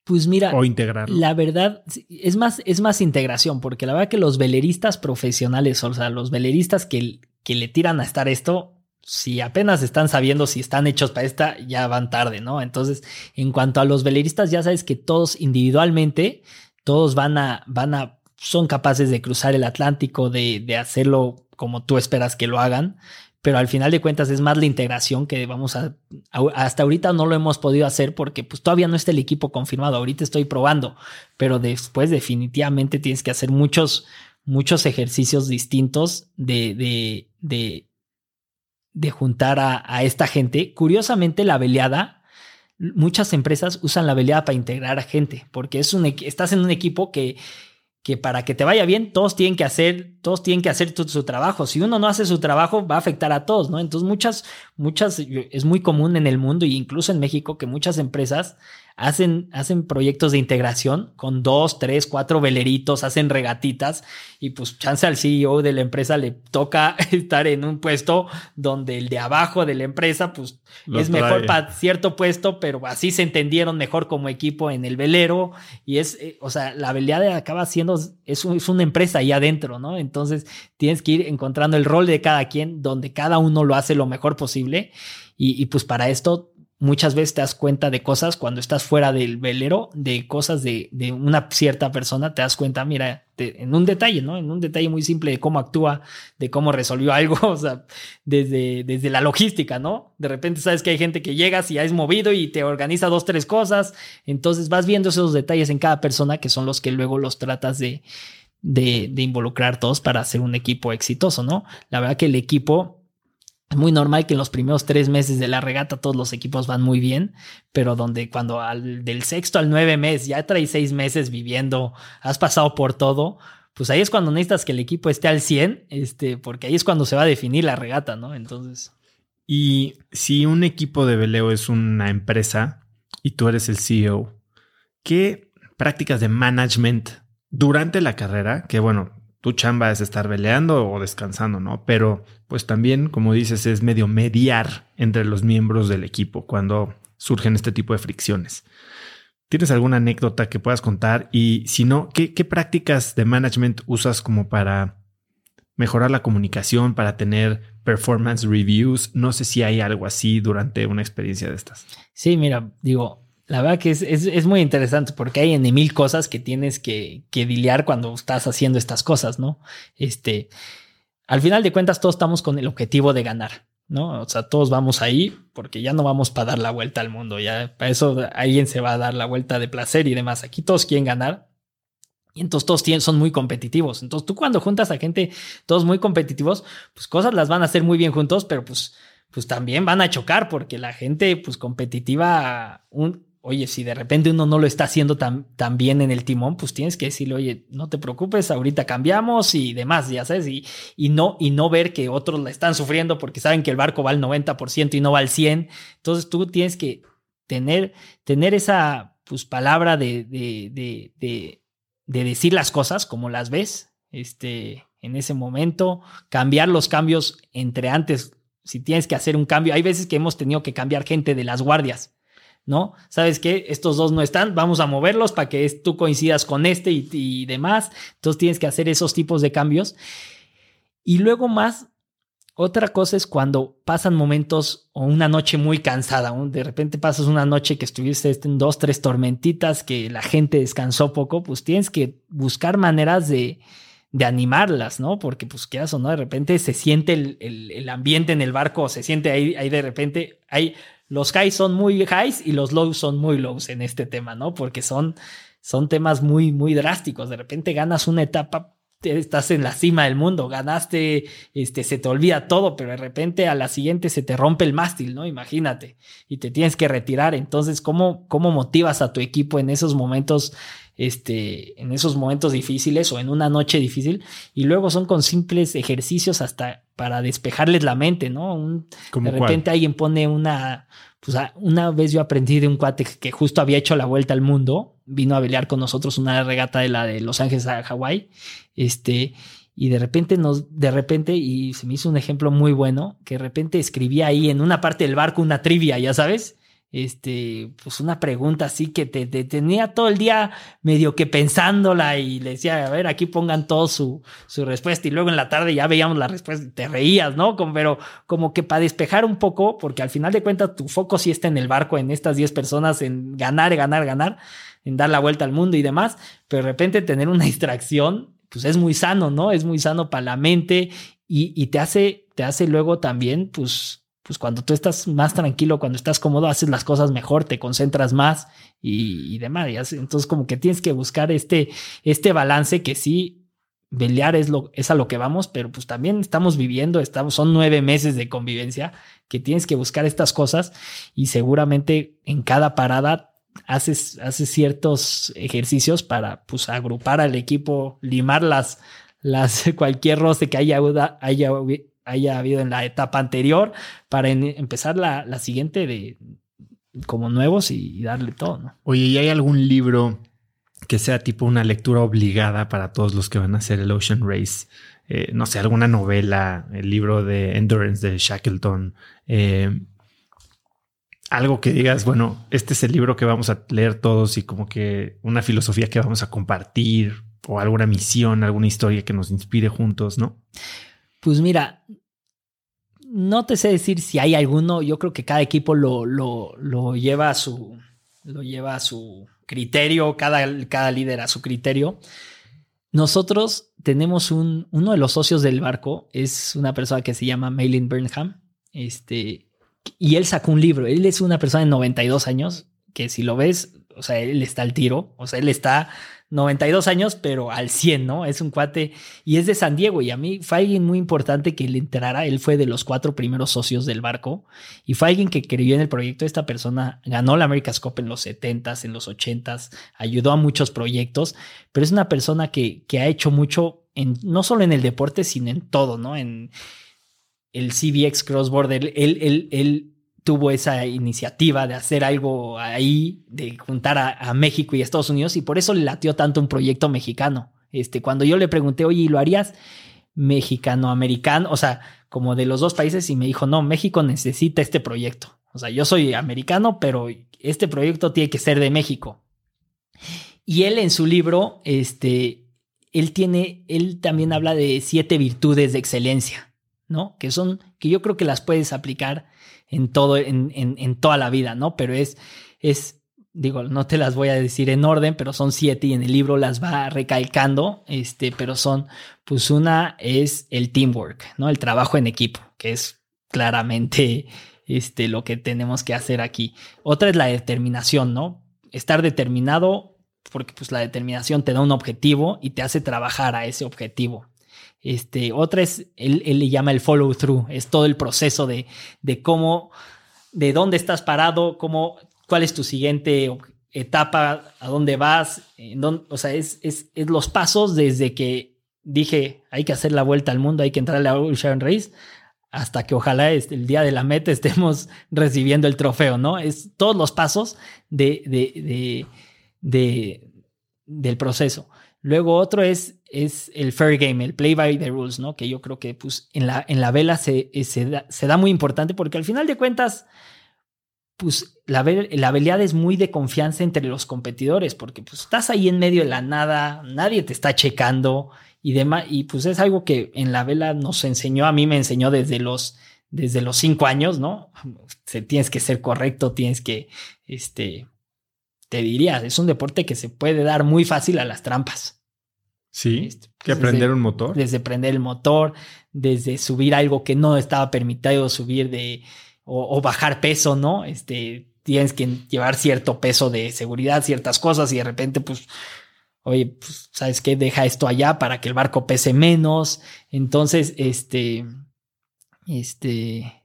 Pues mira, o integrar. La verdad es más, es más integración, porque la verdad que los veleristas profesionales, o sea, los veleristas que, que le tiran a estar esto, si apenas están sabiendo si están hechos para esta, ya van tarde, ¿no? Entonces, en cuanto a los veleristas, ya sabes que todos individualmente, todos van a, van a, son capaces de cruzar el Atlántico, de, de hacerlo como tú esperas que lo hagan, pero al final de cuentas es más la integración que vamos a, hasta ahorita no lo hemos podido hacer porque pues todavía no está el equipo confirmado, ahorita estoy probando, pero después definitivamente tienes que hacer muchos, muchos ejercicios distintos de, de, de de juntar a, esta gente. Curiosamente, la veleada, muchas empresas usan la veleada para integrar a gente, porque es un, estás en un equipo que, que para que te vaya bien, todos tienen que hacer, todos tienen que hacer su trabajo. Si uno no hace su trabajo, va a afectar a todos, ¿no? Entonces, muchas, muchas, es muy común en el mundo e incluso en México que muchas empresas hacen, hacen proyectos de integración con dos, tres, cuatro veleritos, hacen regatitas y pues chance al CEO de la empresa le toca estar en un puesto donde el de abajo de la empresa pues es mejor para cierto puesto, pero así se entendieron mejor como equipo en el velero y es, eh, o sea, la veleada acaba siendo, es, una empresa ahí adentro, ¿no? Entonces tienes que ir encontrando el rol de cada quien donde cada uno lo hace lo mejor posible y, y pues para esto muchas veces te das cuenta de cosas cuando estás fuera del velero, de cosas de, de una cierta persona, te das cuenta, mira, en un detalle, ¿no? En un detalle muy simple de cómo actúa, de cómo resolvió algo, o sea, desde, desde la logística, ¿no? De repente sabes que hay gente que llegas y ya es movido y te organiza dos, tres cosas, entonces vas viendo esos detalles en cada persona que son los que luego los tratas de, de, de involucrar todos para hacer un equipo exitoso, ¿no? La verdad que el equipo es muy normal que en los primeros tres meses de la regata todos los equipos van muy bien, pero donde cuando al, del sexto al nueve mes ya traes seis meses viviendo, has pasado por todo, pues ahí es cuando necesitas que el equipo esté al 100, este, porque ahí es cuando se va a definir la regata, ¿no? Entonces. Y si un equipo de veleo es una empresa y tú eres el CEO, ¿qué prácticas de management durante la carrera, que bueno, tu chamba es estar veleando o descansando, ¿no? Pero pues también, como dices, es medio mediar entre los miembros del equipo cuando surgen este tipo de fricciones. ¿Tienes alguna anécdota que puedas contar? Y si no, ¿qué, prácticas de management usas como para mejorar la comunicación, para tener performance reviews? No sé si hay algo así durante una experiencia de estas. Sí, mira, digo, la verdad que es, muy interesante porque hay en mil cosas que tienes que, que diliar cuando estás haciendo estas cosas, ¿no? Este, al final de cuentas, todos estamos con el objetivo de ganar, ¿no? O sea, todos vamos ahí porque ya no vamos para dar la vuelta al mundo, ya para eso alguien se va a dar la vuelta de placer y demás. Aquí todos quieren ganar. Y entonces todos tienen, son muy competitivos. Entonces tú cuando juntas a gente, todos muy competitivos, pues cosas las van a hacer muy bien juntos, pero pues, pues también van a chocar porque la gente pues competitiva, un, oye, si de repente uno no lo está haciendo tan, tan, bien en el timón, pues tienes que decirle, oye, no te preocupes, ahorita cambiamos y demás, ya sabes, y, y, no, y no ver que otros la están sufriendo porque saben que el barco va al 90% y no va al 100%. Entonces tú tienes que tener, tener esa pues, palabra de, de, de, de, de decir las cosas como las ves, este, en ese momento, cambiar los cambios entre antes. Si tienes que hacer un cambio, hay veces que hemos tenido que cambiar gente de las guardias ¿no? ¿Sabes qué? Estos dos no están, vamos a moverlos para que tú coincidas con este y, demás. Entonces tienes que hacer esos tipos de cambios. Y luego más, otra cosa es cuando pasan momentos o una noche muy cansada, de repente pasas una noche que estuviste en dos, tres tormentitas, que la gente descansó poco, pues tienes que buscar maneras de, de animarlas, ¿no? Porque pues quieras o no, de repente se siente el, el, ambiente en el barco, se siente ahí, ahí de repente, hay los highs son muy highs y los lows son muy lows en este tema, ¿no? Porque son, son temas muy, muy drásticos. De repente ganas una etapa, estás en la cima del mundo, ganaste, este, se te olvida todo, pero de repente a la siguiente se te rompe el mástil, ¿no? Imagínate, y te tienes que retirar. Entonces, ¿cómo, cómo motivas a tu equipo en esos momentos este, en esos momentos difíciles o en una noche difícil. Y luego son con simples ejercicios hasta para despejarles la mente, ¿no? de repente alguien pone una, pues una vez yo aprendí de un cuate que justo había hecho la vuelta al mundo, vino a pelear con nosotros una regata de la de Los Ángeles a Hawái, este, y de repente nos, de repente, y se me hizo un ejemplo muy bueno, que de repente escribía ahí en una parte del barco una trivia, ya sabes, este, pues una pregunta así que te, tenía todo el día medio que pensándola y le decía, a ver, aquí pongan todo su, su respuesta y luego en la tarde ya veíamos la respuesta y te reías, ¿no? Pero como que para despejar un poco, porque al final de cuentas tu foco sí está en el barco, en estas 10 personas, en ganar, ganar, ganar, en dar la vuelta al mundo y demás, pero de repente tener una distracción, pues es muy sano, ¿no? Es muy sano para la mente y, y te hace, te hace luego también, pues, pues cuando tú estás más tranquilo, cuando estás cómodo, haces las cosas mejor, te concentras más y, demás. entonces como que tienes que buscar este, este balance que sí, pelear es, lo, es a lo que vamos, pero pues también estamos viviendo, estamos, son nueve meses de convivencia que tienes que buscar estas cosas y seguramente en cada parada haces, haces ciertos ejercicios para pues agrupar al equipo, limar las, las cualquier roce que haya, haya haya habido en la etapa anterior para empezar la, la, siguiente de como nuevos y, darle todo, ¿no? Oye, ¿y hay algún libro que sea tipo una lectura obligada para todos los que van a hacer el Ocean Race? Eh, no sé, alguna novela, el libro de Endurance de Shackleton, eh, algo que digas, bueno, este es el libro que vamos a leer todos y como que una filosofía que vamos a compartir o alguna misión, alguna historia que nos inspire juntos, ¿no? Pues mira, no te sé decir si hay alguno. Yo creo que cada equipo lo, lo, lo lleva a su, lo lleva a su criterio, cada, cada líder a su criterio. Nosotros tenemos un, uno de los socios del barco, es una persona que se llama Maylin Burnham, este, y él sacó un libro. Él es una persona de 92 años, que si lo ves, o sea, él está al tiro, o sea, él está 92 años, pero al 100, ¿no? Es un cuate y es de San Diego y a mí fue alguien muy importante que le enterara. Él fue de los cuatro primeros socios del barco y fue alguien que creyó en el proyecto. Esta persona ganó la America's Cup en los 70s, en los 80s, ayudó a muchos proyectos, pero es una persona que, que ha hecho mucho en, no solo en el deporte, sino en todo, ¿no? En el CBX Cross Border. Él, él, él tuvo esa iniciativa de hacer algo ahí, de juntar a, México y Estados Unidos, y por eso le latió tanto un proyecto mexicano. Este, cuando yo le pregunté, oye, ¿lo harías mexicano-americano? O sea, como de los dos países, y me dijo, no, México necesita este proyecto. O sea, yo soy americano, pero este proyecto tiene que ser de México. Y él en su libro, este, él tiene, él también habla de siete virtudes de excelencia, ¿no? Que son, que yo creo que las puedes aplicar en todo, en, en, toda la vida, ¿no? Pero es, es, digo, no te las voy a decir en orden, pero son siete y en el libro las va recalcando, este, pero son, pues una es el teamwork, ¿no? El trabajo en equipo, que es claramente, este, lo que tenemos que hacer aquí. Otra es la determinación, ¿no? Estar determinado, porque pues la determinación te da un objetivo y te hace trabajar a ese objetivo. Este, otra es, él, le llama el follow through, es todo el proceso de, de cómo, de dónde estás parado, cómo, cuál es tu siguiente etapa, a dónde vas, en o sea, es, es, es, los pasos desde que dije hay que hacer la vuelta al mundo, hay que entrar a la Ocean Race, hasta que ojalá este, el día de la meta estemos recibiendo el trofeo, ¿no? Es todos los pasos de, de, de, de del proceso. Luego otro es, es el fair game, el play by the rules, ¿no? Que yo creo que pues, en, la, en la vela se, eh, se, da, muy importante porque al final de cuentas, pues la, la habilidad es muy de confianza entre los competidores porque pues estás ahí en medio de la nada, nadie te está checando y demás. Y pues es algo que en la vela nos enseñó, a mí me enseñó desde los, desde los cinco años, ¿no? tienes que ser correcto, tienes que, este, te diría, es un deporte que se puede dar muy fácil a las trampas. Sí, este, que aprender un motor. Desde prender el motor, desde subir algo que no estaba permitido subir de o, bajar peso, ¿no? Este, tienes que llevar cierto peso de seguridad, ciertas cosas y de repente, pues, oye, pues, ¿sabes qué? Deja esto allá para que el barco pese menos. Entonces, este, este,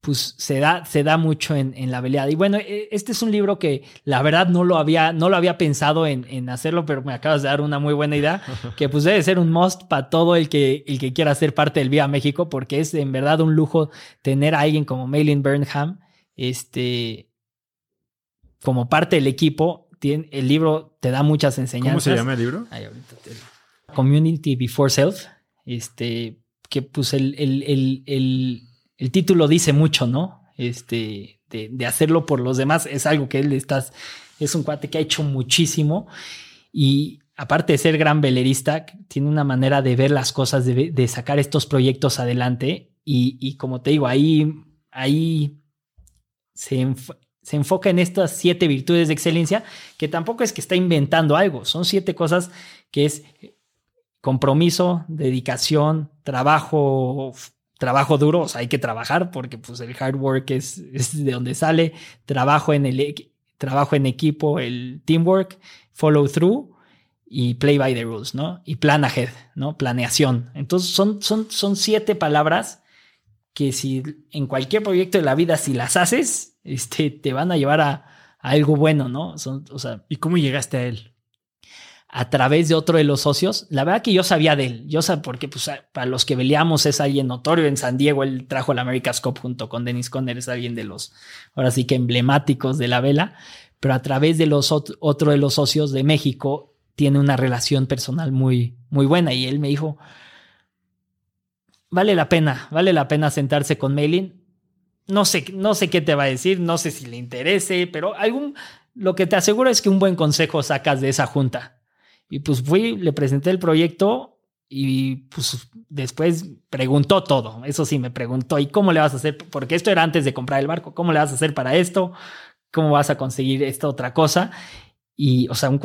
pues se da, se da mucho en, en, la velada. Y bueno, e, este es un libro que la verdad no lo había, no lo había pensado en, en, hacerlo, pero me acabas de dar una muy buena idea, que pues debe ser un must para todo el que, el que quiera ser parte del Vía México, porque es en verdad un lujo tener a alguien como Maylin Burnham, este, como parte del equipo. Tiene, el libro te da muchas enseñanzas. ¿Cómo se llama el libro? Community Before Self, este, que pues el, el, el, el el título dice mucho, ¿no? Este, de, hacerlo por los demás es algo que él está, es un cuate que ha hecho muchísimo. Y aparte de ser gran velerista, tiene una manera de ver las cosas, de, sacar estos proyectos adelante. Y, como te digo, ahí, ahí se, se enfoca en estas siete virtudes de excelencia, que tampoco es que está inventando algo, son siete cosas que es compromiso, dedicación, trabajo trabajo duro, o sea, hay que trabajar porque pues el hard work es, es de donde sale, trabajo en el trabajo en equipo, el teamwork, follow through y play by the rules, ¿no? Y plan ahead, ¿no? Planeación. Entonces son, son, son siete palabras que si en cualquier proyecto de la vida, si las haces, este, te van a llevar a, algo bueno, ¿no? Son, o sea, ¿Y cómo llegaste a él? A través de otro de los socios. La verdad que yo sabía de él. Yo sabía porque pues, para los que veleamos es alguien notorio. En San Diego él trajo la America's Cup junto con Dennis Conner. Es alguien de los, ahora sí que emblemáticos de la vela. Pero a través de los otro de los socios de México tiene una relación personal muy, muy buena. Y él me dijo, vale la pena, vale la pena sentarse con Maylin. No sé, no sé qué te va a decir, no sé si le interese, pero algún, lo que te aseguro es que un buen consejo sacas de esa junta y pues fui, le presenté el proyecto y pues después preguntó todo. Eso sí, me preguntó, ¿y cómo le vas a hacer? Porque esto era antes de comprar el barco. ¿Cómo le vas a hacer para esto? ¿Cómo vas a conseguir esta otra cosa? Y, o sea,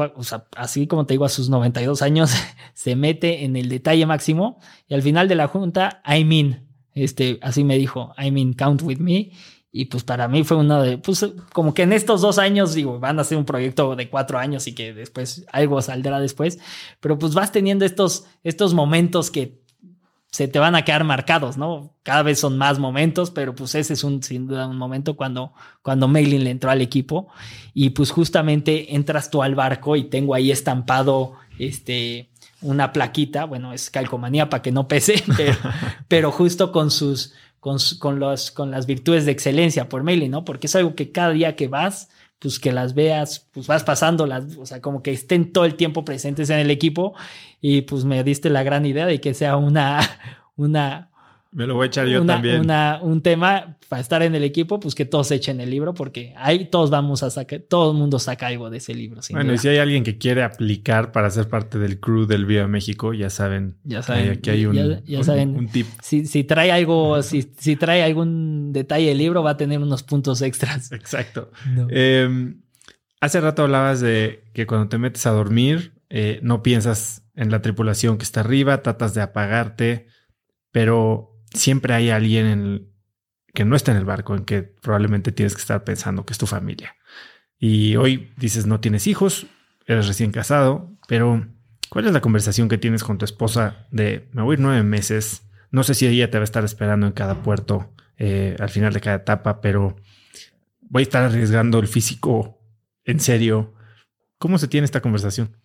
así como te digo, a sus 92 años, se mete en el detalle máximo. Y al final de la junta, I mean, este, así me dijo, I mean, count with me. Y pues para mí fue uno de, pues como que en estos dos años, digo, van a ser un proyecto de cuatro años y que después algo saldrá después, pero pues vas teniendo estos, estos momentos que se te van a quedar marcados, ¿no? Cada vez son más momentos, pero pues ese es un, sin duda, un momento cuando, cuando Mailin le entró al equipo y pues justamente entras tú al barco y tengo ahí estampado, este, una plaquita, bueno, es calcomanía para que no pese, pero, pero justo con sus, con, los, con las virtudes de excelencia por mailing, ¿no? Porque es algo que cada día que vas, pues que las veas, pues vas pasándolas, o sea, como que estén todo el tiempo presentes en el equipo y pues me diste la gran idea de que sea una, una, me lo voy a echar yo también. un tema para estar en el equipo, pues que todos echen el libro, porque ahí todos vamos a sacar, todo el mundo saca algo de ese libro. bueno, y si hay alguien que quiere aplicar para ser parte del crew del Viva México, ya saben. Ya saben. Que hay un, ya, saben, un, tip. Si, si, trae algo, si, si trae algún detalle del libro, va a tener unos puntos extras. Exacto. Em, hace rato hablabas de que cuando te metes a dormir, eh, no piensas en la tripulación que está arriba, tratas de apagarte, pero siempre hay alguien en que no está en el barco, en que probablemente tienes que estar pensando que es tu familia. Y hoy dices no tienes hijos, eres recién casado, pero ¿cuál es la conversación que tienes con tu esposa de me voy nueve meses? No sé si ella te va a estar esperando en cada puerto eh, al final de cada etapa, pero voy a estar arriesgando el físico en serio. ¿Cómo se tiene esta conversación?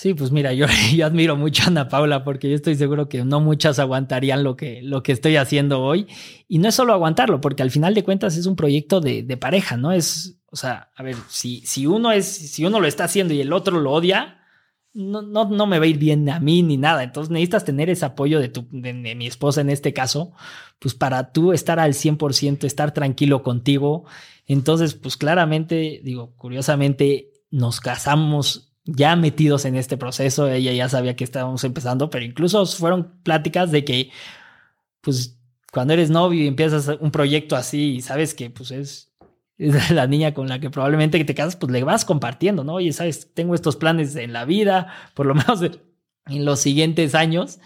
Sí, pues mira, yo, yo, admiro mucho a Ana Paula porque yo estoy seguro que no muchas aguantarían lo que, lo que estoy haciendo hoy. Y no es solo aguantarlo, porque al final de cuentas es un proyecto de, de pareja, ¿no? Es, o sea, a ver, si, si uno es, si uno lo está haciendo y el otro lo odia, no, no, no me va a ir bien a mí ni nada. Entonces necesitas tener ese apoyo de, tu, de, mi esposa en este caso, pues para tú estar al 100%, estar tranquilo contigo. Entonces, pues claramente, digo, curiosamente, nos casamos ya metidos en este proceso, ella ya sabía que estábamos empezando, pero incluso fueron pláticas de que, pues, cuando eres novio y empiezas un proyecto así y sabes que, pues, es, es la niña con la que probablemente te casas, pues le vas compartiendo, ¿no? Oye, sabes, tengo estos planes en la vida, por lo menos en los siguientes años.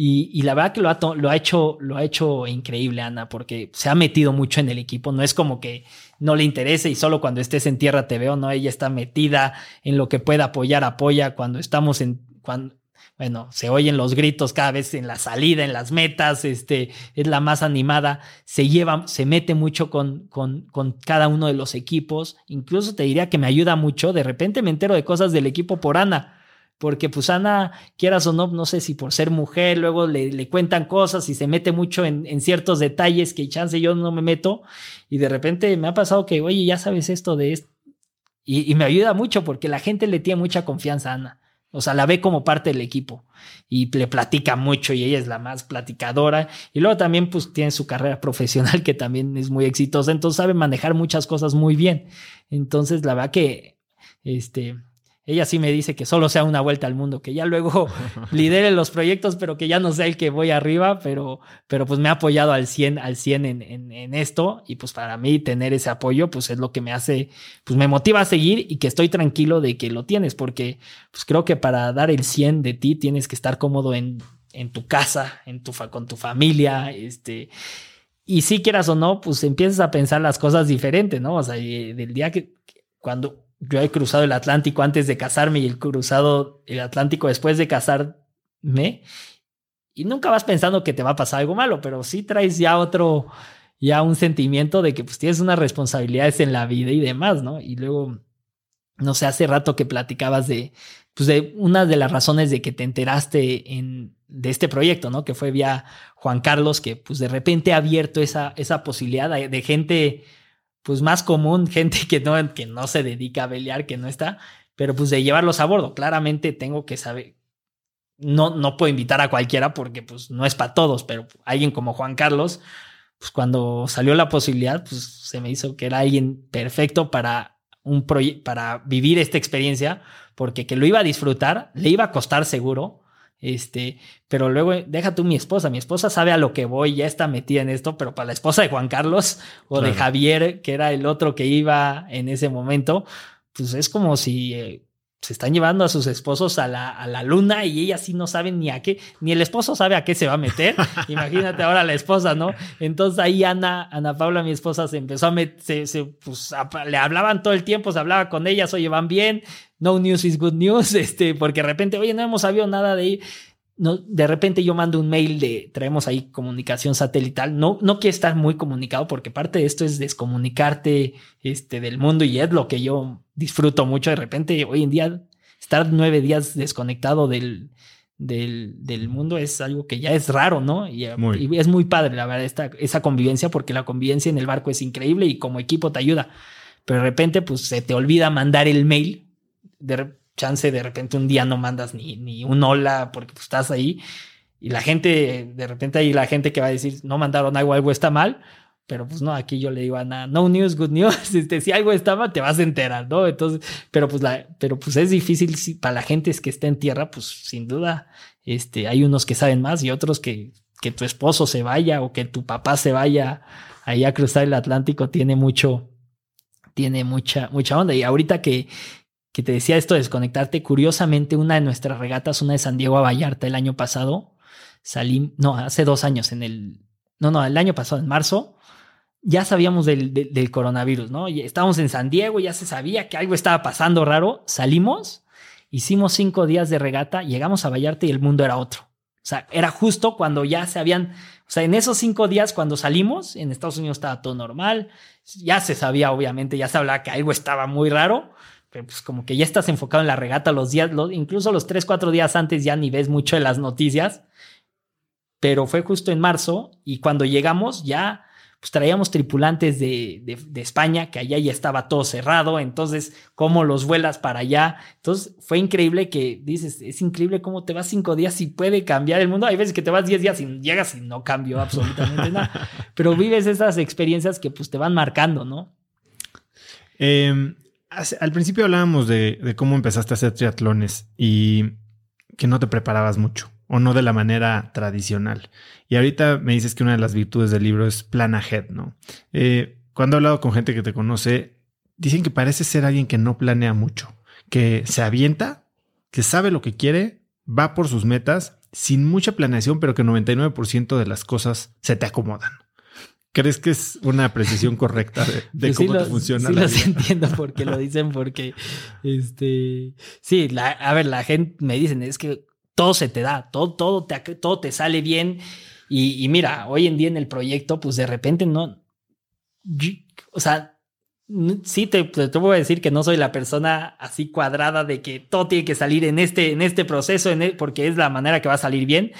Y, y, la verdad que lo ha, lo ha, hecho, lo ha hecho increíble, Ana, porque se ha metido mucho en el equipo. No es como que no le interese y solo cuando estés en tierra te veo, no, ella está metida en lo que pueda apoyar, apoya. Cuando estamos en, cuando, bueno, se oyen los gritos cada vez en la salida, en las metas, este, es la más animada, se lleva, se mete mucho con, con, con cada uno de los equipos, incluso te diría que me ayuda mucho, de repente me entero de cosas del equipo por Ana, porque pues Ana, quieras o no, no sé si por ser mujer, luego le, cuentan cosas y se mete mucho en, ciertos detalles que chance yo no me meto y de repente me ha pasado que, oye, ya sabes esto de esto. Y, y, me ayuda mucho porque la gente le tiene mucha confianza a Ana. O sea, la ve como parte del equipo y le platica mucho y ella es la más platicadora. Y luego también pues tiene su carrera profesional que también es muy exitosa, entonces sabe manejar muchas cosas muy bien. Entonces, la verdad que, este, ella sí me dice que solo sea una vuelta al mundo, que ya luego lidere los proyectos, pero que ya no sea el que voy arriba, pero, pero pues me ha apoyado al 100, al 100 en, en, en, esto y pues para mí tener ese apoyo pues es lo que me hace, pues me motiva a seguir y que estoy tranquilo de que lo tienes, porque pues creo que para dar el 100 de ti tienes que estar cómodo en, en tu casa, en tu, con tu familia, este... Y si quieras o no, pues empiezas a pensar las cosas diferentes, ¿no? O sea, del día que cuando yo he cruzado el Atlántico antes de casarme y el cruzado el Atlántico después de casarme. Y nunca vas pensando que te va a pasar algo malo, pero sí traes ya otro, ya un sentimiento de que pues tienes unas responsabilidades en la vida y demás, ¿no? Y luego, no sé, hace rato que platicabas de, pues de una de las razones de que te enteraste en, de este proyecto, ¿no? Que fue vía Juan Carlos, que pues de repente ha abierto esa, esa posibilidad de, de gente pues más común, gente que no, que no se dedica a pelear, que no está, pero pues de llevarlos a bordo. Claramente tengo que saber, no, no puedo invitar a cualquiera porque pues no es para todos, pero alguien como Juan Carlos, pues cuando salió la posibilidad, pues se me hizo que era alguien perfecto para un para vivir esta experiencia, porque que lo iba a disfrutar, le iba a costar seguro, Este, pero luego deja tú mi esposa. Mi esposa sabe a lo que voy, ya está metida en esto, pero para la esposa de Juan Carlos o de Javier, que era el otro que iba en ese momento, pues es como si eh, se están llevando a sus esposos a la, a la luna y ellas sí no saben ni a qué, ni el esposo sabe a qué se va a meter. Imagínate ahora la esposa, ¿no? Entonces ahí Ana, Ana Paula, mi esposa, se empezó a meter, se, pues, le hablaban todo el tiempo, se hablaba con ellas, oye, van bien, no news is good news, este, porque de repente, oye, no hemos sabido nada de ahí. No, de repente yo mando un mail de traemos ahí comunicación satelital. No, no quiero estar muy comunicado porque parte de esto es descomunicarte este, del mundo y es lo que yo disfruto mucho. De repente, hoy en día, estar nueve días desconectado del, del, mundo es algo que ya es raro, ¿no? Y, es muy padre, la verdad, esta, esa convivencia, porque la convivencia en el barco es increíble y como equipo te ayuda. Pero de repente, pues se te olvida mandar el mail. De chance, de repente un día no mandas ni, ni un hola porque pues, estás ahí. Y la gente, de repente hay la gente que va a decir, no mandaron algo, algo está mal pero pues no, aquí yo le digo a Ana, no news, good news. Este, si algo está mal, te vas a enterar, ¿no? Entonces, pero pues la, pero pues es difícil si, para la gente es que está en tierra, pues sin duda, este, hay unos que saben más y otros que, que tu esposo se vaya o que tu papá se vaya ahí a cruzar el Atlántico tiene mucho, tiene mucha, mucha onda. Y ahorita que, que te decía esto de desconectarte, curiosamente, una de nuestras regatas, una de San Diego a Vallarta el año pasado, salí, no, hace dos años, en el, no, no, el año pasado, en marzo, ya sabíamos del, del, coronavirus, ¿no? estábamos en San Diego, ya se sabía que algo estaba pasando raro. Salimos, hicimos cinco días de regata, llegamos a Vallarta y el mundo era otro. O sea, era justo cuando ya se habían, o sea, en esos cinco días cuando salimos, en Estados Unidos estaba todo normal, ya se sabía, obviamente, ya se hablaba que algo estaba muy raro, pero pues como que ya estás enfocado en la regata los días, incluso los tres, cuatro días antes ya ni ves mucho de las noticias, pero fue justo en marzo y cuando llegamos ya pues traíamos tripulantes de, de, España, que allá ya estaba todo cerrado, entonces, ¿cómo los vuelas para allá? Entonces, fue increíble que dices, es increíble cómo te vas cinco días y puede cambiar el mundo. Hay veces que te vas diez días y llegas y no cambió absolutamente nada, pero vives esas experiencias que pues te van marcando, ¿no? Em, al principio hablábamos de, cómo empezaste a hacer triatlones y que no te preparabas mucho o no de la manera tradicional. Y ahorita me dices que una de las virtudes del libro es plan ahead, ¿no? Eh, cuando he hablado con gente que te conoce, dicen que parece ser alguien que no planea mucho, que se avienta, que sabe lo que quiere, va por sus metas, sin mucha planeación, pero que 99% de las cosas se te acomodan. ¿Crees que es una precisión correcta de, cómo te funciona? Sí, los entiendo porque lo dicen, porque este sí, a ver, la gente me dicen es que todo se te da, todo, todo, te, todo te sale bien. Y, mira, hoy en día en el proyecto, pues de repente no, o sea, sí te, te, voy a decir que no soy la persona así cuadrada de que todo tiene que salir en este, en este proceso, en porque es la manera que va a salir bien.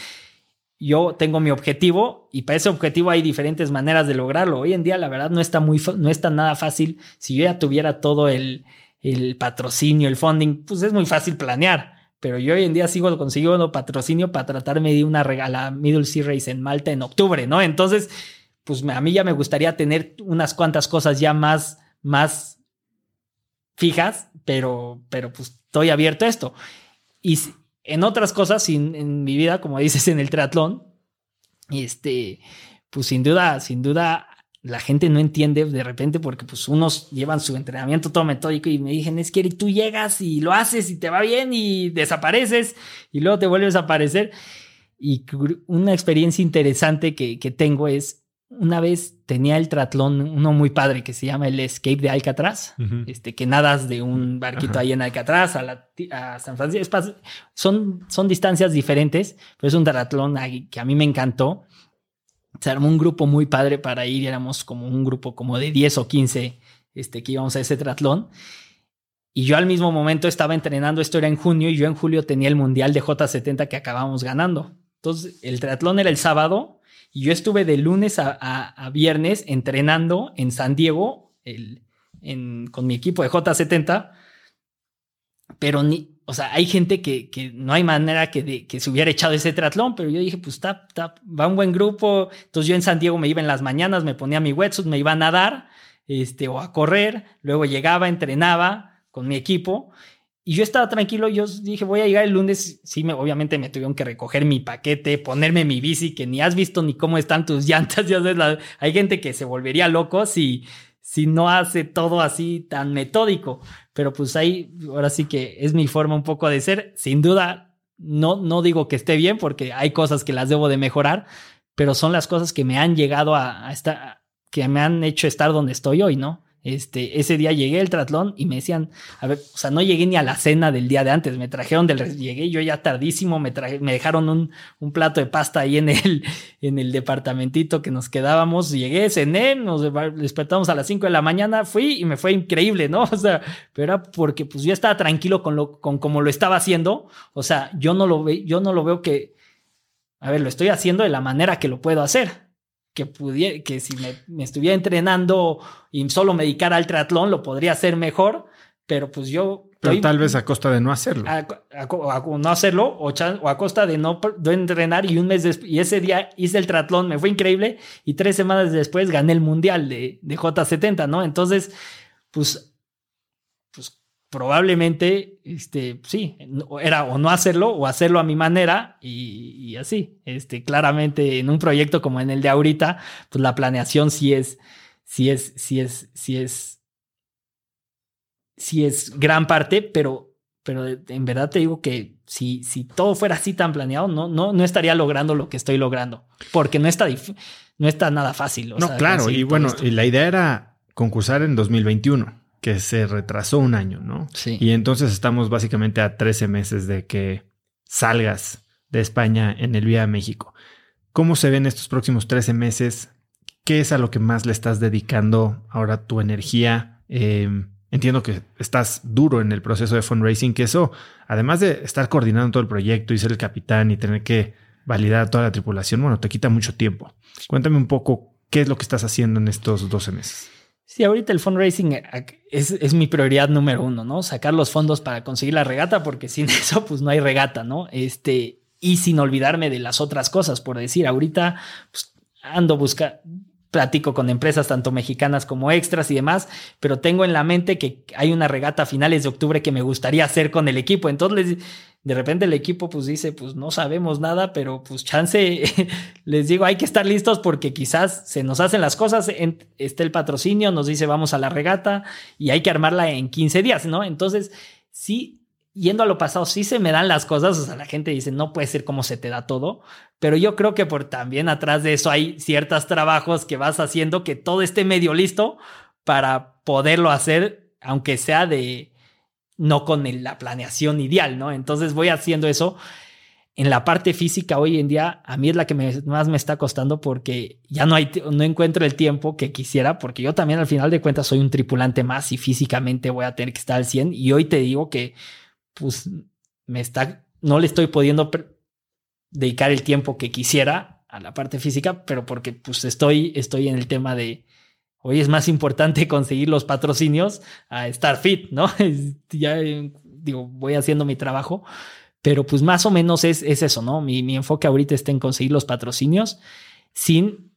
Yo tengo mi objetivo y para ese objetivo hay diferentes maneras de lograrlo. Hoy en día, la verdad, no está muy, no está nada fácil. Si yo ya tuviera todo el, el patrocinio, el funding, pues es muy fácil planear pero yo hoy en día sigo consiguiendo patrocinio para tratarme de una regala Middle Sea Race en Malta en octubre, ¿no? Entonces, pues a mí ya me gustaría tener unas cuantas cosas ya más, más fijas, pero, pero pues estoy abierto a esto. Y en otras cosas, en, mi vida, como dices en el triatlón, este, pues sin duda, sin duda la gente no entiende de repente porque pues unos llevan su entrenamiento todo metódico y me dicen, es que tú llegas y lo haces y te va bien y desapareces y luego te vuelves a aparecer. Y una experiencia interesante que, tengo es, una vez tenía el tratlón, uno muy padre que se llama el Escape de Alcatraz, este, que nadas de un barquito ahí en Alcatraz a, la, a San Francisco. Son, son distancias diferentes, pero es un tratlón que a mí me encantó se armó un grupo muy padre para ir, éramos como un grupo como de 10 o 15 este, que íbamos a ese triatlón. Y yo al mismo momento estaba entrenando, esto era en junio, y yo en julio tenía el Mundial de J70 que acabamos ganando. Entonces, el triatlón era el sábado, y yo estuve de lunes a, viernes entrenando en San Diego con mi equipo de J70, pero ni, o sea, hay gente que, que no hay manera que, que, se hubiera echado ese triatlón, pero yo dije, pues está, va un buen grupo. Entonces yo en San Diego me iba en las mañanas, me ponía mi wetsuit, me iba a nadar este, o a correr, luego llegaba, entrenaba con mi equipo y yo estaba tranquilo, yo dije, voy a llegar el lunes, sí, me, obviamente me tuvieron que recoger mi paquete, ponerme mi bici, que ni has visto ni cómo están tus llantas, ya sabes, hay gente que se volvería loco si, si no hace todo así tan metódico, pero pues ahí, ahora sí que es mi forma un poco de ser, sin duda, no, no digo que esté bien, porque hay cosas que las debo de mejorar, pero son las cosas que me han llegado a, a estar, que me han hecho estar donde estoy hoy, ¿no? Este, ese día llegué al tratlón y me decían, a ver, o sea, no llegué ni a la cena del día de antes, me trajeron del, llegué yo ya tardísimo, me traje, me dejaron un, un, plato de pasta ahí en el, en el departamentito que nos quedábamos, llegué, cené, nos despertamos a las 5 de la mañana, fui y me fue increíble, ¿no? O sea, pero era porque pues yo estaba tranquilo con lo, con como lo estaba haciendo, o sea, yo no lo ve, yo no lo veo que, a ver, lo estoy haciendo de la manera que lo puedo hacer que pudiera, que si me, estuviera entrenando y solo me dedicara al triatlón, lo podría hacer mejor, pero pues yo... Pero tal vez a costa de no hacerlo. A, no hacerlo o, a costa de no, entrenar y un mes después, y ese día hice el triatlón, me fue increíble y tres semanas después gané el mundial de, de J70, ¿no? Entonces, pues probablemente, este, sí, era o no hacerlo o hacerlo a mi manera y, así. Este, claramente en un proyecto como en el de ahorita, pues la planeación sí es, sí es, sí es, sí es, sí es gran parte, pero, pero en verdad te digo que si, si todo fuera así tan planeado, no, no, no estaría logrando lo que estoy logrando, porque no está, no está nada fácil. no, claro, y bueno, y la idea era concursar en 2021 que se retrasó un año, ¿no? Sí. Y entonces estamos básicamente a 13 meses de que salgas de España en el Vía a México. ¿Cómo se ven estos próximos 13 meses? ¿Qué es a lo que más le estás dedicando ahora tu energía? Em, entiendo que estás duro en el proceso de fundraising, que eso, además de estar coordinando todo el proyecto y ser el capitán y tener que validar a toda la tripulación, bueno, te quita mucho tiempo. Cuéntame un poco qué es lo que estás haciendo en estos 12 meses. Sí, ahorita el fundraising eh, es, es, mi prioridad número uno, ¿no? Sacar los fondos para conseguir la regata, porque sin eso, pues no hay regata, ¿no? Este, y sin olvidarme de las otras cosas, por decir, ahorita pues, ando buscando, platico con empresas tanto mexicanas como extras y demás, pero tengo en la mente que hay una regata a finales de octubre que me gustaría hacer con el equipo. Entonces, de repente el equipo pues dice, pues no sabemos nada, pero pues chance, les digo, hay que estar listos porque quizás se nos hacen las cosas, está el patrocinio, nos dice vamos a la regata y hay que armarla en 15 días, ¿no? Entonces, sí, yendo a lo pasado, sí se me dan las cosas, o sea, la gente dice, no puede ser como se te da todo, pero yo creo que por también atrás de eso hay ciertos trabajos que vas haciendo que todo esté medio listo para poderlo hacer, aunque sea de no con la planeación ideal, ¿no? Entonces voy haciendo eso. En la parte física hoy en día, a mí es la que más me está costando porque ya no, hay, no encuentro el tiempo que quisiera, porque yo también al final de cuentas soy un tripulante más y físicamente voy a tener que estar al 100. Y hoy te digo que, pues, me está, no le estoy pudiendo dedicar el tiempo que quisiera a la parte física, pero porque, pues, estoy, estoy en el tema de, Hoy es más importante conseguir los patrocinios a estar fit, ¿no? ya digo, voy haciendo mi trabajo, pero pues más o menos es, es eso, ¿no? Mi, mi, enfoque ahorita está en conseguir los patrocinios sin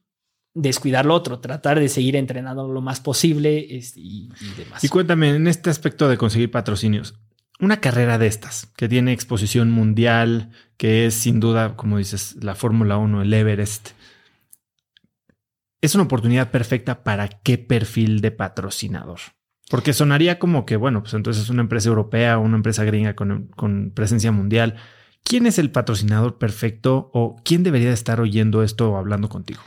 descuidar lo otro, tratar de seguir entrenando lo más posible y, y demás. Y cuéntame, en este aspecto de conseguir patrocinios, una carrera de estas, que tiene exposición mundial, que es sin duda, como dices, la Fórmula 1, el Everest, es una oportunidad perfecta para qué perfil de patrocinador. Porque sonaría como que, bueno, pues entonces es una empresa europea una empresa gringa con, presencia mundial. ¿Quién es el patrocinador perfecto o quién debería estar oyendo esto o hablando contigo?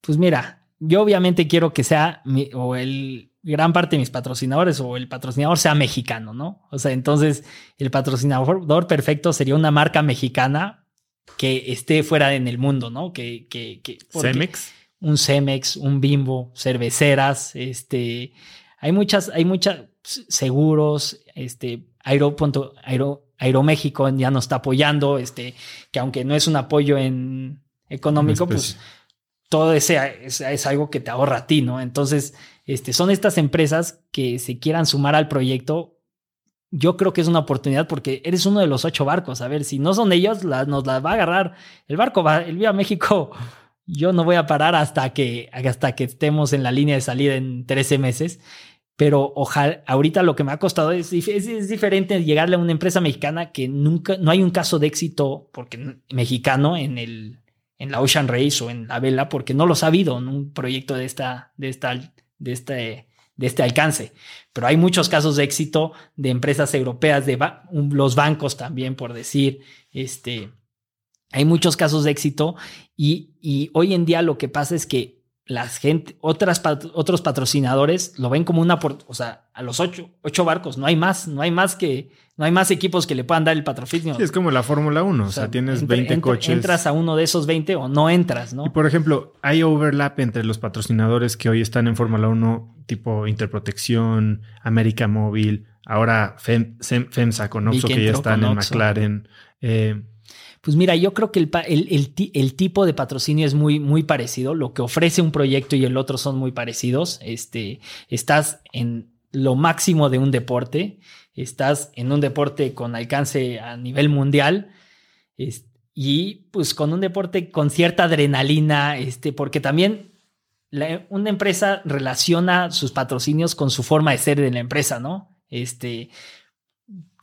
Pues mira, yo obviamente quiero que sea o el gran parte de mis patrocinadores o el patrocinador sea mexicano, ¿no? O sea, entonces el patrocinador perfecto sería una marca mexicana que esté fuera en el mundo, ¿no? Que, que, que Cemex un Cemex, un Bimbo, cerveceras, este, hay muchas, hay muchas seguros, este, Aero, Aero, Aeroméxico ya nos está apoyando, este, que aunque no es un apoyo en económico, pues todo ese es, algo que te ahorra a ti, ¿no? Entonces, este, son estas empresas que se quieran sumar al proyecto. Yo creo que es una oportunidad porque eres uno de los ocho barcos. A ver, si no son ellos, nos las va a agarrar. El barco va, el Viva México yo no voy a parar hasta que, hasta que estemos en la línea de salida en 13 meses. pero ojalá, ahorita lo que me ha costado es, es, diferente llegarle a una empresa mexicana que nunca, no hay un caso de éxito porque mexicano en el, en la Ocean Race o en la vela, porque no lo ha habido en un proyecto de esta, de esta, de este, de este alcance. Pero hay muchos casos de éxito de empresas europeas, de los bancos también, por decir, este, hay muchos casos de éxito y, y hoy en día lo que pasa es que las gente, otras, otros patrocinadores lo ven como una, o sea, a los ocho, ocho barcos, no hay más, no hay más que, no hay más equipos que le puedan dar el patrocinio. es como la Fórmula 1, o, sea, tienes 20 coches. Entras a uno de esos 20 o no entras, ¿no? Y por ejemplo, hay overlap entre los patrocinadores que hoy están en Fórmula 1, tipo Interprotección, América Móvil, ahora FEMSA con Oxo, que ya están en McLaren. Eh, pues mira, yo creo que el, el, tipo de patrocinio es muy, muy parecido. Lo que ofrece un proyecto y el otro son muy parecidos. Este, estás en lo máximo de un deporte, estás en un deporte con alcance a nivel mundial y pues con un deporte con cierta adrenalina, este, porque también una empresa relaciona sus patrocinios con su forma de ser de la empresa, ¿no? Este,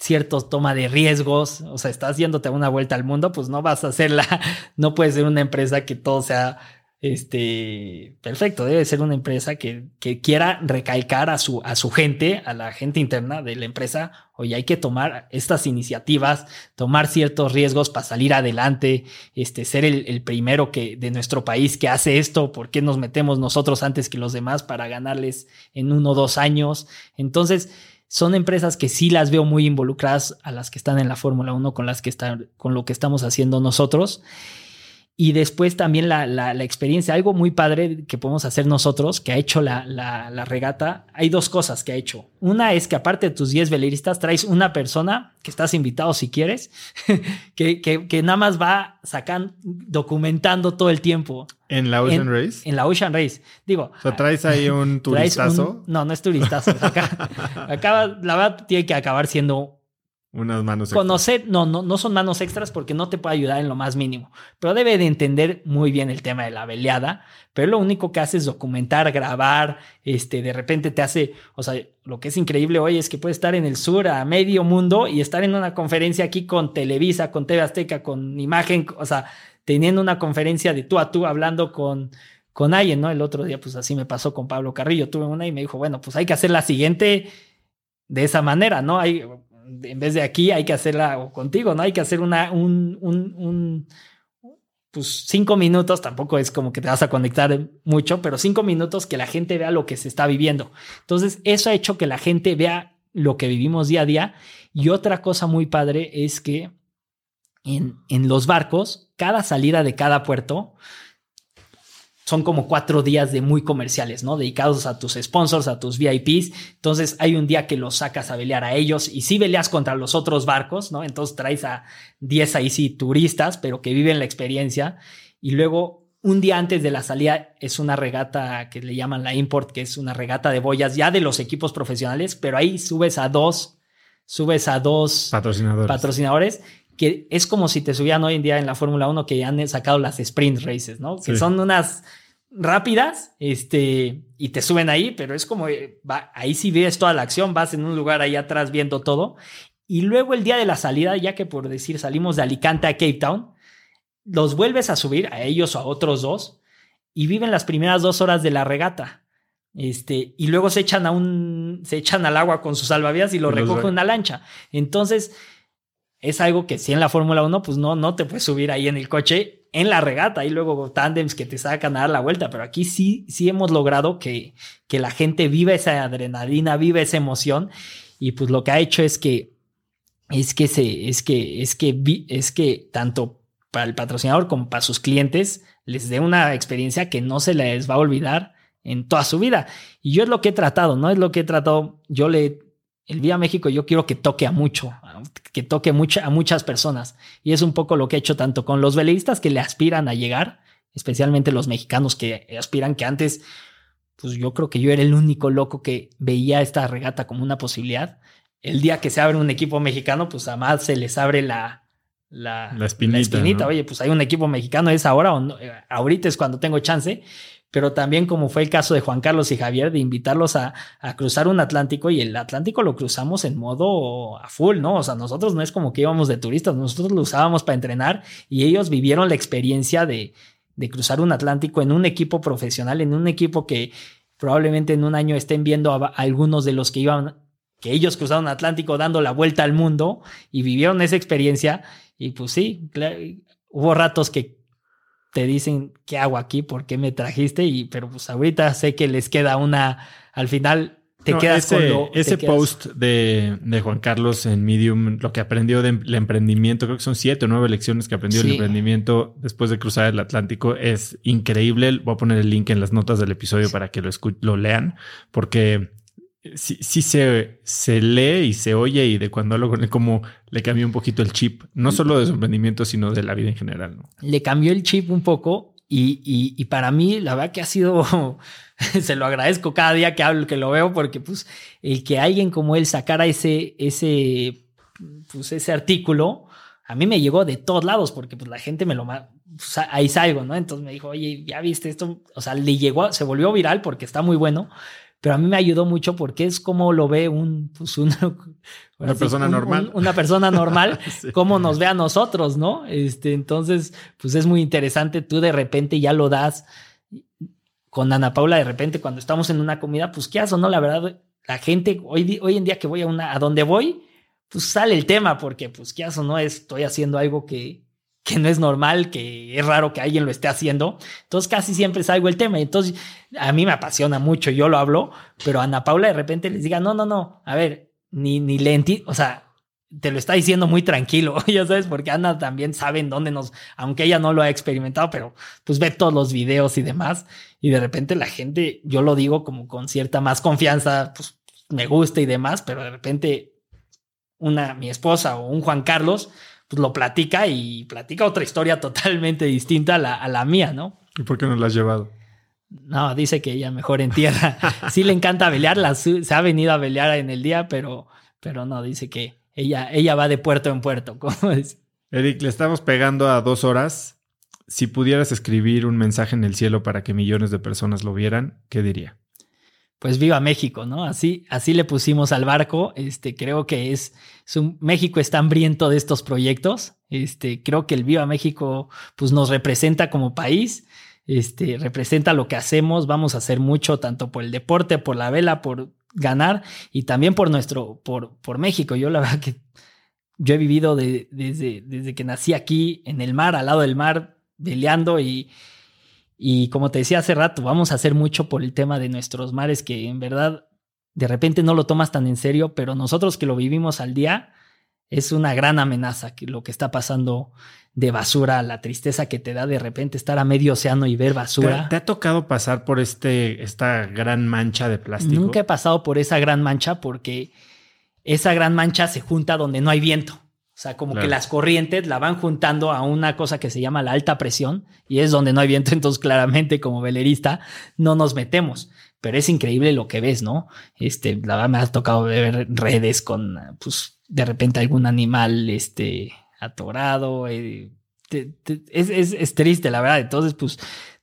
cierto toma de riesgos, o sea, estás yéndote una vuelta al mundo, pues no vas a hacerla, no puede ser una empresa que todo sea este perfecto, debe ser una empresa que, que, quiera recalcar a su, a su gente, a la gente interna de la empresa, oye, hay que tomar estas iniciativas, tomar ciertos riesgos para salir adelante, este, ser el, el primero que, de nuestro país que hace esto, ¿por qué nos metemos nosotros antes que los demás para ganarles en uno o dos años? Entonces, son empresas que sí las veo muy involucradas a las que están en la Fórmula 1 con las que están, con lo que estamos haciendo nosotros. Y después también la, la, experiencia, algo muy padre que podemos hacer nosotros, que ha hecho la, la, regata. Hay dos cosas que ha hecho. Una es que aparte de tus 10 veleristas, traes una persona que estás invitado si quieres, que, que, que, nada más va sacando, documentando todo el tiempo. ¿En la Ocean Race? En la Ocean Race. Digo. O sea, traes ahí un turistazo. no, no es turistazo. Acá, acá, la verdad, tiene que acabar siendo unas manos extras. Conocer, no, no, no son manos extras porque no te puede ayudar en lo más mínimo, pero debe de entender muy bien el tema de la veleada, pero lo único que hace es documentar, grabar, este, de repente te hace, o sea, lo que es increíble hoy es que puede estar en el sur a medio mundo y estar en una conferencia aquí con Televisa, con TV Azteca, con imagen, o sea, teniendo una conferencia de tú a tú hablando con, con alguien, ¿no? El otro día, pues así me pasó con Pablo Carrillo, tuve una y me dijo, bueno, pues hay que hacer la siguiente de esa manera, ¿no? Hay, en vez de aquí hay que hacerla contigo, ¿no? Hay que hacer una, un, un, un, pues cinco minutos, tampoco es como que te vas a conectar mucho, pero cinco minutos que la gente vea lo que se está viviendo. Entonces, eso ha hecho que la gente vea lo que vivimos día a día. Y otra cosa muy padre es que en, en los barcos, cada salida de cada puerto, son como cuatro días de muy comerciales, ¿no? Dedicados a tus sponsors, a tus VIPs. Entonces hay un día que los sacas a pelear a ellos y sí peleas contra los otros barcos, ¿no? Entonces traes a 10 ahí sí turistas, pero que viven la experiencia. Y luego un día antes de la salida es una regata que le llaman la import, que es una regata de boyas ya de los equipos profesionales, pero ahí subes a dos, subes a dos patrocinadores. patrocinadores que es como si te subían hoy en día en la Fórmula 1 que ya han sacado las sprint races, ¿no? Que son unas rápidas, este, y te suben ahí, pero es como, eh, va, ahí sí ves toda la acción, vas en un lugar ahí atrás viendo todo. Y luego el día de la salida, ya que por decir salimos de Alicante a Cape Town, los vuelves a subir a ellos o a otros dos y viven las primeras dos horas de la regata. Este, y luego se echan a un, se echan al agua con sus salvavidas y lo recogen una lancha. Entonces, es algo que si en la Fórmula 1, pues no, no te puedes subir ahí en el coche en la regata y luego tándems que te sacan a dar la vuelta, pero aquí sí, sí hemos logrado que, que la gente viva esa adrenalina, viva esa emoción y pues lo que ha hecho es que es que se, es que, es que, es que tanto para el patrocinador como para sus clientes les dé una experiencia que no se les va a olvidar en toda su vida. Y yo es lo que he tratado, ¿no? Es lo que he tratado, yo le el Vía México yo quiero que toque a mucho, que toque mucha, a muchas personas. Y es un poco lo que he hecho tanto con los veleístas que le aspiran a llegar, especialmente los mexicanos que aspiran que antes, pues yo creo que yo era el único loco que veía esta regata como una posibilidad. El día que se abre un equipo mexicano, pues además se les abre la, la, espinita. Oye, pues hay un equipo mexicano, es ahora o no? ahorita es cuando tengo chance pero también como fue el caso de Juan Carlos y Javier, de invitarlos a, a, cruzar un Atlántico y el Atlántico lo cruzamos en modo a full, ¿no? O sea, nosotros no es como que íbamos de turistas, nosotros lo usábamos para entrenar y ellos vivieron la experiencia de, de cruzar un Atlántico en un equipo profesional, en un equipo que probablemente en un año estén viendo a, algunos de los que iban, que ellos cruzaron Atlántico dando la vuelta al mundo y vivieron esa experiencia y pues sí, hubo ratos que te dicen qué hago aquí, por qué me trajiste, y pero pues ahorita sé que les queda una, al final te quedas ese, con lo, ese post de, de, Juan Carlos en Medium, lo que aprendió del emprendimiento, creo que son siete o nueve lecciones que aprendió del emprendimiento después de cruzar el Atlántico, es increíble. Voy a poner el link en las notas del episodio para que lo, lo lean, porque sí, sí se, se, lee y se oye y de cuando hablo con él como le cambió un poquito el chip, no solo de su emprendimiento, sino de la vida en general. ¿no? Le cambió el chip un poco y, y, y para mí la verdad que ha sido, se lo agradezco cada día que hablo, que lo veo, porque pues el que alguien como él sacara ese, ese, pues ese artículo, a mí me llegó de todos lados porque pues la gente me lo... Pues, ahí salgo, ¿no? Entonces me dijo, oye, ya viste esto, o sea, le llegó, se volvió viral porque está muy bueno, pero a mí me ayudó mucho porque es como lo ve un, pues una, una persona normal. una persona normal, cómo nos ve a nosotros, ¿no? Este, entonces, pues es muy interesante. Tú de repente ya lo das con Ana Paula, de repente cuando estamos en una comida, pues qué haces, ¿no? La verdad, la gente, hoy, hoy en día que voy a una, a donde voy, pues sale el tema, porque pues qué haces, ¿no? Estoy haciendo algo que, que no es normal, que es raro que alguien lo esté haciendo. Entonces casi siempre salgo el tema. Entonces a mí me apasiona mucho, yo lo hablo, pero Ana Paula de repente les diga, no, no, no, a ver, ni, ni lenti, o sea, te lo está diciendo muy tranquilo, ya sabes, porque Ana también sabe en dónde nos, aunque ella no lo ha experimentado, pero pues ve todos los videos y demás, y de repente la gente, yo lo digo como con cierta más confianza, pues me gusta y demás, pero de repente una, mi esposa o un Juan Carlos, pues lo platica y platica otra historia totalmente distinta a la, a la mía, ¿no? ¿Y por qué no la has llevado? No, dice que ella mejor en tierra. sí le encanta velear, se ha venido a velear en el día, pero, pero no, dice que ella, ella va de puerto en puerto. ¿Cómo es? Eric, le estamos pegando a dos horas. Si pudieras escribir un mensaje en el cielo para que millones de personas lo vieran, ¿qué diría? Pues viva México, ¿no? Así, así le pusimos al barco. Este, creo que es, México está hambriento de estos proyectos. Este, creo que el Viva México, pues nos representa como país. Este, representa lo que hacemos. Vamos a hacer mucho, tanto por el deporte, por la vela, por ganar y también por nuestro, por, por México. Yo la verdad que yo he vivido desde, desde que nací aquí en el mar, al lado del mar, peleando y, y como te decía hace rato, vamos a hacer mucho por el tema de nuestros mares que en verdad de repente no lo tomas tan en serio, pero nosotros que lo vivimos al día, es una gran amenaza que lo que está pasando de basura, la tristeza que te da de repente estar a medio océano y ver basura. ¿Te, te ha tocado pasar por este, esta gran mancha de plástico? Nunca he pasado por esa gran mancha porque esa gran mancha se junta donde no hay viento. O sea, como que las corrientes la van juntando a una cosa que se llama la alta presión y es donde no hay viento, entonces claramente como velerista no nos metemos. Pero es increíble lo que ves, ¿no? Este, la verdad me ha tocado ver redes con, pues, de repente algún animal, este, atorado. Eh, es, es, es triste, la verdad. Entonces, pues,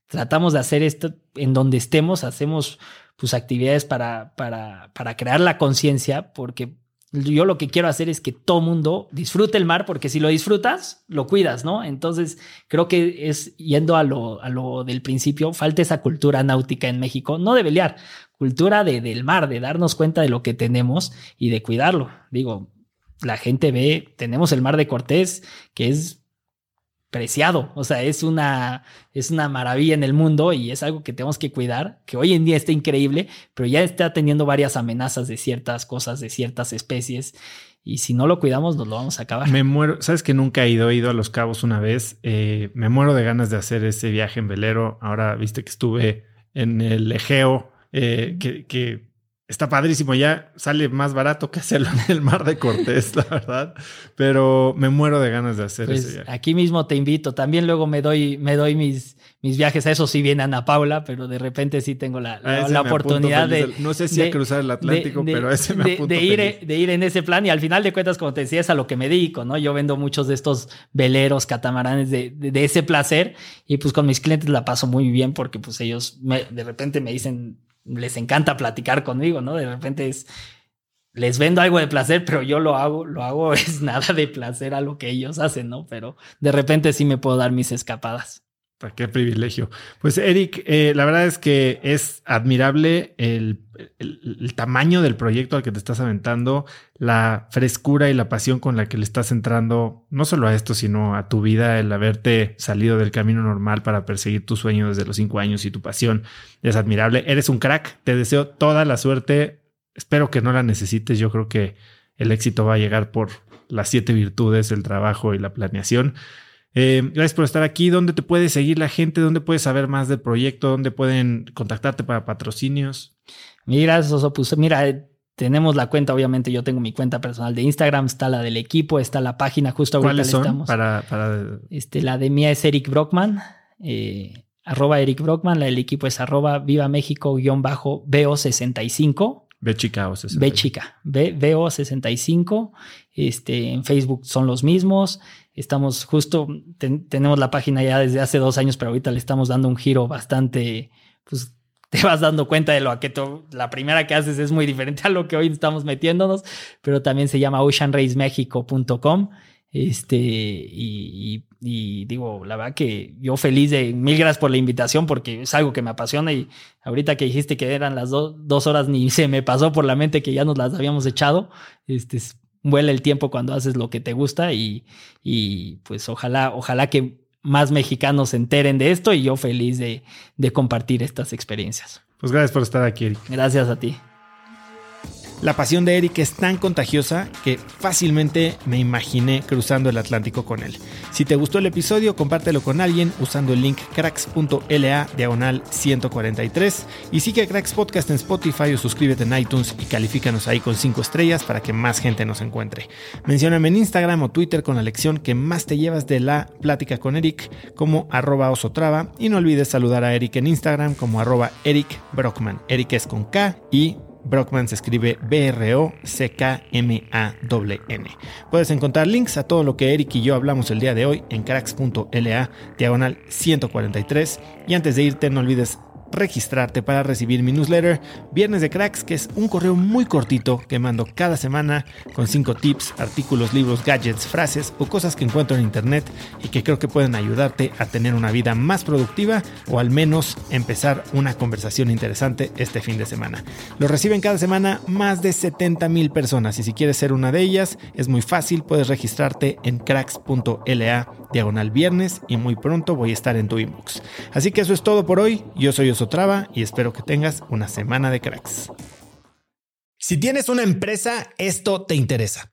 tratamos de hacer esto en donde estemos, hacemos, pues, actividades para, para, para crear la conciencia, porque yo lo que quiero hacer es que todo mundo disfrute el mar, porque si lo disfrutas, lo cuidas, ¿no? Entonces, creo que es yendo a lo, a lo del principio, falta esa cultura náutica en México, no de pelear, cultura de, del mar, de darnos cuenta de lo que tenemos y de cuidarlo. Digo, la gente ve, tenemos el mar de Cortés, que es preciado, o sea, es una, es una maravilla en el mundo y es algo que tenemos que cuidar, que hoy en día está increíble, pero ya está teniendo varias amenazas de ciertas cosas, de ciertas especies, y si no lo cuidamos nos lo vamos a acabar. Me muero, sabes que nunca he ido, ido a Los Cabos una vez, eh, me muero de ganas de hacer ese viaje en velero, ahora viste que estuve en el Egeo, eh, que está padrísimo, ya sale más barato que hacerlo en el mar de Cortés, la verdad, pero me muero de ganas de hacer pues, ese Aquí mismo te invito, también luego me doy, me doy mis, mis viajes. A eso sí vienen a Paula, pero de repente sí tengo la, la, oportunidad de... No sé si a cruzar el Atlántico, pero ese me apunto de, ir, de ir en ese plan y al final de cuentas, como te decía, es a lo que me dedico, ¿no? Yo vendo muchos de estos veleros, catamaranes de, de, ese placer y pues con mis clientes la paso muy bien porque pues ellos de repente me dicen, les encanta platicar conmigo, ¿no? De repente es les vendo algo de placer, pero yo lo hago, lo hago es nada de placer a lo que ellos hacen, ¿no? Pero de repente sí me puedo dar mis escapadas. Qué privilegio. Pues Eric, eh, la verdad es que es admirable el, tamaño del proyecto al que te estás aventando, la frescura y la pasión con la que le estás entrando, no solo a esto, sino a tu vida, el haberte salido del camino normal para perseguir tu sueño desde los cinco años y tu pasión es admirable. Eres un crack. Te deseo toda la suerte Espero que no la necesites. Yo creo que el éxito va a llegar por las siete virtudes, el trabajo y la planeación. Eh, gracias por estar aquí. ¿Dónde te puede seguir la gente? ¿Dónde puedes saber más del proyecto? ¿Dónde pueden contactarte para patrocinios? Mira, eso, pues, mira, eh, tenemos la cuenta, obviamente yo tengo mi cuenta personal de Instagram, está la del equipo, está la página justo ahorita ¿Cuáles son? Para, Este, la de mía es Eric Brockman, eh, arroba Eric Brockman, la del equipo es arroba Viva México-BO65. B chica o 65. B chica, B, BO65. Este, en Facebook son los mismos. Estamos justo, tenemos la página ya desde hace dos años, pero ahorita le estamos dando un giro bastante, pues te vas dando cuenta de lo que la primera que haces es muy diferente a lo que hoy estamos metiéndonos, pero también se llama oceanracemexico.com. Este, y, digo, la verdad que yo feliz de mil gracias por la invitación porque es algo que me apasiona y ahorita que dijiste que eran las dos horas ni se me pasó por la mente que ya nos las habíamos echado. Este, vuela el tiempo cuando haces lo que te gusta y, y pues ojalá, ojalá que más mexicanos se enteren de esto y yo feliz de, de compartir estas experiencias. Pues gracias por estar aquí, Eric. Gracias a ti. La pasión de Eric es tan contagiosa que fácilmente me imaginé cruzando el Atlántico con él. Si te gustó el episodio, compártelo con alguien usando el link cracks.la diagonal 143 y sigue a Cracks Podcast en Spotify o suscríbete en iTunes y califícanos ahí con 5 estrellas para que más gente nos encuentre. Mencióname en Instagram o Twitter con la lección que más te llevas de la plática con Eric como arroba osotrava y no olvides saludar a Eric en Instagram como arroba Eric Brockman. Eric es con K y Brockman se escribe B-R-O-C-K-M-A-N. Puedes encontrar links a todo lo que Eric y yo hablamos el día de hoy en cracks.la diagonal 143. Y antes de irte, no olvides registrarte para recibir mi newsletter Viernes de Cracks, que es un correo muy cortito que mando cada semana con 5 tips, artículos, libros, gadgets, frases o cosas que encuentro en internet y que creo que pueden ayudarte a tener una vida más productiva o al menos empezar una conversación interesante este fin de semana. Lo reciben cada semana más de 70 mil personas y si quieres ser una de ellas es muy fácil, puedes registrarte en cracks.la diagonal viernes y muy pronto voy a estar en tu inbox. Así que eso es todo por hoy, yo soy Osotrava y espero que tengas una semana de cracks. Si tienes una empresa, esto te interesa.